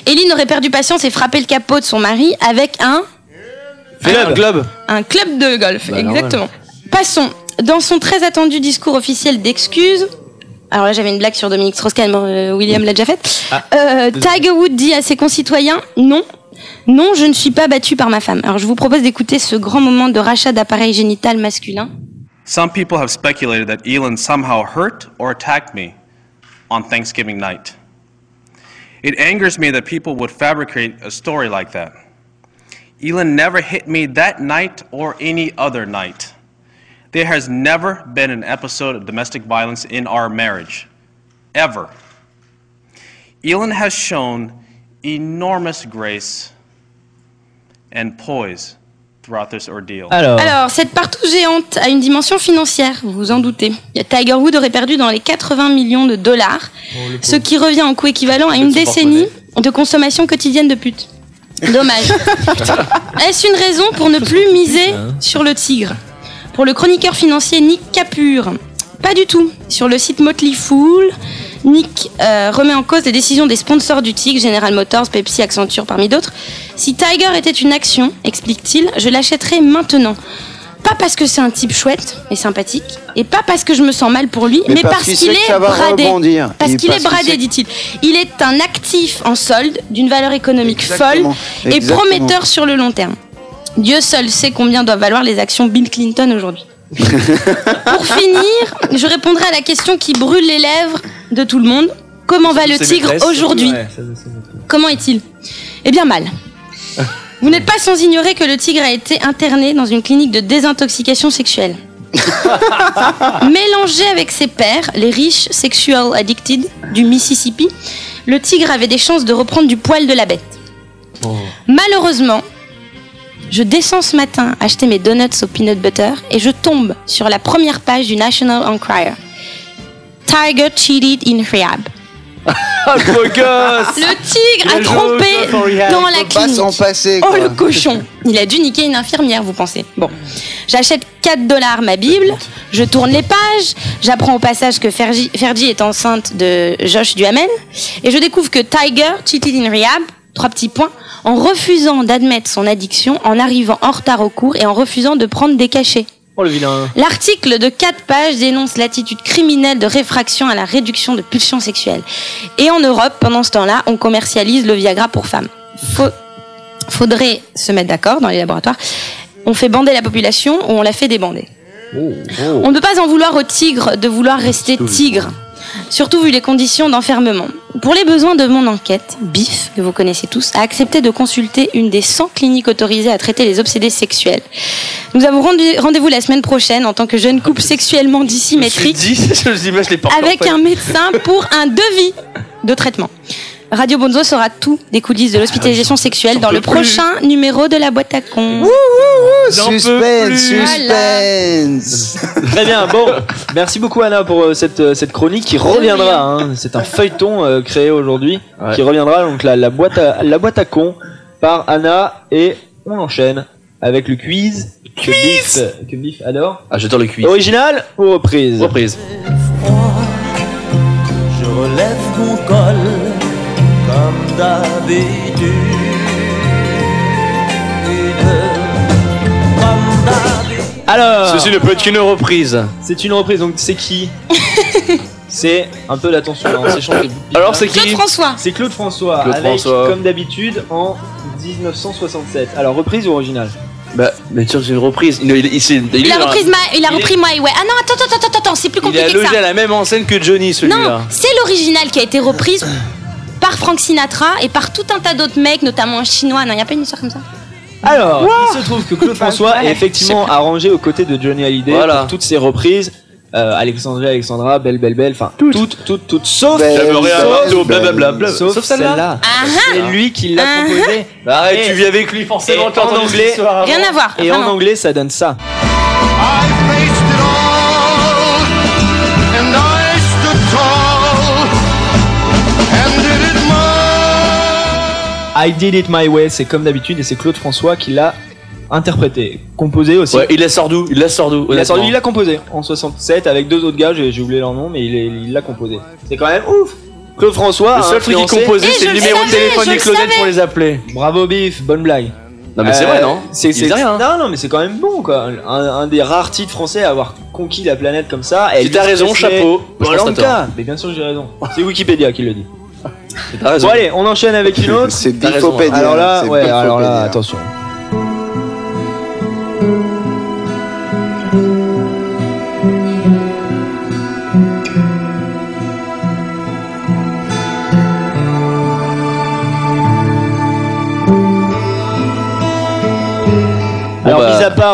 Eileen aurait perdu patience et frappé le capot de son mari avec un, Un globe. un club de golf. Bah, Exactement. Passons. Dans son très attendu discours officiel d'excuses, alors là j'avais une blague sur Dominique Strauss-Kahn, euh, William l'a déjà faite. Ah. Euh, Tiger Wood dit à ses concitoyens non, non, je ne suis pas battu par ma femme. Alors je vous propose d'écouter ce grand moment de rachat d'appareil génital masculin. Some people have speculated that Elon somehow hurt or attacked me on Thanksgiving night. It angers me that people would fabricate a story like that. Elon never hit me that night or any other night. There has never been an episode of domestic violence in our marriage. Ever. Elon has shown enormous grace and poise throughout this ordeal. Alors, cette partout géante a une dimension financière, vous vous en doutez. Tiger Wood aurait perdu dans les 80 millions de dollars, ce qui revient en coût équivalent à une décennie de consommation quotidienne de putes. Dommage. Est-ce une raison pour ne plus miser sur le tigre? Pour le chroniqueur financier Nick Capur, pas du tout. Sur le site Motley Fool, Nick euh, remet en cause les décisions des sponsors du tigre, General Motors, Pepsi, Accenture parmi d'autres. Si Tiger était une action, explique-t-il, je l'achèterais maintenant. Pas parce que c'est un type chouette et sympathique, et pas parce que je me sens mal pour lui, mais, Mais parce parce qu'il est bradé. rebondir. Parce qu'il est bradé, dit-il. Il est un actif en solde d'une valeur économique Exactement. folle et Exactement. prometteur sur le long terme. Dieu seul sait combien doivent valoir les actions Bill Clinton aujourd'hui. Pour finir, je répondrai à la question qui brûle les lèvres de tout le monde. Comment va le tigre aujourd'hui. Comment est-il? Eh bien mal. Vous n'êtes pas sans ignorer que le tigre a été interné dans une clinique de désintoxication sexuelle. Mélangé avec ses pairs, les riches sexual addicted du Mississippi, le tigre avait des chances de reprendre du poil de la bête. Malheureusement, je descends ce matin acheter mes donuts au peanut butter et je tombe sur la première page du National Enquirer. Tiger cheated in rehab. Ah, le beau gosse Le tigre a trompé dans la pas clinique. oh le cochon Il a dû niquer une infirmière, vous pensez Bon, j'achète 4 dollars ma Bible, je tourne les pages, j'apprends au passage que Fergie, Fergie est enceinte de Josh Duhamel, et je découvre que Tiger cheated in rehab, trois petits points, en refusant d'admettre son addiction, en arrivant en retard au cours et en refusant de prendre des cachets. Oh le vilain. L'article de 4 pages dénonce l'attitude criminelle de réfraction à la réduction de pulsions sexuelles. Et en Europe, pendant ce temps-là, on commercialise le Viagra pour femmes. Faut- faudrait se mettre d'accord dans les laboratoires. On fait bander la population ou on la fait débander. On ne peut pas en vouloir au tigre de vouloir rester tigre, surtout vu les conditions d'enfermement. Pour les besoins de mon enquête, BIF, que vous connaissez tous, a accepté de consulter une des 100 cliniques autorisées à traiter les obsédés sexuels. Nous avons rendez-vous la semaine prochaine en tant que jeune couple sexuellement dissymétrique avec un médecin pour un devis de traitement. Radio Bonzo saura tout des coulisses de l'hospitalisation sexuelle dans le prochain numéro de la boîte à peux Suspense, suspense. Très bien, bon, merci beaucoup Anna pour euh, cette, euh, cette chronique qui reviendra. hein. C'est un feuilleton euh, créé aujourd'hui qui reviendra donc la, la boîte à, la boîte à con par Anna et on enchaîne avec le quiz que Biff, que Biff adore. Ah, j'adore le quiz. Original ou reprise? Reprise. Je relève mon col comme d'habitude. Comme d'habitude. Alors, Ceci ne peut être qu'une reprise. c'est une reprise donc c'est qui C'est un peu l'attention, hein, c'est chanté. Alors, c'est qui Claude François. C'est Claude François Claude avec François. comme d'habitude en 1967. Alors reprise ou original Bah, bien sûr, c'est une reprise. Il, il, il, s'est- il Il a repris, ma- il a il repris My Way. Ah non, attends, attends, attends, attends, c'est plus Il est compliqué que logé ça. à la même enseigne que Johnny, celui-là. Non, c'est l'original qui a été reprise par Frank Sinatra et par tout un tas d'autres mecs, notamment un chinois. Non, il n'y a pas une histoire comme ça? Alors, il se trouve que Claude François est effectivement arrangé aux côtés de Johnny Hallyday Voilà. pour toutes ses reprises. Euh, Alexandria, Alexandra, Belle, Belle, Belle, enfin toutes, toutes, toutes, sauf, marteau, belle. blablabla. bla. sauf, Sauf celle-là. C'est lui qui l'a composée. Bah, arrête, tu vis avec lui, forcément. en anglais-. Rien à voir. Et en anglais, ça donne ça. I Did It My Way, c'est comme d'habitude et c'est Claude François qui l'a interprété, composé aussi. Ouais, il la sort d'où Il la sort d'où Il a, sorti- honnêtement il l'a composé en 67 avec deux autres gars, j'ai oublié leur nom, mais il l'a composé. C'est quand même ouf Claude François Le seul truc qu'il influencé- composait, Eh, c'est le numéro de téléphone des savais. pour les appeler. Bravo Biff, bonne blague. Non, mais c'est Euh, vrai, non? c'est, rien. Non, non, mais c'est quand même bon, quoi. Un, un des rares titres français à avoir conquis la planète comme ça. Si t'as raison, chapeau. Je Paul pense que t'as Anka. Mais bien sûr j'ai raison. C'est Wikipédia qui le dit. Bon, allez, on enchaîne avec une autre. C'est alors là, ouais, alors là, attention.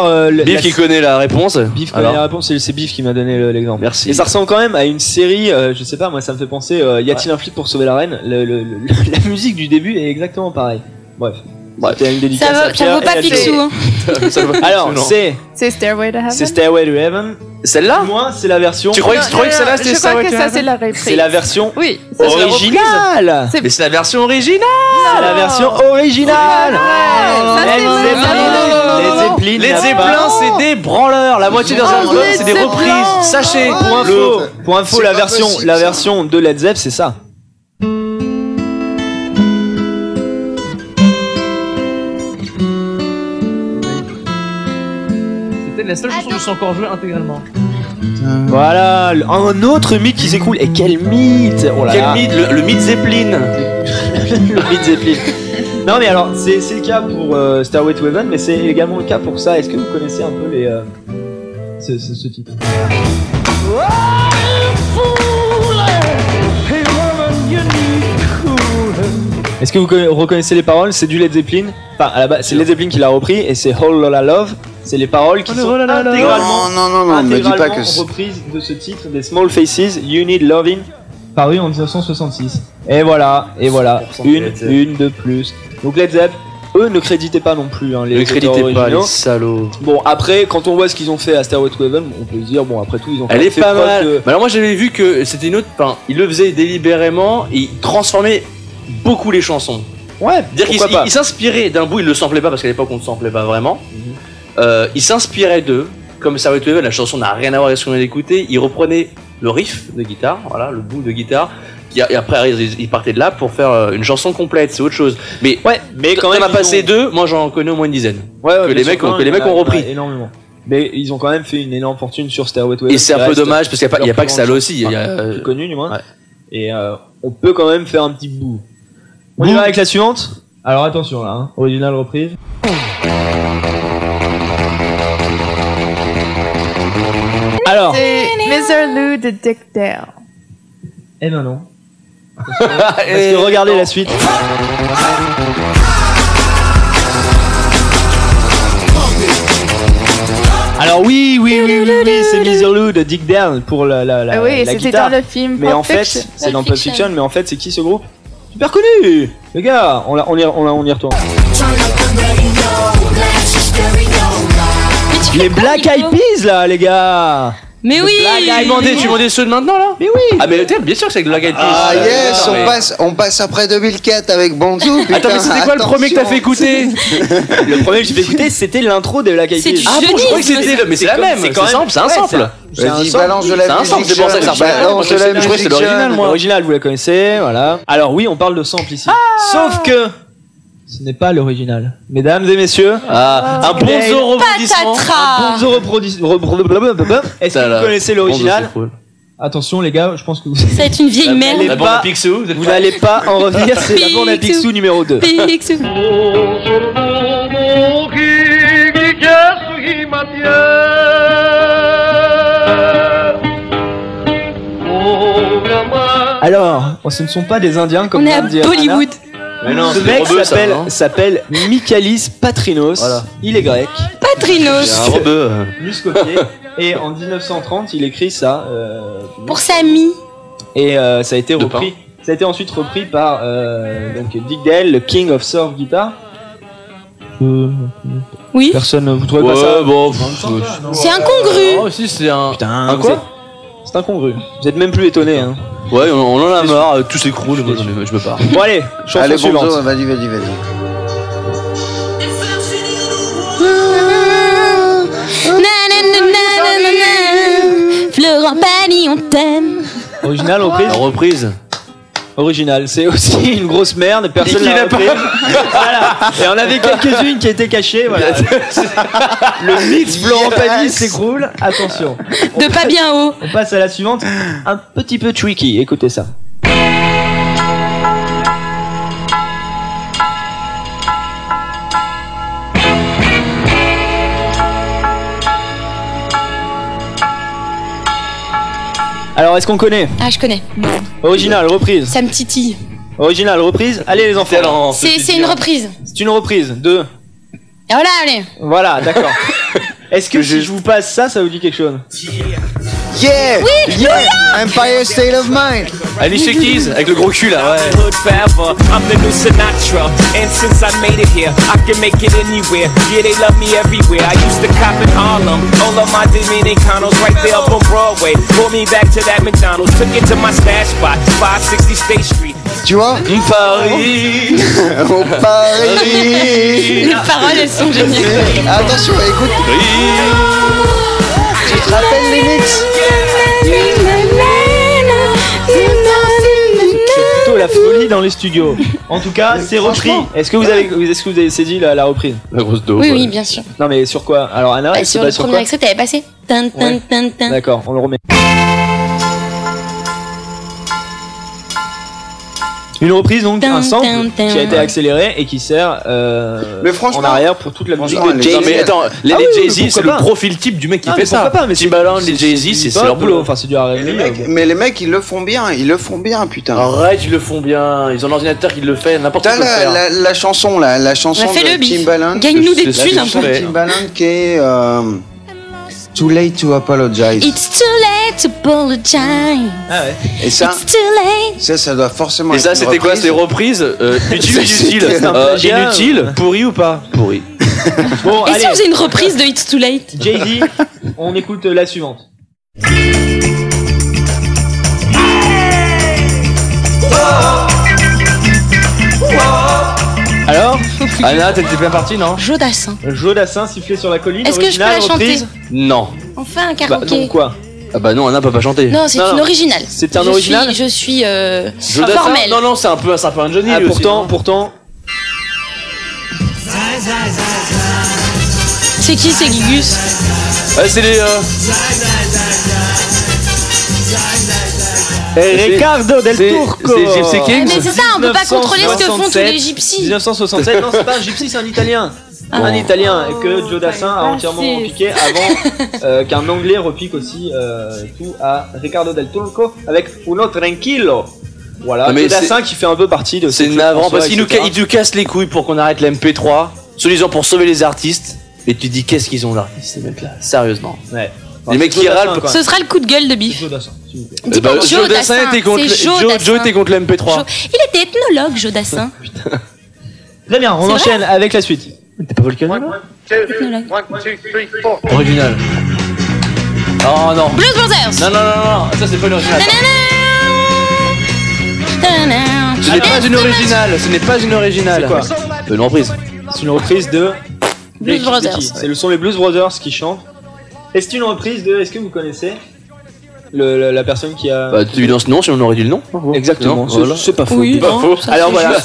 Euh, le- Biff qui connaît la réponse. Biff connaît Alors la réponse, c'est Biff qui m'a donné le- l'exemple. Merci. Et ça ressemble quand même à une série, euh, je sais pas, moi ça me fait penser, euh, y a-t-il un flic pour sauver la reine? Le- le- le- La musique du début est exactement pareille. Bref. C'était une dédicace Ça à vaut, ça Pierre vaut et pas à Picsou. Joe. hein. Ça vaut pas Alors, Picsou, non. c'est C'est Stairway to Heaven. c'est Stairway to Heaven. Celle-là Moi, c'est la version. Tu croyais que, tu croyais que celle-là c'était Je crois Stairway que to ça Heaven c'est la reprise. C'est la version Oui. ça, originale. C'est- Mais c'est la version originale C'est la version originale. Non. Zeppelin. Les Zeppelin, c'est des branleurs. La moitié des Oh, c'est des reprises. Sachez. Pour info, pour info la version de Led Zepp, c'est ça. La seule chanson que je sais encore jouer intégralement. Voilà, un autre mythe qui s'écoule. Et quel mythe Oh là Quel là. mythe le, le mythe Zeppelin. le mythe Zeppelin. Non mais alors, c'est c'est le cas pour euh, Stairway to Heaven, mais c'est également le cas pour ça. Est-ce que vous connaissez un peu les euh, ce, ce- ce titre? Est-ce que vous conna- reconnaissez les paroles? C'est du Led Zeppelin. Enfin, à la base, c'est Led Zeppelin qui l'a repris et c'est Whole Lotta Love. C'est les paroles qui sont intégralement, Non, non, non, non, me dis pas intégralement que reprises de ce titre des Small Faces, You Need Loving, paru en 1966. Et voilà, et voilà, 100% une, une de plus. Donc Led Zepp, eux ne créditaient pas non plus hein, les Ne créditez pas les salauds. Bon, après, quand on voit ce qu'ils ont fait à Stairway to Heaven, on peut se dire, bon, après tout, ils ont Elle est fait pas mal. de- Mais alors moi j'avais vu que c'était une autre. Enfin, il le faisait délibérément et il transformait beaucoup les chansons. Ouais, Dire qu'il pourquoi il- pas. il s'inspirait d'un bout, il le samplait pas parce qu'à l'époque on ne samplait pas vraiment. Euh, il s'inspirait d'eux. Comme ça to Heaven, la chanson n'a rien à voir avec ce qu'on vient d'écouter. Il reprenait le riff de guitare, voilà, le bout de guitare. Qui, et après, il partait de là pour faire euh, une chanson complète, c'est autre chose. Mais Ouais, mais quand même. on a passé ont- deux, moi j'en connais au moins une dizaine. Ouais, ouais, que les mecs que les mecs ont repris. Énormément. Mais ils ont quand même fait une énorme fortune sur Stairway to Heaven. Et c'est un peu dommage parce qu'il n'y a, pas- il y a pas que ça là aussi. Il y a, euh, plus connu du moins. ouais. Et euh, on peut quand même faire un petit bout. On y va avec la suivante? Alors attention là, hein. original reprise. Alors, C'est Mr. Lou de Dick Dale. eh ben non. Parce que regardez la suite. Alors oui, oui, oui, oui, oui, c'est Mr. Lou de Dick Dale pour la, la, la, oui, la c'était dans le film Mais Pulp en fait, c'est dans Pulp Fiction. Mais en fait, c'est qui ce groupe Super connu Les gars, on, la- on, y, on, la- on y retourne. Les Black Eyed Peas là, les gars Mais oui Tu demandais, tu demandais ceux de maintenant là Mais oui Ah mais t'es- bien sûr que c'est avec Black Eyed Peas. Ah yes, on passe, on passe après 2004 avec Bonzo. Attends, mais c'était quoi le premier que t'as fait écouter Le premier que j'ai fait écouter, c'était l'intro des Black Eyed C'est Peas. Ah bon, je croyais que c'était le. Mais c'est la même, c'est c'est simple, c'est un sample. C'est un Vas-y, sample. balance de la C'est un musique. sample, c'est pour ça que ressemble. Je que musique c'était l'original, moi. L'original, vous la connaissez, voilà. Alors oui, on parle de sample ici. Sauf que ce n'est pas l'original. Mesdames et messieurs, Ah, un bonzo rebondissement. Bonzo reproduit. repro- Est-ce que vous connaissez l'original c'est. Attention les gars, je pense que vous Ça va être une vieille merde. n'allez La bande à pas- Picsou, vous n'allez pas en revenir, c'est la bande à Picsou. Numéro 2. Picsou. Alors, oh, ce ne sont pas des Indiens comme On est à Bollywood. Mais non, Ce c'est mec ça, s'appelle non s'appelle Michalis Patrinos. Voilà. Il est grec, C'est Patrinos. un rebeu. muscopier. et en 1930, il écrit ça. euh, Pour Samy. et euh, ça a été De repris. Ça a été ensuite repris par euh, donc Dick Dale, le King of Surf Guitar. Euh, Oui. personne, vous trouvez Ouais, pas ça bon. C'est incongru. Oh, si, c'est un. Putain, Un quoi c'est- C'est incongru. Vous êtes même plus étonné. Hein. Ouais, on, on en a marre, euh, tout s'écroule, moi, je, je me pars. Bon allez, chanson Allez, suivante. Vas-y, vas-y, vas-y. Nananana. Florent Pagny, on t'aime. Original reprise. La reprise. Original, c'est aussi une grosse merde, personne l'a repris. voilà. Et on avait quelques-unes qui étaient cachées, voilà. Le mythe Florent Pagny s'écroule. Attention. De pas bien haut. On passe à la suivante. Un petit peu tricky, écoutez ça. Alors, est-ce qu'on connaît Ah, je connais. Original, reprise. Ça me titille. Original, reprise. Allez les enfants. C'est une reprise. C'est une reprise de... Et voilà, allez. Voilà, d'accord. Est-ce que si je vous passe ça, ça vous dit quelque chose Yeah Oui, Yeah Empire State of Mind Alicia Keys avec le gros cul là, ouais. Hood forever. I'm the new Sinatra. And since I made it here, I can make it anywhere. Yeah, they love me everywhere. I used to cop in Harlem. All of my Dominicanos right there up on Broadway. Pulled me back to that McDonald's. Took it to my stash spot, 560 State Street. Tu vois Paris Au Paris Les paroles, elles sont géniales. Attention, écoute Tu te rappelles les mix C'est plutôt la folie dans les studios. En tout cas, c'est repris. Est-ce que vous avez, est-ce que vous avez saisi la, la reprise La grosse dose. Oui, oui, bien sûr. Non, mais sur quoi? Alors, Anna, Bah, c'est sur le sur premier quoi? extrait, t'avais passé. Tin, tin, tin, tin. D'accord, on le remet. Une reprise donc, un sample qui a été accéléré et qui sert euh, Mais franchement- en arrière pour toute la musique de Jay-Z. Non mais attends, les, Ah les oui, Jay-Z, c'est le profil type du mec qui fait mais ça. pas, mais Timbaland, les Jay-Z, c'est leur boulot. Enfin, c'est du R&B. Mais les mecs, ils le font bien, ils le font bien, putain. Arrête, ils le font bien. Ils ont un ordinateur qui le fait, n'importe le la, la, chanson là, la chanson de. Timbaland. Gagne-nous des thunes, un peu. Timbaland qui est euh, Too Late to Apologize. It's too late to apologize. Ah ouais. Et ça, It's too late. ça, ça doit forcément Et être ça, une c'était quoi reprise. C'était reprise euh, Utile ou Ça, inutile c'était un Euh, plagiat, Inutile ou- Pourri ou pas Pourri. Bon, Et allez, si on faisait une reprise de It's Too Late Jay-Z, on écoute la suivante. Alors, Anna, t'étais bien partie, non Jodassin. Jodassin sifflé sur la colline. Est-ce que je peux la chanter? Non. Enfin, un Bah, karaoké. donc quoi? Ah bah non, Anna peut pas chanter. Non, c'est une non. originale. C'est un Je original? suis- Je suis euh, Jodassin formelle. Non, non, c'est un peu, un un Johnny. Ah, aussi, pourtant, pourtant, C'est qui, c'est Gigus Ouais, c'est les. euh, Ricardo del Turco. c'est Gypsy Kings Mais c'est ça, on peut pas contrôler ce que font tous les gypsies. 1967, non, c'est pas un gypsy, c'est un italien. Un italien et que Joe Dassin a entièrement Passif. piqué avant euh, qu'un anglais repique aussi euh, tout à Ricardo del Turco avec Uno Tranquillo. Voilà, Joe Dassin qui fait un peu partie de C'est ce navrant parce qu'il nous, il casse les couilles pour qu'on arrête l'MP3, soi-disant pour sauver les artistes. Et tu dis qu'est-ce qu'ils ont d'artistes ces mecs-là? Sérieusement. Ouais. Les mecs Joe qui Dassin, râlent. quoi. Ce sera le coup de gueule de Biff. Joe Dassin, s'il vous plaît. Dis pas Joe Dassin, était contre, c'est Joe Joe, Dassin. Joe était contre l'MP3. Jo- Il était ethnologue, Jodassin. Très bien, on enchaîne avec la suite. T'es pas Ethnologue. Original. Oh non. Blues Brothers. Non, non, non, non, ça c'est pas une originale. Ce n'est pas une originale, ce n'est pas une originale. C'est quoi Une reprise. C'est une reprise de Blues Brothers. C'est le sont les Blues Brothers qui chantent. Et c'est une reprise de. Est-ce que vous connaissez le, la personne qui a Bah, tu évidence non, sinon on aurait dit le nom. Exactement. Voilà. C'est pas faux. Oui, C'est pas faux. Alors voilà.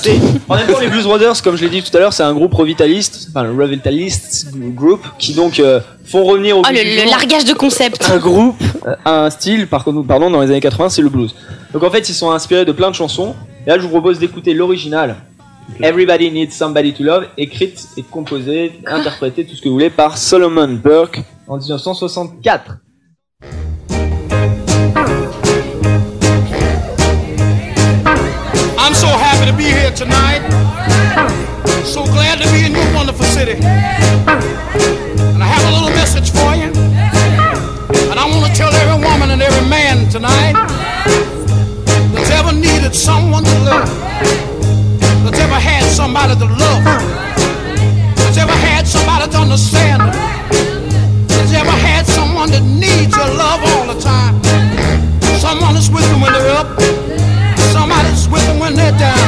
En même temps, les Blues Brothers, comme je l'ai dit tout à l'heure, c'est un groupe revitaliste, enfin le revitalist group, qui donc euh, font revenir au Oh, le, le largage de concept. un groupe, euh, un style, par contre, pardon, dans les années 80, c'est le blues. Donc en fait, ils sont inspirés de plein de chansons. Et là, je vous propose d'écouter l'original. Everybody Needs Somebody to Love, écrite et composée, interprétée, tout ce que vous voulez, par Solomon Burke en 1964. I'm so happy to be here tonight. So glad to be in your wonderful city. And I have a little message for you. And I want to tell every woman and every man tonight that's ever needed someone to love, that's ever had somebody to love, that's ever had somebody to understand, that's ever had someone that needs your love all the time. Someone that's with them when they're up, somebody's with them when they're down.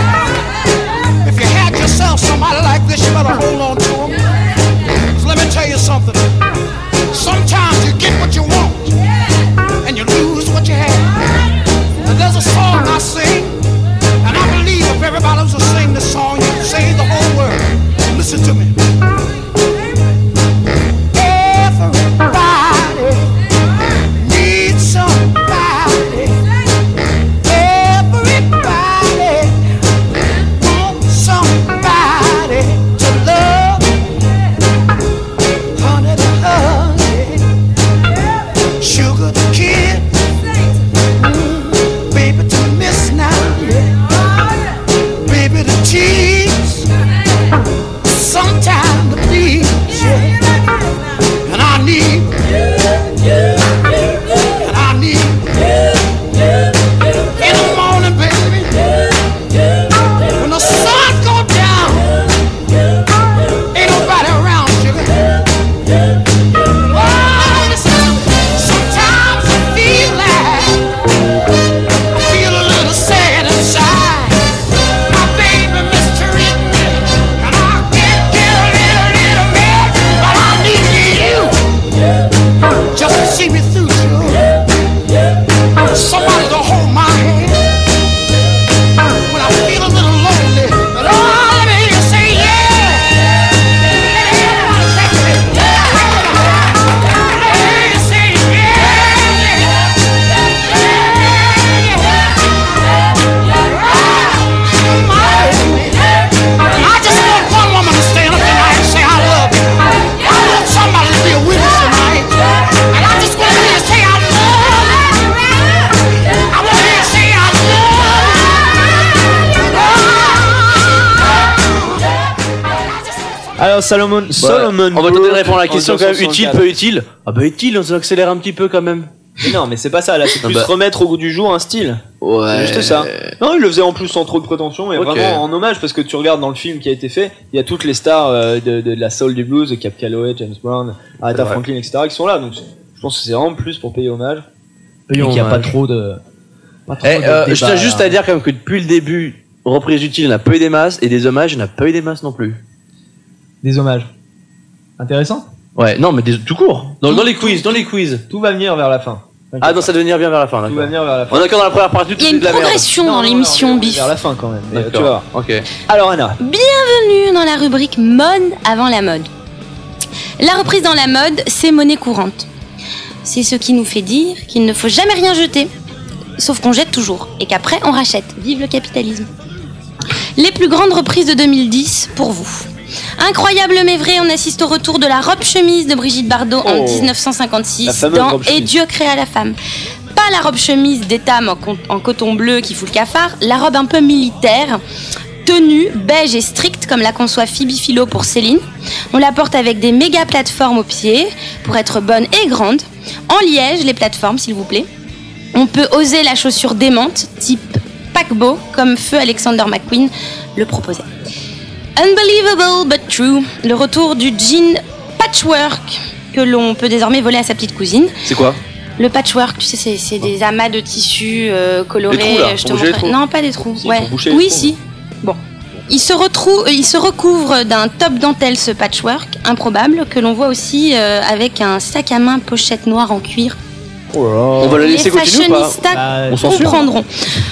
If you had yourself somebody like this, you better hold on Salomon, Solomon. on va Brook, peut-être répondre à la question quand même 1964. utile, peu utile. Ah bah utile, on s'accélère un petit peu quand même. Mais non, mais c'est pas ça. Là, c'est Ah plus bah. remettre au goût du jour un style. Ouais. C'est juste ça. Non, il le faisait en plus sans trop de prétention et vraiment en hommage parce que tu regardes dans le film qui a été fait, il y a toutes les stars euh, de, de, de la soul du blues, Cap Calloway, James Brown, Aretha Ouais. Franklin, etc. qui sont là. Donc je pense que c'est vraiment plus pour payer hommage. Payer et qu'il n'y a pas trop de. Pas trop Eh, de euh, je tiens juste là. à dire quand même que depuis le début, reprise utile, il n'y en a pas eu des masses, et des hommages, il n'y en a pas eu des masses non plus. Des hommages. Intéressant. Ouais, non, mais des, tout court. Dans, dans les quiz, dans les quiz. Tout va venir vers la fin. Ah non, ça va venir bien vers la fin, Tout va d'accord. venir vers la fin. On est encore dans la première partie, Il y a une de la merde. progression dans l'émission Biff. Vers la fin quand même. mais, euh, tu D'accord. vois. Ok. Alors Anna. Bienvenue dans la rubrique mode avant la mode. La reprise dans la mode, c'est monnaie courante. C'est ce qui nous fait dire qu'il ne faut jamais rien jeter, sauf qu'on jette toujours et qu'après on rachète. Vive le capitalisme. Les plus grandes reprises de 2010 pour vous. Incroyable mais vrai, on assiste au retour de la robe chemise de Brigitte Bardot en Oh. 1956 La fameuse dans Et. Dieu créa la femme. Pas la robe chemise d'étame en coton bleu qui fout le cafard, la robe un peu militaire, tenue, beige et stricte comme la conçoit Phoebe Philo pour Céline. On la porte avec des méga plateformes aux pieds pour être bonne et grande. En liège, les plateformes s'il vous plaît. On peut oser la chaussure démente, type paquebot, comme Feu Alexander McQueen le proposait. Unbelievable but true, le retour du jean patchwork que l'on peut désormais voler à sa petite cousine. C'est quoi? Le patchwork, tu sais, c'est- des amas de tissus euh, colorés. Trous, là, je te. Non, pas des trous. Si, ouais. Oui, trous. si. Bon. Il se, retrou- euh, il se recouvre d'un top dentelle ce patchwork improbable que l'on voit aussi euh, avec un sac à main pochette noire en cuir. On va la Les laisser continuer ou pas fashionistas Bah, On censure comprendront.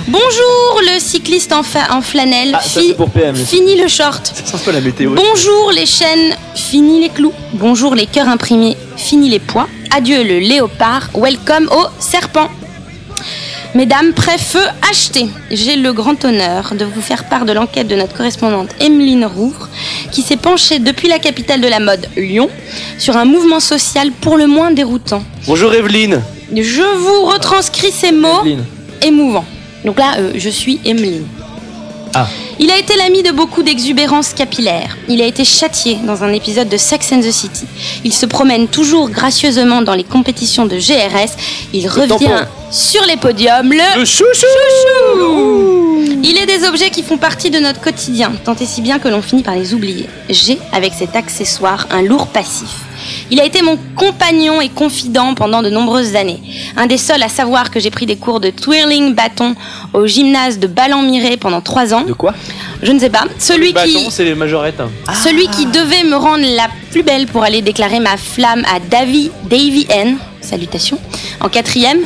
Bonjour le cycliste en, fa- en flanelle. Ah, ça Fi- c'est pour PM. fini le short. C'est un peu la météo. Bonjour les chaînes, fini les clous. Bonjour les cœurs imprimés, fini les poids. Adieu le léopard, welcome au serpent. Mesdames, prêt feu acheté. J'ai le grand honneur de vous faire part de l'enquête de notre correspondante Emeline Rouvre, qui s'est penchée depuis la capitale de la mode, Lyon, sur un mouvement social pour le moins déroutant. Bonjour Evelyne. Je vous retranscris ces mots émouvants. Donc là, euh, je suis Emeline. Ah. Il a été l'ami de beaucoup d'exubérance capillaire. Il a été châtié dans un épisode de Sex and the City. Il se promène toujours gracieusement dans les compétitions de GRS. Il revient sur les podiums. Le, Le chouchou chouchou Il est des objets qui font partie de notre quotidien, tant et si bien que l'on finit par les oublier. J'ai, avec cet accessoire, un lourd passif. Il a été mon compagnon et confident pendant de nombreuses années. Un des seuls à savoir que j'ai pris des cours de twirling bâton au gymnase de Ballon-Miré pendant trois ans. De quoi? Je ne sais pas. Celui Bâton, qui, c'est les majorettes. hein. celui qui devait me rendre la plus belle pour aller déclarer ma flamme à Davy, Davy N. Salutations. En quatrième.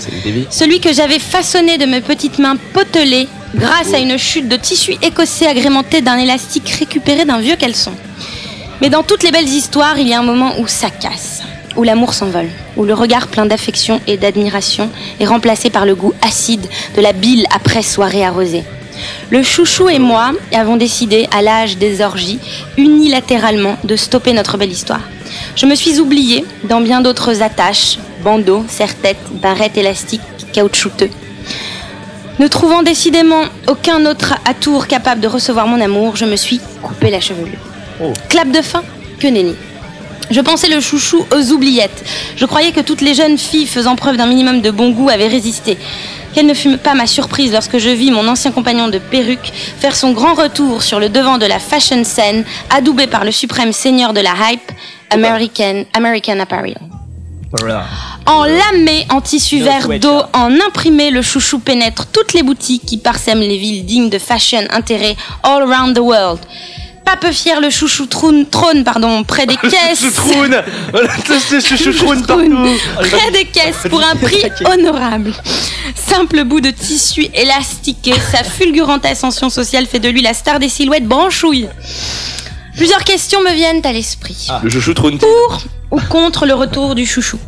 Celui que j'avais façonné de mes petites mains potelées grâce à une chute de tissu écossais agrémenté d'un élastique récupéré d'un vieux caleçon. Mais dans toutes les belles histoires, il y a un moment où ça casse, où l'amour s'envole, où le regard plein d'affection et d'admiration est remplacé par le goût acide de la bile après soirée arrosée. Le chouchou et moi avons décidé, à l'âge des orgies, unilatéralement, de stopper notre belle histoire. Je me suis oubliée dans bien d'autres attaches, bandeaux, serre-têtes, barrettes élastiques, caoutchouteux. Ne trouvant décidément aucun autre atour capable de recevoir mon amour, je me suis coupé la chevelure. Clap de fin Que nenni. Je pensais le chouchou aux oubliettes. Je croyais que toutes les jeunes filles faisant preuve d'un minimum de bon goût avaient résisté. Quelle ne fut pas ma surprise lorsque je vis mon ancien compagnon de perruque faire son grand retour sur le devant de la fashion scène, adoubé par le suprême seigneur de la hype, American, American Apparel. En lamé, en tissu vert d'eau, en imprimé, le chouchou pénètre toutes les boutiques qui parsèment les villes dignes de fashion intérêt all around the world. Pas peu fier, le chouchou trône, trône pardon, près des caisses. Partout Près des caisses pour un prix honorable. Simple bout de tissu élastiqué, sa fulgurante ascension sociale fait de lui la star des silhouettes branchouilles. Plusieurs questions me viennent à l'esprit. Le chouchou trône. Pour ou contre le retour du chouchou?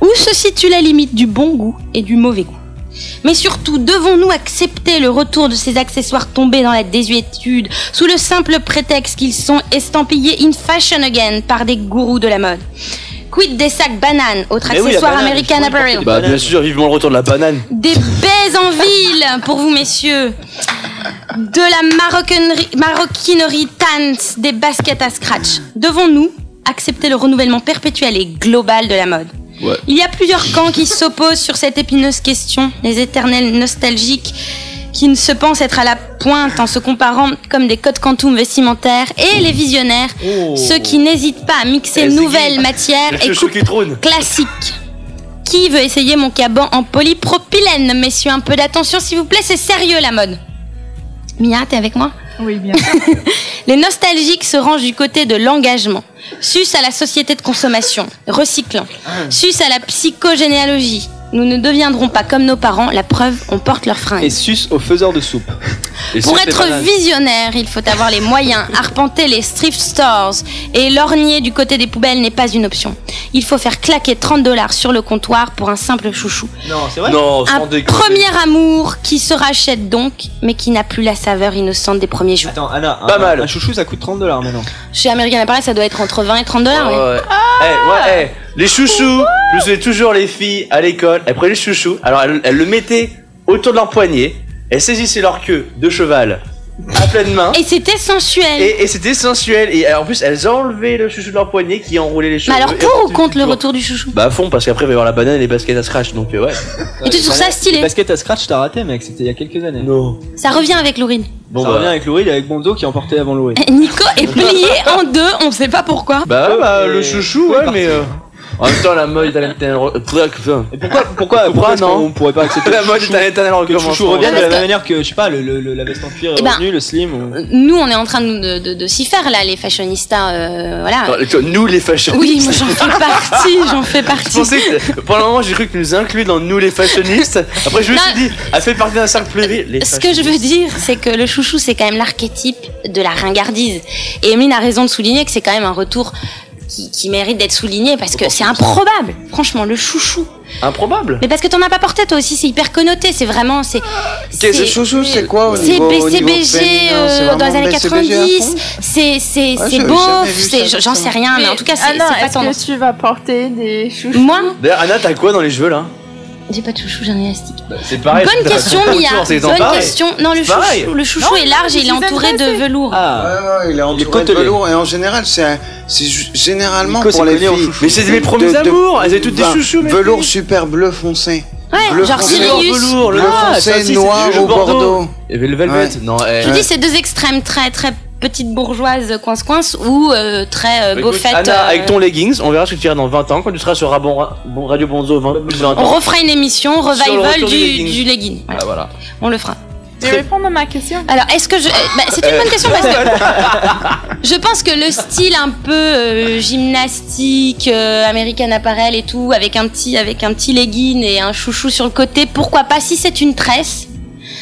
Où se situe la limite du bon goût et du mauvais goût? Mais surtout, devons-nous accepter le retour de ces accessoires tombés dans la désuétude sous le simple prétexte qu'ils sont estampillés in fashion again par des gourous de la mode? Quid des sacs bananes, autre Mais oui, accessoire banane, American Apparel? Bah bien sûr, vivement le retour de la banane. Des baies en ville pour vous, messieurs. de la maroquinerie, maroquinerie Tans des baskets à scratch. Devons-nous accepter le renouvellement perpétuel et global de la mode? Ouais. Il y a plusieurs camps qui s'opposent sur cette épineuse question. Les éternels nostalgiques qui ne se pensent être à la pointe en se comparant comme des codes quantum vestimentaires et les visionnaires, ceux qui n'hésitent pas à mixer Eh, nouvelles matières et coupes classiques. Qui veut essayer mon caban en polypropylène Messieurs, un peu d'attention s'il vous plaît, c'est sérieux la mode. Mia, t'es avec moi Oui, bien sûr. Les nostalgiques se rangent du côté de l'engagement. Sus à la société de consommation, recyclant. Sus à la psychogénéalogie. Nous ne deviendrons pas comme nos parents, la preuve, on porte leurs fringues. Et sus aux faiseurs de soupe. Pour être visionnaire, il faut avoir les moyens. Arpenter les thrift stores et lorgner du côté des poubelles n'est pas une option. Il faut faire claquer 30 dollars sur le comptoir pour un simple chouchou. Non, c'est vrai Non, Un premier amour qui se rachète donc, mais qui n'a plus la saveur innocente des premiers jours. Attends, Anna, Pas un, mal. un chouchou ça coûte 30 dollars maintenant. Chez American Apparel, ça doit être entre 20 et 30 dollars. Ouais, ouais. Eh, ouais, eh, les chouchous, je me souviens toujours les filles à l'école, elles prenaient le chouchou, alors elles, elles le mettaient autour de leur poignet, elles saisissaient leur queue de cheval à pleine main. Et c'était sensuel. Et, et c'était sensuel. Et euh, en plus, elles enlevaient le chouchou de leur poignet qui enroulait les cheveux. Mais alors pour ou contre le retour du chouchou Bah à fond, parce qu'après il va y avoir la banane et les baskets à scratch, donc euh, ouais. Et tu trouves ça Les stylé baskets à scratch, t'as raté, mec, c'était il y a quelques années. Non. Ça revient avec Lourine. Bon ça bah. revient avec Louride et avec Bonzo qui emportait avant Louride. Nico est plié en deux, on sait pas pourquoi. Bah, ouais, bah Et- le chouchou, ouais, mais. euh, En même temps, la mode Enfin, Et pourquoi, pourquoi, pourquoi non qu'on pourrait pas accepter La le mode un éternel que le chouchou revienne de la même manière que, je sais pas, le, le- le- la veste en cuir est Eh ben, revenue, le slim ou... Nous, on est en train de, de, de s'y faire là, les fashionistas. euh, voilà. Vois, Nous les fashionistes. Oui, moi j'en fais partie, j'en fais Je partie. pensais que pendant un moment j'ai cru que tu nous inclus dans nous les fashionistes. Après je me Non. suis dit, elle fait partie d'un cercle. Les Ce que je veux dire, c'est que le chouchou, c'est quand même l'archétype de la ringardise. Et Emeline a raison de souligner que c'est quand même un retour qui, qui mérite d'être souligné parce que c'est improbable. Franchement, le chouchou. Improbable. Mais parce que t'en as pas porté toi aussi, c'est hyper connoté, c'est vraiment. c'est Qu'est-ce que chouchou, c'est quoi au C'est niveau, B- au c'est niveau BG féminin, euh, c'est dans les années BCBG à 90, fond c'est c'est Ouais, c'est beauf, j'en sais rien, mais en tout cas c'est c'est pas est-ce tendance. que tu vas porter des chouchous? Moi, D'ailleurs, Anna, t'as quoi dans les cheveux là? J'ai pas de chouchou, j'ai un élastique. C'est pareil. Bonne question, Mia. Bonne question. Non, le chouchou, le chouchou est large et il est entouré de velours. Ah, Ouais, ouais, il est entouré de velours et en général, c'est généralement pour c'est les filles. Mais c'est mes premiers amours, elles étaient toutes des enfin, chouchous, Velours super bleu foncé. Ouais, Bleu genre foncé. Sirius. velours, le Bleu ah, foncé, noir ou Bordeaux. Et le velvet Ouais. Non, eh. Je dis c'est deux extrêmes très très petite bourgeoise coince coince ou euh, très euh, Écoute, beaufette. Anna, euh, avec ton leggings, on verra ce que tu iras dans 20 ans quand tu seras sur Rabon- Bon- Radio Bonzo 20 plus 20 On refera une émission revival du, du legging. du legging. Voilà. Ah voilà. On le fera. Tu veux répondre à ma question Alors, est-ce que je. euh, bah, c'est une bonne question parce que. je pense que le style un peu euh, gymnastique, euh, American Apparel et tout, avec un petit, avec un petit legging et un chouchou sur le côté, pourquoi pas si c'est une tresse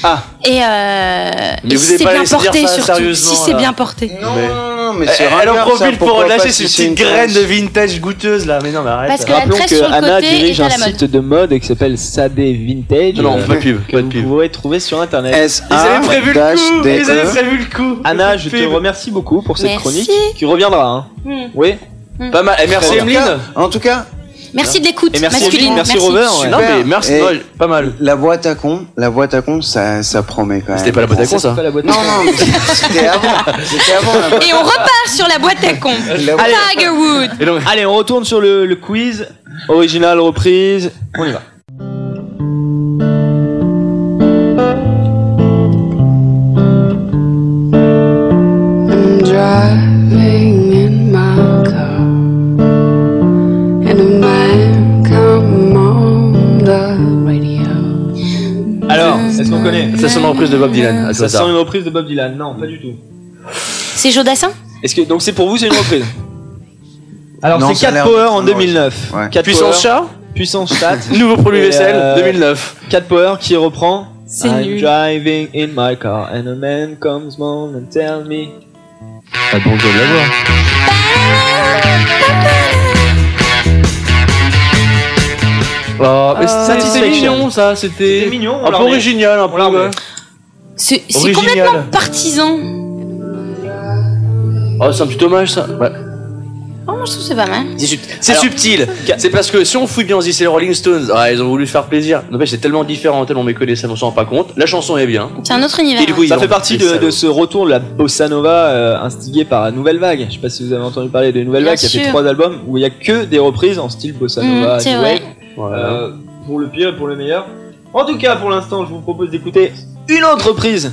Ah. et, euh, Mais et vous si avez c'est pas bien porté ça surtout. sérieusement, Si c'est bien porté. Non, Mais- non, non, mais Elle, c'est elle en profite pour relâcher ces petites graines tresse de vintage goûteuses là. Mais non, mais arrête. Parce que la Rappelons que sur le Anna côté dirige un site de mode qui s'appelle Sadé Vintage. Non, non, pas de pub, que pas de vous pub. pourrez trouver sur internet. S Ils avaient prévu le coup. D Ils avaient E. prévu le coup. Anna, je te remercie beaucoup pour cette Merci. chronique qui reviendra. Hein. Hmm. Oui. Pas mal. Et merci Emeline. En tout cas, Merci de l'écoute merci masculine. Emeline, merci Robert. ouais. Non mais merci. Et- ouais, pas mal. la boîte à con, la boîte à con, ça, ça promet quand même. C'était pas la boîte à con ça. Pas la boîte à Non, con. non, c'était avant. C'était avant. la Et on repart sur la boîte à con. La- Allez. Tiger Wood. Et donc, Allez, on retourne sur le, le quiz. Original, reprise. On y va. Ça sonne en reprise de Bob Dylan. Ça sent une reprise de Bob Dylan. Non, pas du tout. C'est Jodassin Est-ce que donc c'est pour vous c'est une reprise Alors c'est ça a 4 l'air Power en une 2009. Ouais. 4 Puissance Power, chat. Puissance chat. Nouveau produit vaisselle euh, 2009. 4 Power qui reprend C'est I'm nul. driving in my car and a man comes on and tell me. Pas bon de l'avoir. Oh, mais Euh, c'était Satisfaction. mignon ça, c'était C'était mignon, on un l'a peu remet. original, un On peu. l'a remet. ouais. C'est c'est Original. complètement partisan. Oh, c'est un petit hommage ça. Ouais. Oh, je trouve que c'est pas mal. C'est sub- c'est Alors, subtil. C'est parce que si on fouille bien, on se dit c'est les Rolling Stones. Ah, ils ont voulu se faire plaisir. N'empêche, c'est tellement différent, tellement méconnaît, ça, on s'en rend pas compte. La chanson est bien. C'est un autre univers. Et du coup, ils Ça ont- fait partie de, salauds. ce retour de la bossa nova euh, instigée par la Nouvelle Vague. Je sais pas si vous avez entendu parler de Nouvelle Bien Vague qui a fait sûr. trois albums où il y a que des reprises en style bossa Mm, nova, c'est vrai. Euh, pour le pire et pour le meilleur. En tout cas, pour l'instant, je vous propose d'écouter une autre reprise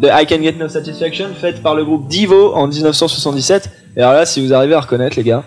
de I Can Get No Satisfaction faite par le groupe Divo en 1977. Et alors là, si vous arrivez à reconnaître, les gars.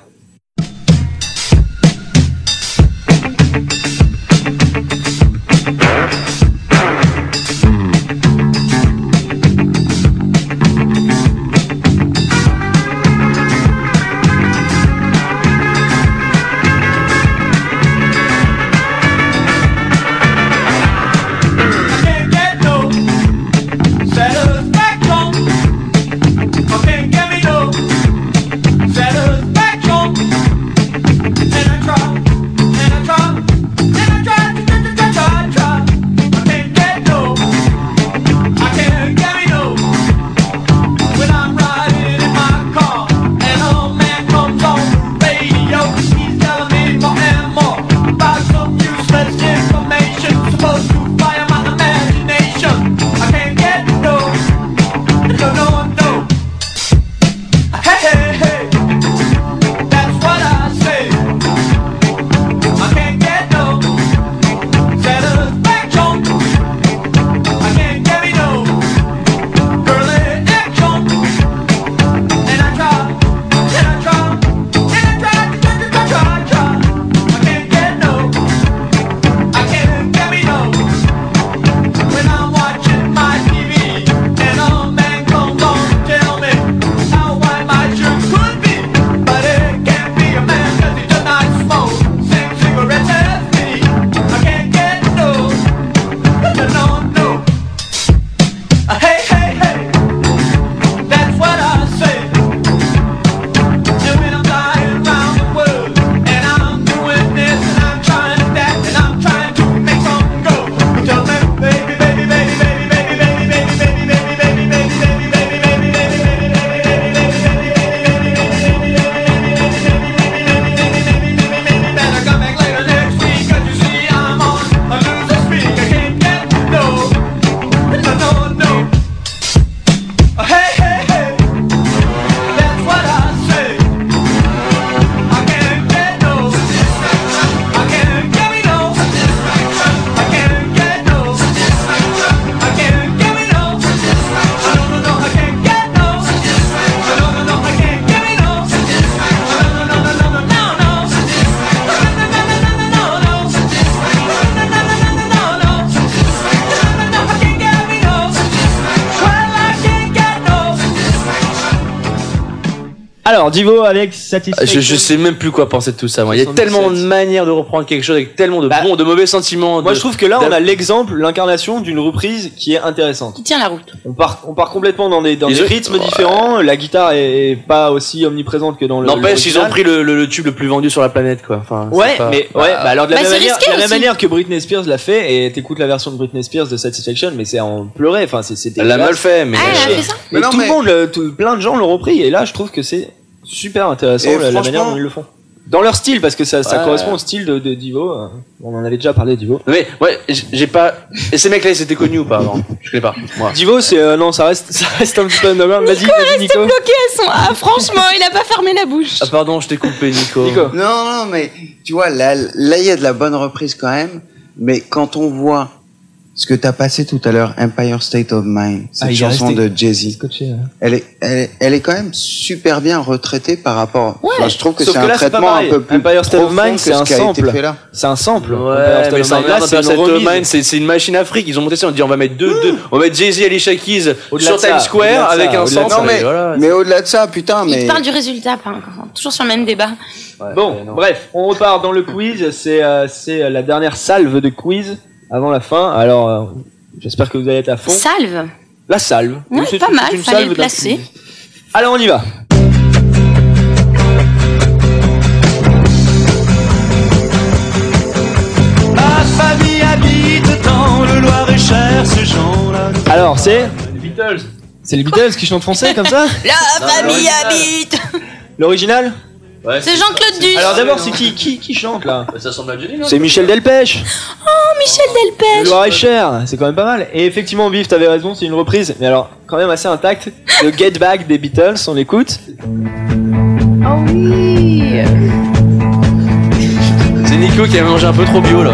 Alors, Divo avec Satisfaction. Je, je sais même plus quoi penser de tout ça. Moi. Il y a 77. tellement de manières de reprendre quelque chose avec tellement de bons, de mauvais sentiments. Moi, de- je trouve que là, on a l'exemple, l'incarnation d'une reprise qui est intéressante. Qui tient la route. On part, on part complètement dans des, dans des rythmes différents. La guitare est pas aussi omniprésente que dans le. N'empêche, ils ont pris le, le- le tube le plus vendu sur la planète, quoi. Enfin, c'est Ouais, pas- mais ouais, bah alors de la Bah, même c'est manière, de la même manière que Britney Spears l'a fait, et t'écoutes la version de Britney Spears de Satisfaction, mais c'est en pleurer. Enfin, c'est c'était. Elle l'a mal fait, mais. Ah, elle a fait ça Mais, tout le monde, plein de gens l'ont repris, et là, je trouve que c'est super intéressant la, manière dont ils le font. Dans leur style, parce que ça, ça Ouais. correspond au style de, de Divo. euh, On en avait déjà parlé, Divo. Mais ouais, j'ai pas. Et ces mecs-là, ils étaient connus ou pas avant? Je connais pas. Moi. Divo, c'est euh, non, ça reste, ça reste un petit peu underground. Vas-y, vas-y, Nico. bloqué à son. Ah, franchement, il a pas fermé la bouche. Ah pardon, je t'ai coupé, Nico. Nico. Non, non, mais tu vois, là, là, il y a de la bonne reprise quand même. Mais quand on voit ce que t'as passé tout à l'heure, Empire State of Mind, cette Ah, chanson de Jay-Z, hein. elle est, elle, est- elle est quand même super bien retraitée par rapport. Ouais. Enfin, je trouve que c'est un là, traitement un peu plus Empire State of Mind, c'est ce un sample. C'est un sample. Ouais, mais ça là, State of. Mind, c'est c'est une machine afrique. Ils ont monté ça, on dit on va mettre deux, deux, on va mettre Jay-Z, Alicia Keys sur Times Square avec un sample. Non, mais, et au-delà de ça, putain, mais. Il parle du résultat, pas encore. Toujours sur le même débat. Bon, bref, on repart dans le quiz. C'est euh, c'est la dernière salve de quiz avant la fin. Alors, euh, j'espère que vous allez être à fond. Salve. La salve. Ouais, C'est pas mal, fallait salve le placer. Alors, on y va. Ma famille habite dans le Loir-et-Cher, ces gens-là. Alors, c'est les Beatles. C'est les Beatles qui chantent français comme ça La famille l'original. habite. L'original? C'est Jean-Claude Duss. Alors d'abord, c'est qui, qui qui chante là Bah, Ça ressemble à Johnny, non C'est Michel Delpech. Oh, Michel Le Delpech. Loir-et-Cher, c'est quand même pas mal. Et effectivement, Biff, t'avais raison, c'est une reprise, mais alors quand même assez intacte. de Get Back des Beatles, on l'écoute. Oh oui C'est Nico qui a mangé un peu trop bio là.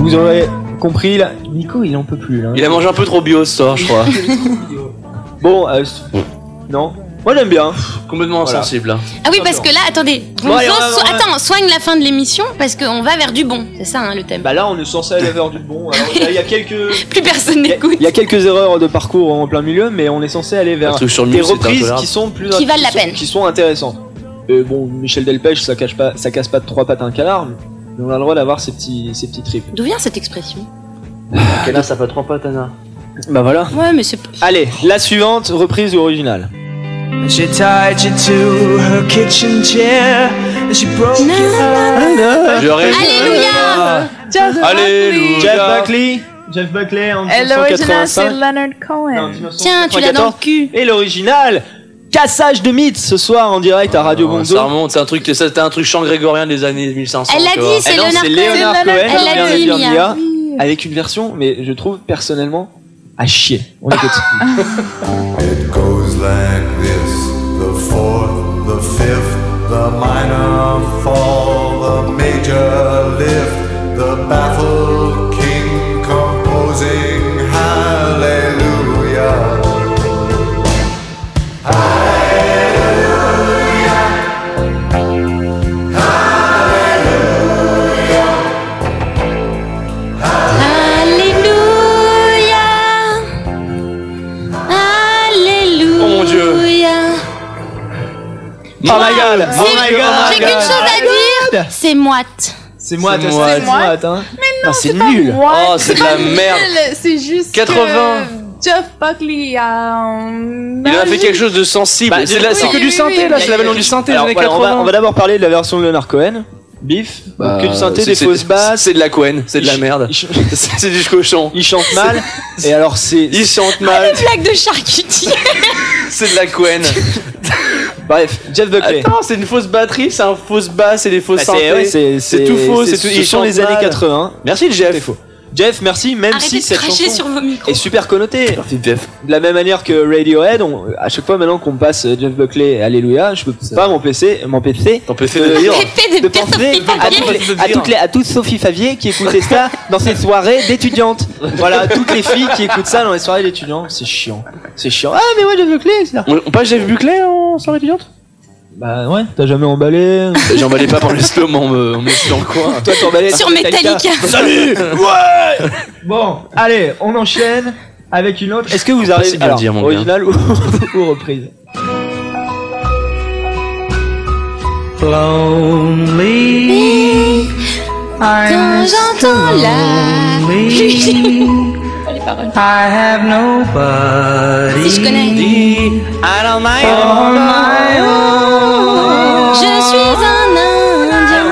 Vous aurez compris là, Nico il en peut plus là. Il a mangé un peu trop bio ce soir, je crois. Bon, euh, c- non. Moi j'aime bien. Complètement Voilà. insensible. hein. Ah oui, parce que là, attendez. Bon, allez, Gonzo, on va- so- on va- Attends, soigne la fin de l'émission parce qu'on va vers du bon. C'est ça hein, le thème. Bah là on est censé aller vers du bon. Alors il y a- il y a quelques. Plus personne n'écoute. Il y a quelques erreurs de parcours en plein milieu, mais on est censé aller vers Un truc sur le des mur, reprises qui sont plus Qui valent la sont- peine. qui sont intéressantes. Euh, bon, Michel Delpech, ça cache pas, ça casse pas de trois pattes à un canard, on a le droit d'avoir ces petits, ces petits trips. D'où vient cette expression? Là, ça fait trois pas, Tana. Bah voilà. Ouais, mais c'est. Allez, la suivante, reprise ou originale. She tied you to her kitchen chair and she broke your heart. Je rêve. Alléluia Jeff Alléluia. Jeff Buckley. Jeff Buckley en Et l'original, c'est 1985. Leonard Cohen. Tiens, tu l'as dans le cul. Et l'original, cassage de mythes ce soir en direct à Radio Oh, Bonzo. ça remonte, c'est un truc, c'était un truc chant grégorien des années 1500. Elle l'a dit, c'est Leonard c'est Cohen. Elle l'a dit, dire Mia. Mia, avec une version, mais je trouve personnellement à chier. On écoute. It goes like this the fourth, the fifth, the minor fall, the major lift, the baffled Oh my god! C'est- Oh my god! J'ai qu'une chose à dire. C'est moite. C'est moi, C'est t'as moite. c'est moite, hein. Mais non, Non, c'est nul. moi, Oh, c'est de la merde. C'est juste 80. que Jeff Buckley a. Il a fait quelque chose de sensible. Bah, c'est la- que du synthé oui, là, oui. c'est l'avènement du synthé des Alors, années voilà, on va, 80. on va d'abord parler de la version de Leonard Cohen. Biff, Bah, que du synthé, c'est- des c'est- fausses basses. C'est de la Cohen, c'est de la merde. C'est du cochon. Il chante mal. Et alors c'est. Il chante mal, Blague de charcutier. c'est de la Cohen. Bref, Jeff Buckley. Attends, c'est une fausse batterie, c'est un fausse basse, c'est des fausses Bah, c'est ouais, synthés. c'est- C'est tout faux, c'est tout. Ce il sont les années mal. 80. Merci Jeff. C'est faux. Jeff, merci, même Arrêtez si de cette cracher chanson sur vos micros. est super connotée. Merci Jeff. De la même manière que Radiohead, on- à chaque fois maintenant qu'on passe euh, Jeff Buckley et Alléluia, je peux pas m'empêcher, m'empêcher T'en peux faire de de dire. De penser Sophie à toutes, les, à, toutes les- à toute Sophie Favier qui écoutait ça dans ses soirées d'étudiantes. Voilà, toutes les filles qui écoutent ça dans les soirées d'étudiants, c'est chiant. C'est chiant. Ah, mais ouais, Jeff Buckley, c'est On, on passe Jeff Buckley en soirée étudiante Bah ouais, t'as jamais emballé. J'en valais pas pour le slow, mais on me, on me laisse dans le coin. Toi, t'emballais Sur Metallica. Salut Ouais Bon, allez, on enchaîne avec une autre. Est-ce que vous arrivez alors, dire, mon original ou, ou reprise Lonely. Quand j'entends la les. I have nobody. Si je connais. I don't my own. Je suis un Indien.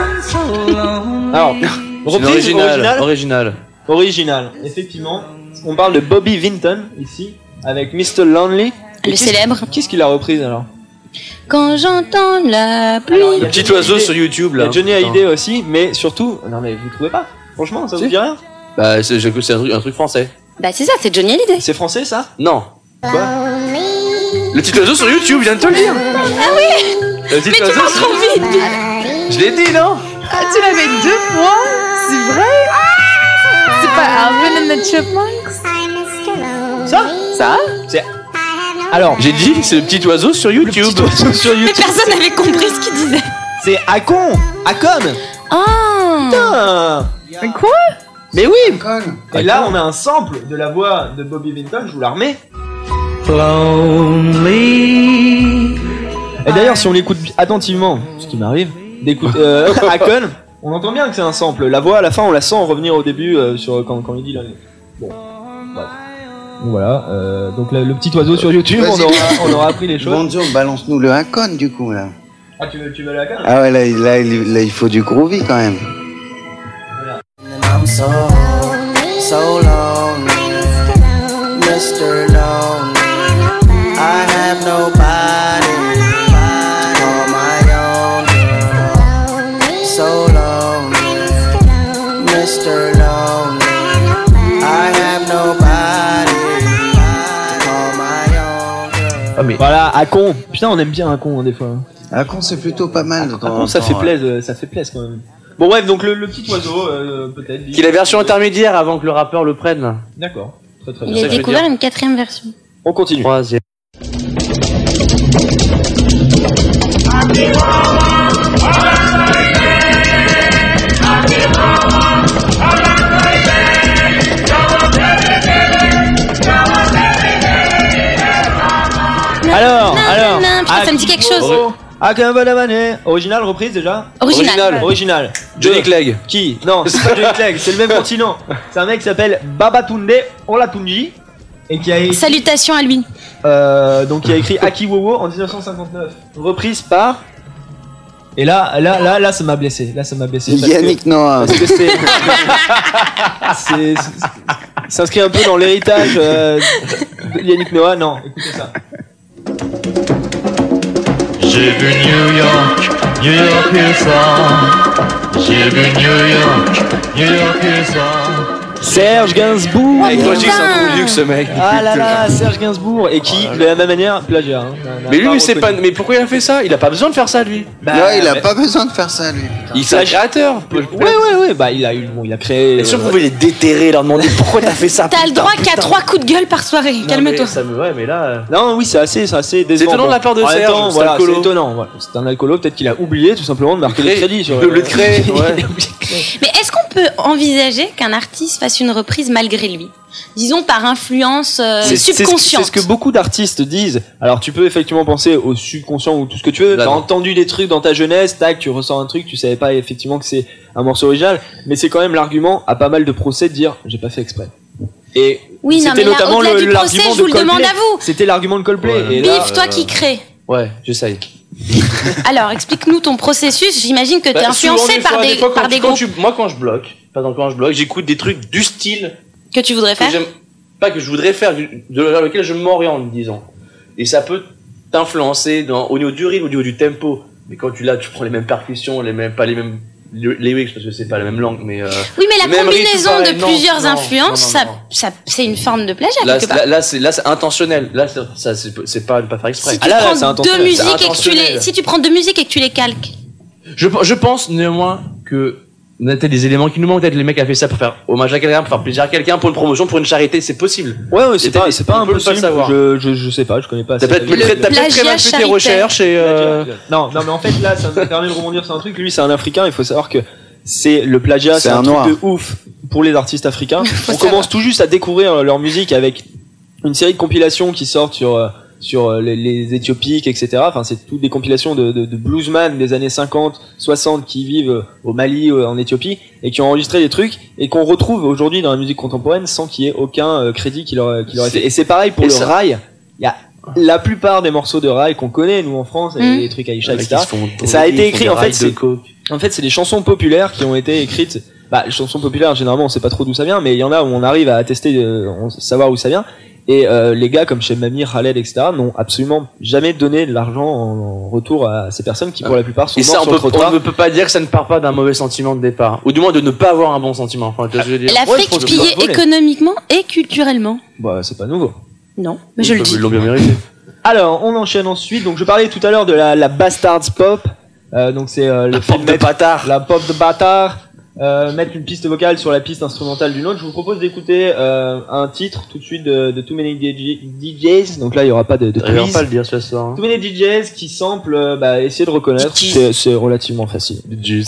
Alors, reprise original, originale original. Original, effectivement. On parle de Bobby Vinton ici, avec Mr. Lonely. Le célèbre. Qu'est-ce qu'il a reprise alors Quand j'entends la pluie. Alors, Le petit oiseau Hallyday- sur YouTube Il y là. a Johnny. Hallyday aussi, mais surtout. Non, mais vous trouvez pas Franchement, ça vous dit rien Bah, c'est un truc, un truc français. Bah c'est ça, c'est Johnny Hallyday. C'est français ça Non. Quoi Le petit oiseau sur YouTube, vient de te le dire. Ah oui Mais tu vas trop vite Je l'ai dit, non Ah, tu l'avais deux fois C'est vrai C'est pas Alvin and the Chipmunks Ça Ça C'est. Alors, J'ai dit, c'est le petit oiseau sur YouTube. petit oiseau sur Mais YouTube. personne n'avait compris ce qu'il disait. C'est Akon Akon Oh Putain Mais quoi Mais oui Et là, on a un sample de la voix de Bobby Vinton, je vous la remets. Lonely. Et d'ailleurs, si on l'écoute attentivement, ce qui m'arrive, d'écouter euh, Akon, on entend bien que c'est un sample. La voix, à la fin, on la sent revenir au début euh, sur quand, quand il dit là. Bon, bref. Donc voilà, euh, donc le, le petit oiseau sur YouTube, on aura, on aura appris les choses. Bonzo, balance-nous le Hakon du coup là. Ah, tu veux, tu veux la Akon Ah ouais, là, il- là, il- là, il faut du groovy quand même. I'm Voilà, Akon. Putain, on aime bien Akon hein, des fois. Akon, c'est plutôt pas mal. de temps Akon, en ça fait plaisir, euh, ça fait plaisir quand même. Bon bref, donc le, le petit oiseau, euh, peut-être. Qui est la version intermédiaire avant que le rappeur le prenne. D'accord. Très très Il bien. a découvert une quatrième version. On continue. Troisième. Putain, ça me dit quelque chose. Akabadabane. Original, reprise déjà Original. Original. Original. Johnny Clegg. Qui Non, c'est pas Johnny Clegg, c'est le même continent. C'est un mec qui s'appelle Babatunde Olatunji et qui a écrit, Salutations à lui. euh, donc qui a écrit Akiwowo en 1959. Reprise par. Et là, là, là, là, ça m'a blessé. Là, ça m'a blessé. parce que- Yannick Noah. Parce que c'est. c'est- il s'inscrit un peu dans l'héritage euh, de Yannick Noah. Non, écoutez ça. J'ai vu New York, New York et ça. J'ai vu New York, New York et ça. Serge Gainsbourg. Avec que c'est ce mec. Ah là là, Serge Gainsbourg et qui, de la même manière, plagiat. hein. Mais lui, c'est pas. reconnu. Mais pourquoi il a fait ça? Il a pas besoin de faire ça, lui. Bah, non, il a mais- pas besoin de faire ça, lui. Il est un créateur. Ouais, ouais, ouais. Bah, il a eu, bon, il a créé. Et si on euh, pouvait les déterrer, leur demander pourquoi t'as fait ça T'as le putain, droit qu'à putain. trois coups de gueule par soirée. Non, Calme-toi. mais ça me- Ouais, mais là. euh, Non, oui, c'est assez, c'est assez décevant. étonnant de la part de En même Serge, temps, c'est voilà, alcoolo. c'est étonnant. Voilà. C'est un alcoolo, peut-être qu'il a oublié tout simplement de marquer Le les cré- crédits sur le- le cré, ouais. Mais est-ce qu'on peut envisager qu'un artiste fasse une reprise malgré lui Disons par influence euh, subconsciente. C'est ce que beaucoup d'artistes disent. Alors tu peux effectivement penser au subconscient ou tout ce que tu veux. T'as entendu des trucs dans ta jeunesse, tac, tu ressens un truc, tu savais pas effectivement que c'est un morceau original, mais c'est quand même l'argument à pas mal de procès de dire j'ai pas fait exprès. Et Oui, c'était notamment l'argument je de vous le demande Coldplay. à vous. C'était l'argument de Coldplay. Ouais. Et là, Biff, toi euh, qui crée. Ouais, j'essaye. Alors, explique-nous ton processus. J'imagine que t'es Bah, influencé souvent, des par fois- des, fois, quand par tu- des quand groupes tu- Moi, quand je bloque, exemple, quand je bloque, j'écoute des trucs du style que tu voudrais que faire. pas que je voudrais faire, de vers lequel je m'oriente, disons. Et ça peut t'influencer dans, au niveau du rythme, au niveau du tempo. Mais quand tu là, tu prends les mêmes percussions, les mêmes, pas les mêmes ly- lyrics parce que c'est pas la même langue, mais euh, Oui, mais la rythme, combinaison de Non, plusieurs non, influences, non, ça, ça, c'est une forme de plagiat Là, quelque part. là, là, c'est là, c'est intentionnel. Là, c'est- ça, c'est pas pas faire exprès. si tu prends deux musiques et que tu les, si tu prends deux musiques et que tu les calques. Je, je pense néanmoins que on a peut-être des éléments qui nous manquent. Peut-être les mecs a fait ça pour faire hommage à quelqu'un, pour faire plaisir à quelqu'un, pour une promotion, pour une charité. C'est possible. Ouais, ouais, c'est pas, c'est pas on peut le impossible. savoir. Je, je, je sais pas, je connais pas. T'as peut-être t'as peut-être très mal fait tes recherches et. euh, Non, non, mais en fait là, ça me permet de rebondir sur un truc. Lui, c'est un Africain. Il faut savoir que c'est le plagiat, C'est un, un truc noir. de ouf pour les artistes africains. On commence tout juste à découvrir leur musique avec une série de compilations qui sortent sur euh, sur euh, les, les Éthiopiques, etc. Enfin, c'est toutes des compilations de, de, de bluesman des années 50, 60 qui vivent euh, au Mali, euh, en Éthiopie, et qui ont enregistré des trucs et qu'on retrouve aujourd'hui dans la musique contemporaine sans qu'il y ait aucun crédit qui leur, qui leur fait. Et c'est pareil pour Et le ça- rail. Il y a la plupart des morceaux de rail qu'on connaît nous en France, et Mm. les trucs Aïcha, les mecs etc. Et ça a été écrit en fait, en fait, c'est des chansons populaires qui ont été écrites. Bah, les chansons populaires, généralement, on sait pas trop d'où ça vient, mais il y en a où on arrive à attester, euh, on- savoir où ça vient. Et euh, les gars comme chez Mamie, Khaled, etc., n'ont absolument jamais donné de l'argent en, en retour à ces personnes qui, pour la plupart, sont Et ça, on sur le peut, trottoir. on ne peut pas dire que ça ne part pas d'un mauvais sentiment de départ. Ou du moins de ne pas avoir un bon sentiment. Enfin, Ouais, L'Afrique que pillée économiquement et culturellement. Bah, c'est pas nouveau. Non, mais je le dis. Ils l'ont bien mérité. Alors, on enchaîne ensuite. Donc, je parlais tout à l'heure de la, la Bastards Pop. Euh, donc, c'est euh, le fait pop de bâtard. La pop de bâtard. Euh, mettre une piste vocale sur la piste instrumentale d'une autre. Je vous propose d'écouter euh, un titre tout de suite de, de Too Many DJ DJs. Donc là, il y aura pas de, de quiz. pas le dire ce soir. hein. Too Many DJs qui sample, euh, bah, essayer de reconnaître. C'est relativement facile. Baby,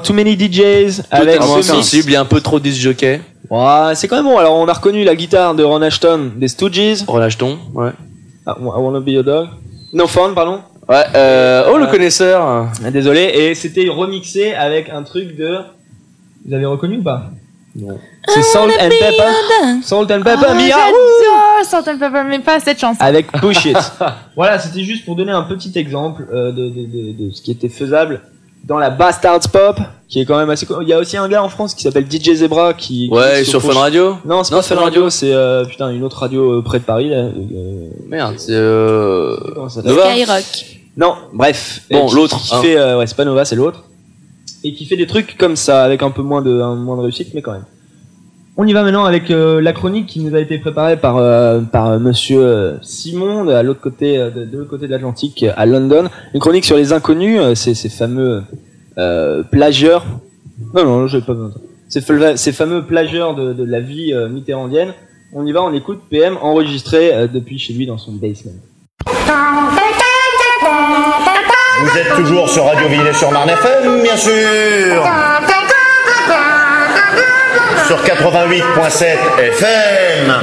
Too Many DJs avec ce sensible, il y a un peu trop de jockey. Ouais, c'est quand même bon. Alors, on a reconnu la guitare de Ron Ashton des Stooges. Ron Ashton, ouais. I wanna be your dog. No Fun, pardon. Ouais, euh, oh le connaisseur. Ah, Désolé. Et c'était remixé avec un truc de. Vous avez reconnu ou pas? Non. C'est Salt and Pepper. Salt and Pepper, Ah, Mia. J'adore Salt and Pepper, mais pas cette chanson. avec Push It. voilà, c'était juste pour donner un petit exemple euh, de, de, de, de ce qui était faisable dans la Bastards Pop, qui est quand même assez. Il y a aussi un gars en France qui s'appelle DJ Zebra qui. Ouais, sur Fun Radio Non, c'est pas Fun Radio, Radio. c'est euh, putain une autre radio euh, près de Paris. Là. Euh, Merde, c'est euh... comment ça s'appelle Nova Skyrock. Non, bref. Bon, qui- l'autre, Qui, hein. fait, euh, ouais, c'est pas Nova, c'est l'autre. Et qui fait des trucs comme ça, avec un peu moins de, un- moins de réussite, mais quand même. On y va maintenant avec euh, la chronique qui nous a été préparée par euh, par euh, Monsieur euh, Simon de l'autre côté euh, de, de l'autre côté de l'Atlantique euh, à London. Une chronique sur les inconnus, ces, ces fameux plagieurs. Non non, j'ai pas besoin. Ces, ces fameux plagieurs de, de la vie mitterrandienne. On y va, on écoute PM enregistré depuis chez lui dans son basement. Vous êtes toujours sur Radio Ville sur Marne FM, bien sûr. Sur 88.7 FM.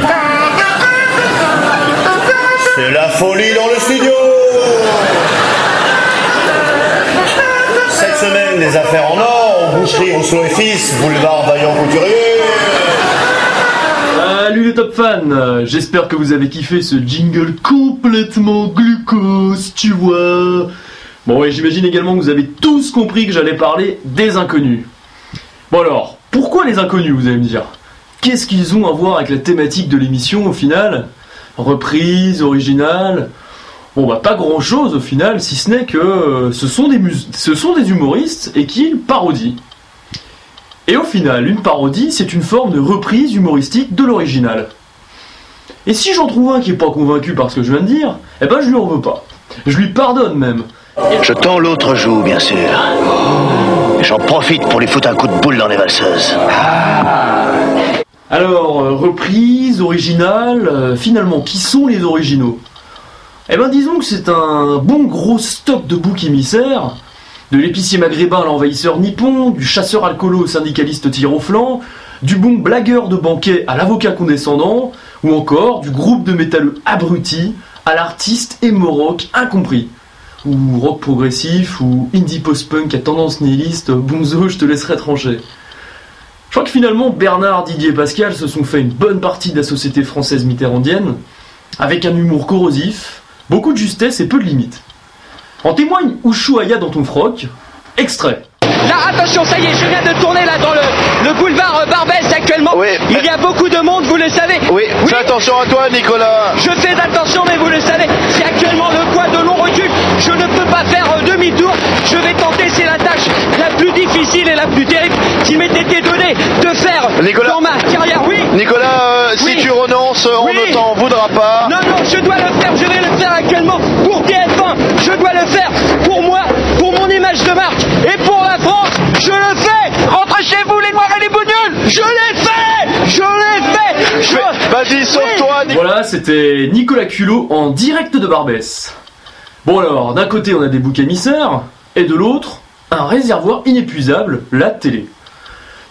C'est la folie dans le studio. Cette semaine, des affaires en or, aux boucheries Rousseau et Fils, boulevard Vaillant Couturier. Salut les top fans, j'espère que vous avez kiffé ce jingle complètement glucose, tu vois. Bon et j'imagine également que vous avez tous compris que j'allais parler des inconnus. Bon alors, pourquoi les inconnus vous allez me dire? Qu'est-ce qu'ils ont à voir avec la thématique de l'émission au final? Reprise, originale? Bon bah pas grand chose au final, si ce n'est que euh, ce sont des, humoristes et qu'ils parodient. Et au final, une parodie, c'est une forme de reprise humoristique de l'original. Et si j'en trouve un qui est pas convaincu par ce que je viens de dire, eh ben je lui en veux pas. Je lui pardonne même. Je tends l'autre joue, bien sûr. J'en profite pour lui foutre un coup de boule dans les valseuses. Alors, euh, reprise, original, euh, finalement, qui sont les originaux? Eh ben disons que c'est un bon gros stock de boucs émissaires, de l'épicier maghrébin à l'envahisseur nippon, du chasseur alcoolo au syndicaliste tir au flanc, du bon blagueur de banquet à l'avocat condescendant, ou encore du groupe de métalleux abrutis à l'artiste émoroc incompris. Ou rock progressif, ou indie post-punk à tendance nihiliste, bonzo, je te laisserai trancher. Je crois que finalement Bernard, Didier et Pascal se sont fait une bonne partie de la société française mitterrandienne, avec un humour corrosif, beaucoup de justesse et peu de limites. En témoigne Ushuaïa dans ton froc, extrait. Là, attention, ça y est, je viens de tourner là dans le, le boulevard euh, Barbès actuellement. Il y a beaucoup de monde, vous le savez. Oui, fais attention à toi, Nicolas. Je fais attention, mais vous le savez, si actuellement le poids de l'on recule, je ne peux pas faire euh, demi-tour. Je vais tenter, c'est la tâche la plus difficile et la plus terrible qui m'ait été donnée de faire dans ma carrière. Oui. Nicolas, euh, si tu renonces, on ne t'en voudra pas. Non, non, je dois le faire, je vais le faire actuellement pour TF1. Je dois le faire pour moi, pour mon image de marque et pour la. Je le fais. Rentrez chez vous, les noirs et les bougnoules. Je l'ai fait. Je l'ai fait. Je... Vas-y, sauve-toi, Voilà, c'était Nicolas Culot en direct de Barbès. Bon alors, d'un côté on a des boucs émissaires, et de l'autre, un réservoir inépuisable, la télé.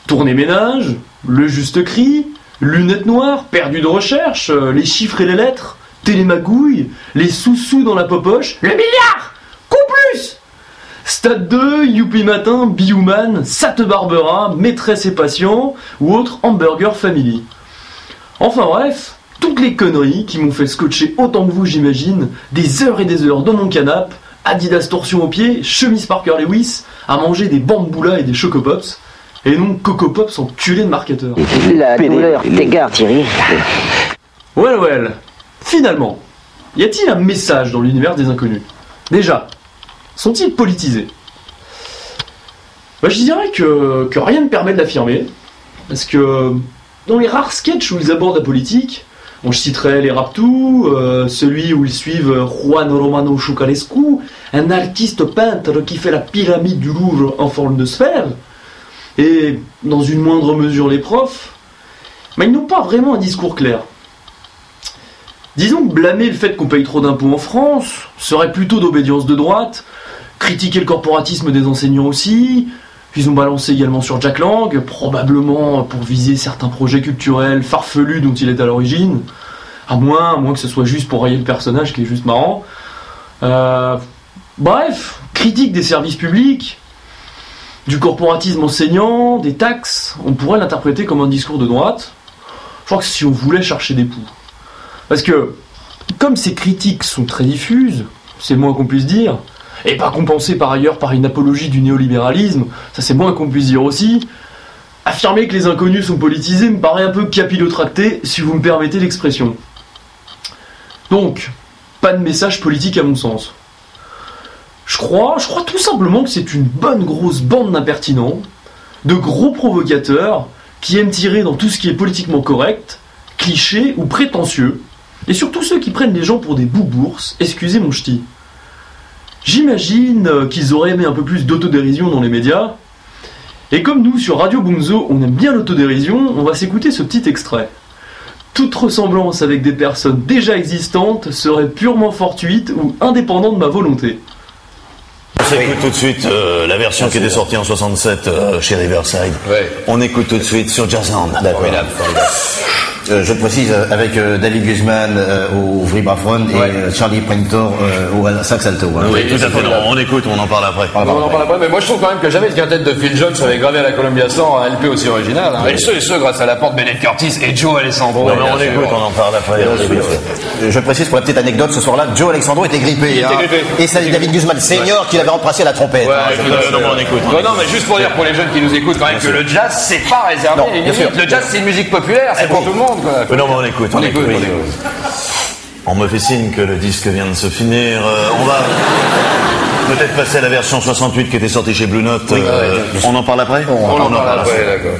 Tournée ménage, le juste cri, lunettes noires, perdu de recherche, euh, les chiffres et les lettres, télémagouille, les sous-sous dans la popoche, le milliard Coup plus Stade 2, Youpi Matin, Bioman, Sate Barbara, Maîtresse et Patient, ou autre Hamburger Family. Enfin bref, toutes les conneries qui m'ont fait scotcher autant que vous, j'imagine, des heures et des heures dans mon canapé, Adidas torsion aux pieds, chemise Parker Lewis, à manger des bamboulas et des chocopops, et non Coco Pops enculés de marketeur. La douleur t'égare, Thierry. Well, well. Finalement, y a-t-il un message dans l'univers des inconnus? Déjà, sont-ils politisés? Bah, Je dirais que, rien ne permet de l'affirmer, parce que dans les rares sketchs où ils abordent la politique, on citerait les Raptous, euh, celui où ils suivent Juan Romano Chucalescu, un artiste peintre qui fait la pyramide du Louvre en forme de sphère, et dans une moindre mesure les profs, mais ils n'ont pas vraiment un discours clair. Disons que blâmer le fait qu'on paye trop d'impôts en France serait plutôt d'obédience de droite, critiquer le corporatisme des enseignants aussi, Ils ont balancé également sur Jack Lang, probablement pour viser certains projets culturels farfelus dont il est à l'origine. À moins, à moins que ce soit juste pour rayer le personnage qui est juste marrant. Euh, bref, critique des services publics, du corporatisme enseignant, des taxes, on pourrait l'interpréter comme un discours de droite. Je crois que si on voulait chercher des poux. Parce que, comme ces critiques sont très diffuses, c'est le moins qu'on puisse dire, et pas compensées par ailleurs par une apologie du néolibéralisme, ça c'est moins qu'on puisse dire aussi, affirmer que les inconnus sont politisés me paraît un peu capillotracté, si vous me permettez l'expression. Donc, pas de message politique à mon sens. Je crois, je crois tout simplement que c'est une bonne grosse bande d'impertinents, de gros provocateurs, qui aiment tirer dans tout ce qui est politiquement correct, cliché ou prétentieux, et surtout ceux qui prennent les gens pour des boubours, excusez mon ch'ti. J'imagine euh, qu'ils auraient aimé un peu plus d'autodérision dans les médias, et comme nous sur Radio Bunzo on aime bien l'autodérision, on va s'écouter ce petit extrait. Toute ressemblance avec des personnes déjà existantes serait purement fortuite ou indépendante de ma volonté. On s'écoute tout de suite euh, la version qui était sortie en 67 euh, chez Riverside. On écoute tout de suite sur Jazzland. Formidable, Euh, je précise avec David Guzman au vibraphone et Charlie Prentor euh, au sax alto. hein. Oui, tout à fait. On, on écoute, on en parle après. On en parle après, mais moi je trouve quand même que jamais le quintet de Phil Jones avait gravé à la Columbia 100 un LP aussi original. hein. Et ce, et ce grâce à la porte Bennett Curtis et Joe Alessandro. Non, mais on écoute, on en parle après. Je précise pour la petite anecdote, ce soir-là, Joe Alexandro était grippé. Il était hein. grippé. Et c'est David Guzman senior qui l'avait à la trompette. Ouais, hein. Non, mais on écoute. on Non, mais juste pour dire pour les jeunes qui nous écoutent quand même Bien que sûr. le jazz c'est pas réservé. Non, à une. Le jazz c'est une musique populaire, c'est Eh pour oui. tout le monde. Quoi. Mais non, mais on écoute, on, On écoute, oui. on écoute. On me fait signe que le disque vient de se finir. Euh, on va peut-être passer à la version 68 qui était sortie chez Blue Note. Euh, on en parle après On en parle après, d'accord.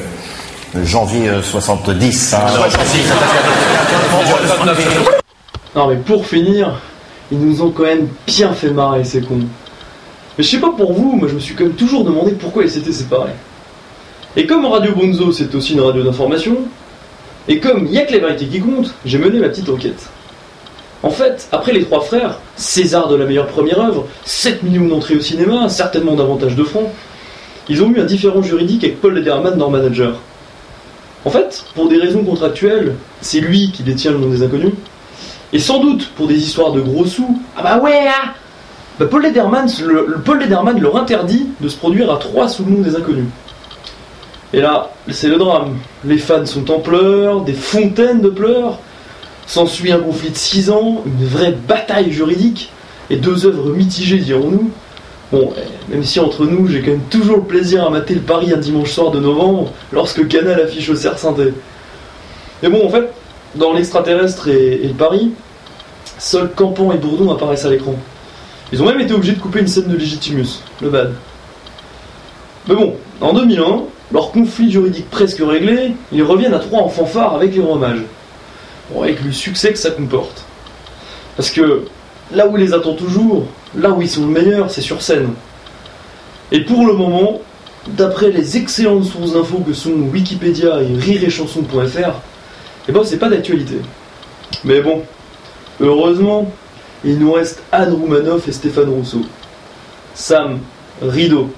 Janvier euh, 70. hein. Non mais pour finir, ils nous ont quand même bien fait marrer ces cons. Mais je sais pas pour vous, moi je me suis quand même toujours demandé pourquoi ils s'étaient séparés. Et comme Radio Bonzo c'est aussi une radio d'information, et comme il y a que les vérités qui comptent, j'ai mené ma petite enquête. En fait, après les trois frères, César de la meilleure première œuvre, 7 millions d'entrées au cinéma, certainement davantage de francs, ils ont eu un différent juridique avec Paul Lederman dans Manager. En fait, pour des raisons contractuelles, c'est lui qui détient le nom des inconnus, et sans doute pour des histoires de gros sous. Ah bah ouais ah bah Paul, Lederman, leur interdit de se produire à trois sous le nom des inconnus. Et là, c'est le drame. Les fans sont en pleurs, des fontaines de pleurs. S'ensuit un conflit de 6 ans, une vraie bataille juridique, et deux œuvres mitigées, dirons-nous. Bon, eh, même si entre nous, j'ai quand même toujours le plaisir à mater le Paris un dimanche soir de novembre, lorsque Canal affiche au cerf synthé. Mais bon, en fait, dans l'extraterrestre et, et le Paris, seuls Campan et Bourdon apparaissent à l'écran. Ils ont même été obligés de couper une scène de Legitimus, le bad. Mais bon, en 2001, leur conflit juridique presque réglé, ils reviennent à trois en fanfare avec les romages. Bon, avec le succès que ça comporte. Parce que là où il les attend toujours, là où ils sont le meilleur, c'est sur scène. Et pour le moment, d'après les excellentes sources d'infos que sont Wikipédia et rireetchanson.fr, eh ben c'est pas d'actualité. Mais bon, heureusement, il nous reste Anne Roumanoff et Stéphane Rousseau. Sam, rideau.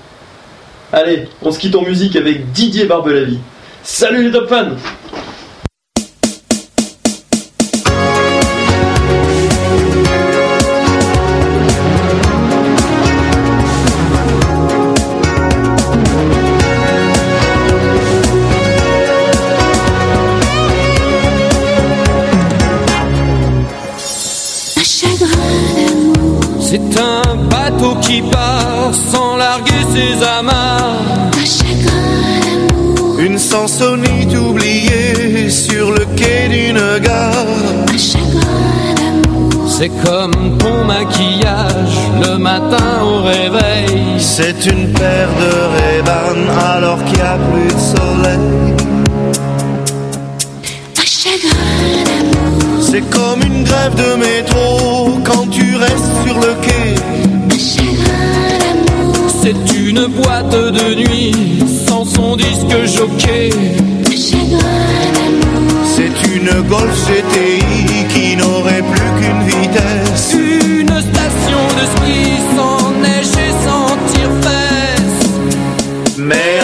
Allez, on se quitte en musique avec Didier Barbelavi. Salut les top fans qui part sans larguer ses amarres. un chagrin d'amour, Une sansonite oubliée sur le quai d'une gare. C'est comme ton maquillage le matin au réveil. C'est une paire de Ray-Ban alors qu'il n'y a plus de soleil. C'est comme une grève de métro quand tu restes sur le quai. C'est une boîte de nuit sans son disque jockey. C'est une Golf GTI qui n'aurait plus qu'une vitesse. Une station de ski sans neige et sans tire-fesse. Mais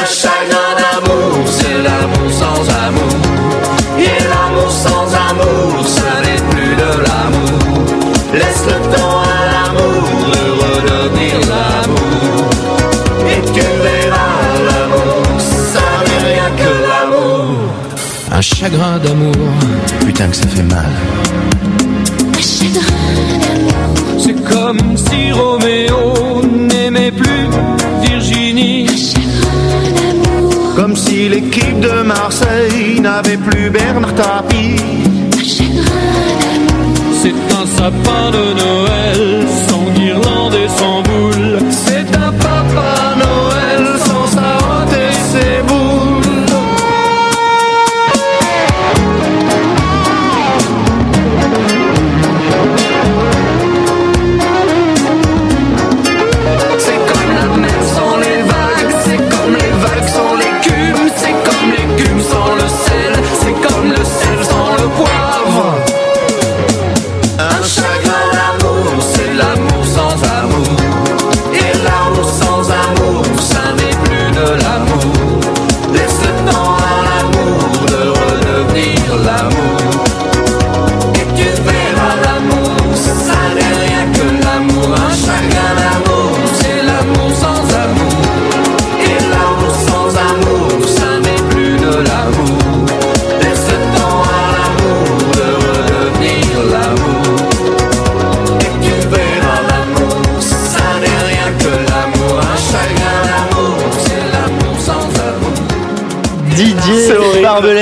chagrin d'amour. Putain que ça fait mal. C'est comme si Roméo n'aimait plus Virginie. Comme si l'équipe de Marseille n'avait plus Bernard Tapie. C'est un sapin de Noël sans guirlande et sans boule. C'est un papa Noël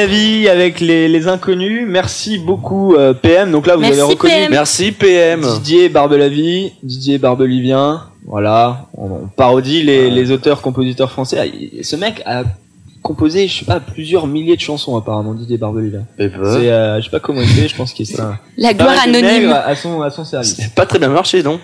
Didier Barbelavi avec les, les inconnus. Merci beaucoup euh, PM. Donc là vous Merci, avez reconnu. PM. Merci, PM. Didier Barbelavi, Didier Barbelivien. Voilà, on, on parodie les, les auteurs compositeurs français. Ah, Ce mec a composé, je sais pas, plusieurs milliers de chansons apparemment. Didier Barbelivien. ben. C'est, euh, je sais pas comment il fait. Je pense qu'il est un. La gloire anonyme. nègres À son à son service. Pas très bien marché, non?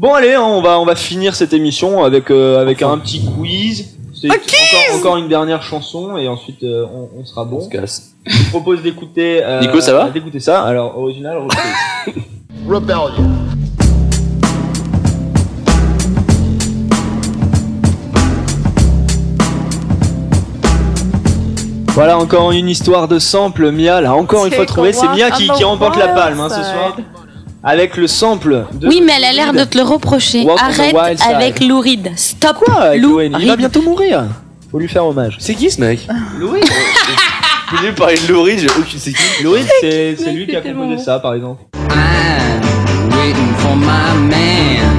Bon allez, hein, on va on va finir cette émission avec euh, avec un petit quiz. C'est encore, encore une dernière chanson et ensuite euh, on, on sera bon. On se casse. Je vous propose d'écouter. euh, Nico, ça va D'écouter ça. Alors original. Rebellion. Voilà encore une histoire de sample. Mia l'a encore une fois trouvé. C'est Mia qui, remporte la palme hein, ce soir. Avec le sample de. Oui, mais elle a l'air de te le reprocher. Walk Arrête wild avec Lou Reed. Stop. Quoi, Lou Il va bientôt mourir. Faut lui faire hommage. C'est qui ce mec? Lou Reed J'ai vu parler de Lou Reed, j'ai aucune c'est qui? Lou Reed, c'est c'est lui qui a composé ça par exemple. I'm waiting for my man.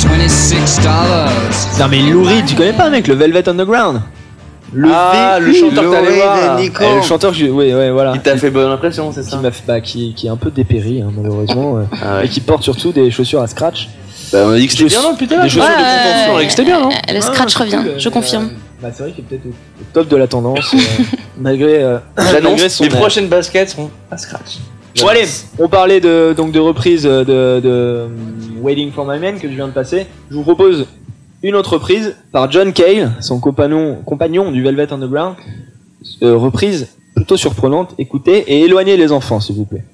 26 dollars. Non mais Lou Reed, tu connais pas mec, le Velvet Underground? Le Ah, V- le chanteur que t'allais voir. et Nico. Le chanteur j'ai- oui, ouais, voilà. Qui t'a fait bonne impression, c'est qui ça m'a fait- bah, qui, qui est un peu dépéri hein, malheureusement euh, Ah ouais. et qui porte surtout des chaussures à scratch. Bah, on a dit que c'était bien, non, putain Des chaussures Ouais, de contention, on a dit que c'était bien, non euh, Le scratch Ah, revient, cool, je euh, confirme. Bah, c'est vrai qu'il est peut-être au top de la tendance euh, malgré euh, malgré J'annonce, son les air. prochaines baskets seront à scratch. Bon allez, on parlait de donc de reprise de, de euh, Waiting for My Man que je viens de passer. Je vous propose une autre reprise par John Cale, son compagnon du Velvet Underground. Euh, reprise plutôt surprenante. Écoutez et éloignez les enfants s'il vous plaît.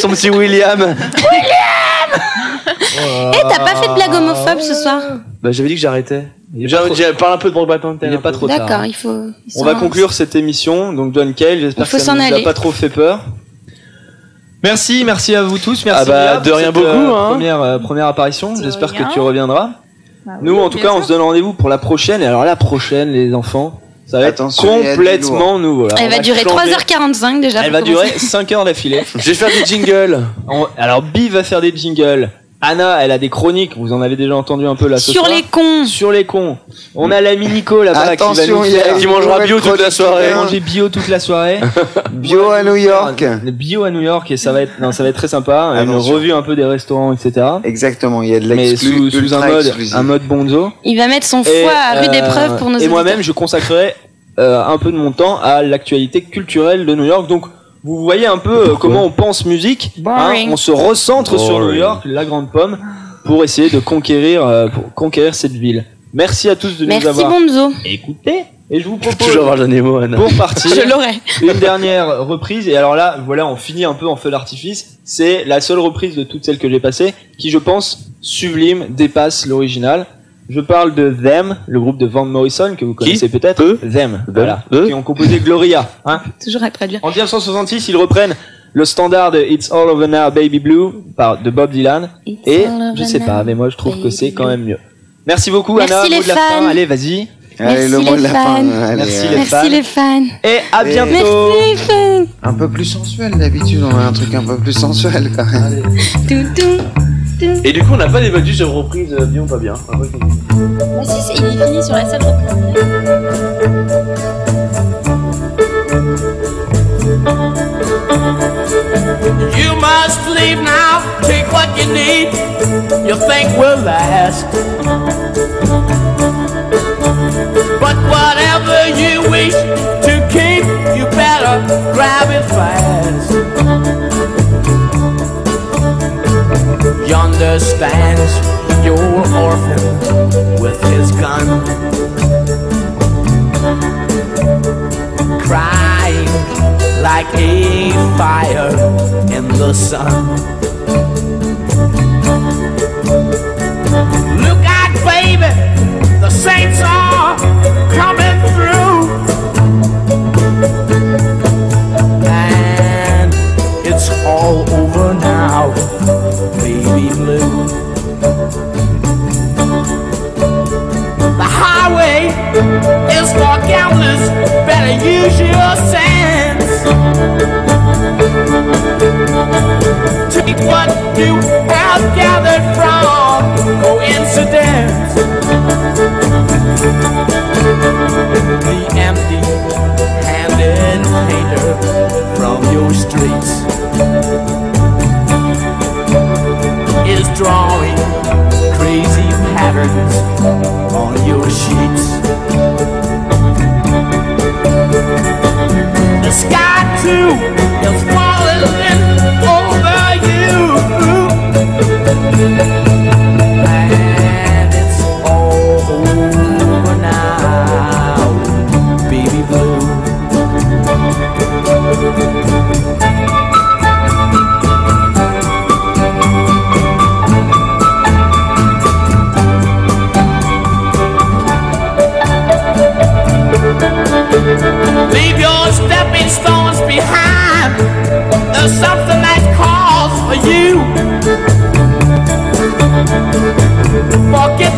Son petit William. Eh, t'as pas fait de blague homophobe ce soir Bah j'avais dit que j'arrêtais. J'ai parlé un peu de Brokeback Mountain. Il est pas trop tard. D'accord, il faut. On va conclure cette émission. Donc John Cale, j'espère faut que ça s'en nous a aller. pas trop fait peur. Merci, merci à vous tous. Merci Ah bah, Léa, de pour rien cette, beaucoup, euh, hein. Première, euh, première apparition. J'espère rien. que tu reviendras. Nous, en tout bien cas, on sûr. se donne rendez-vous pour la prochaine. Et alors la prochaine, les enfants, ça va Attention, être complètement nouveau. là. Elle On va durer changer. 3h45 déjà. Elle va durer commencer. 5 heures d'affilée. Je vais faire des jingles. On- Alors, Biv va faire des jingles. Anna, elle a des chroniques. Vous en avez déjà entendu un peu là ce Sur soir. les cons. Sur les cons. On a l'ami Nico là-bas qui va Attention, nous il y a qui mangera bio toute la soirée. Manger bio toute la soirée. Bio à New York. Bio à New York et ça va être, non, ça va être très sympa. Une Attention. revue un peu des restaurants, etc. Exactement, il y a de Mais l'exclu, sous, sous un ultra mode, un mode bonzo. Il va mettre son Et, foie à rude euh, épreuve pour nos Et moi-même, je consacrerai euh, un peu de mon temps à l'actualité culturelle de New York. Donc, vous voyez un peu euh, comment on pense musique. hein. On se recentre sur. New York, la grande pomme, pour essayer de conquérir, euh, pour conquérir cette ville. Merci à tous de Merci nous avoir Bonzo. écoutés. Et je vous propose pour partir Je l'aurai. une dernière reprise. Et alors là, voilà, on finit un peu en feu d'artifice. C'est la seule reprise de toutes celles que j'ai passées qui, je pense, sublime, dépasse l'original. Je parle de Them, le groupe de Van Morrison que vous connaissez peut-être. Eux Them, voilà, Eux qui ont composé Gloria. Hein. Toujours à traduire. En 1966, ils reprennent le standard de It's All Over Now, Baby Blue par de Bob Dylan. It's Et je sais pas, mais moi je trouve que c'est quand même mieux. Merci beaucoup, Merci Anna. les mot de la fans. fin. Allez, vas-y. Allez, le mot de la fin. fans. Allez, Merci allez. les fans. Merci les fans. Et à Et- bientôt. Merci les fans. Un peu plus sensuel d'habitude, on a un truc un peu plus sensuel quand même. Tout, tout, tout. Et du coup, on n'a pas débattu sur reprise euh, bien ou pas bien. Bah si, c'est- il est fini sur la seule reprise. You must leave now, take what you need, you think will last. But whatever you wish to keep, you better grab it fast. Yonder stands your orphan with his gun, crying like a fire in the sun. Look out, baby, the saints are baby blue. The highway is for gamblers, better use your sense. Take what you have gathered from coincidence. The empty handed painter from your streets is drawing crazy patterns on your sheets. The sky too is falling over you. Leave your stepping stones behind. There's something that calls for you. Forget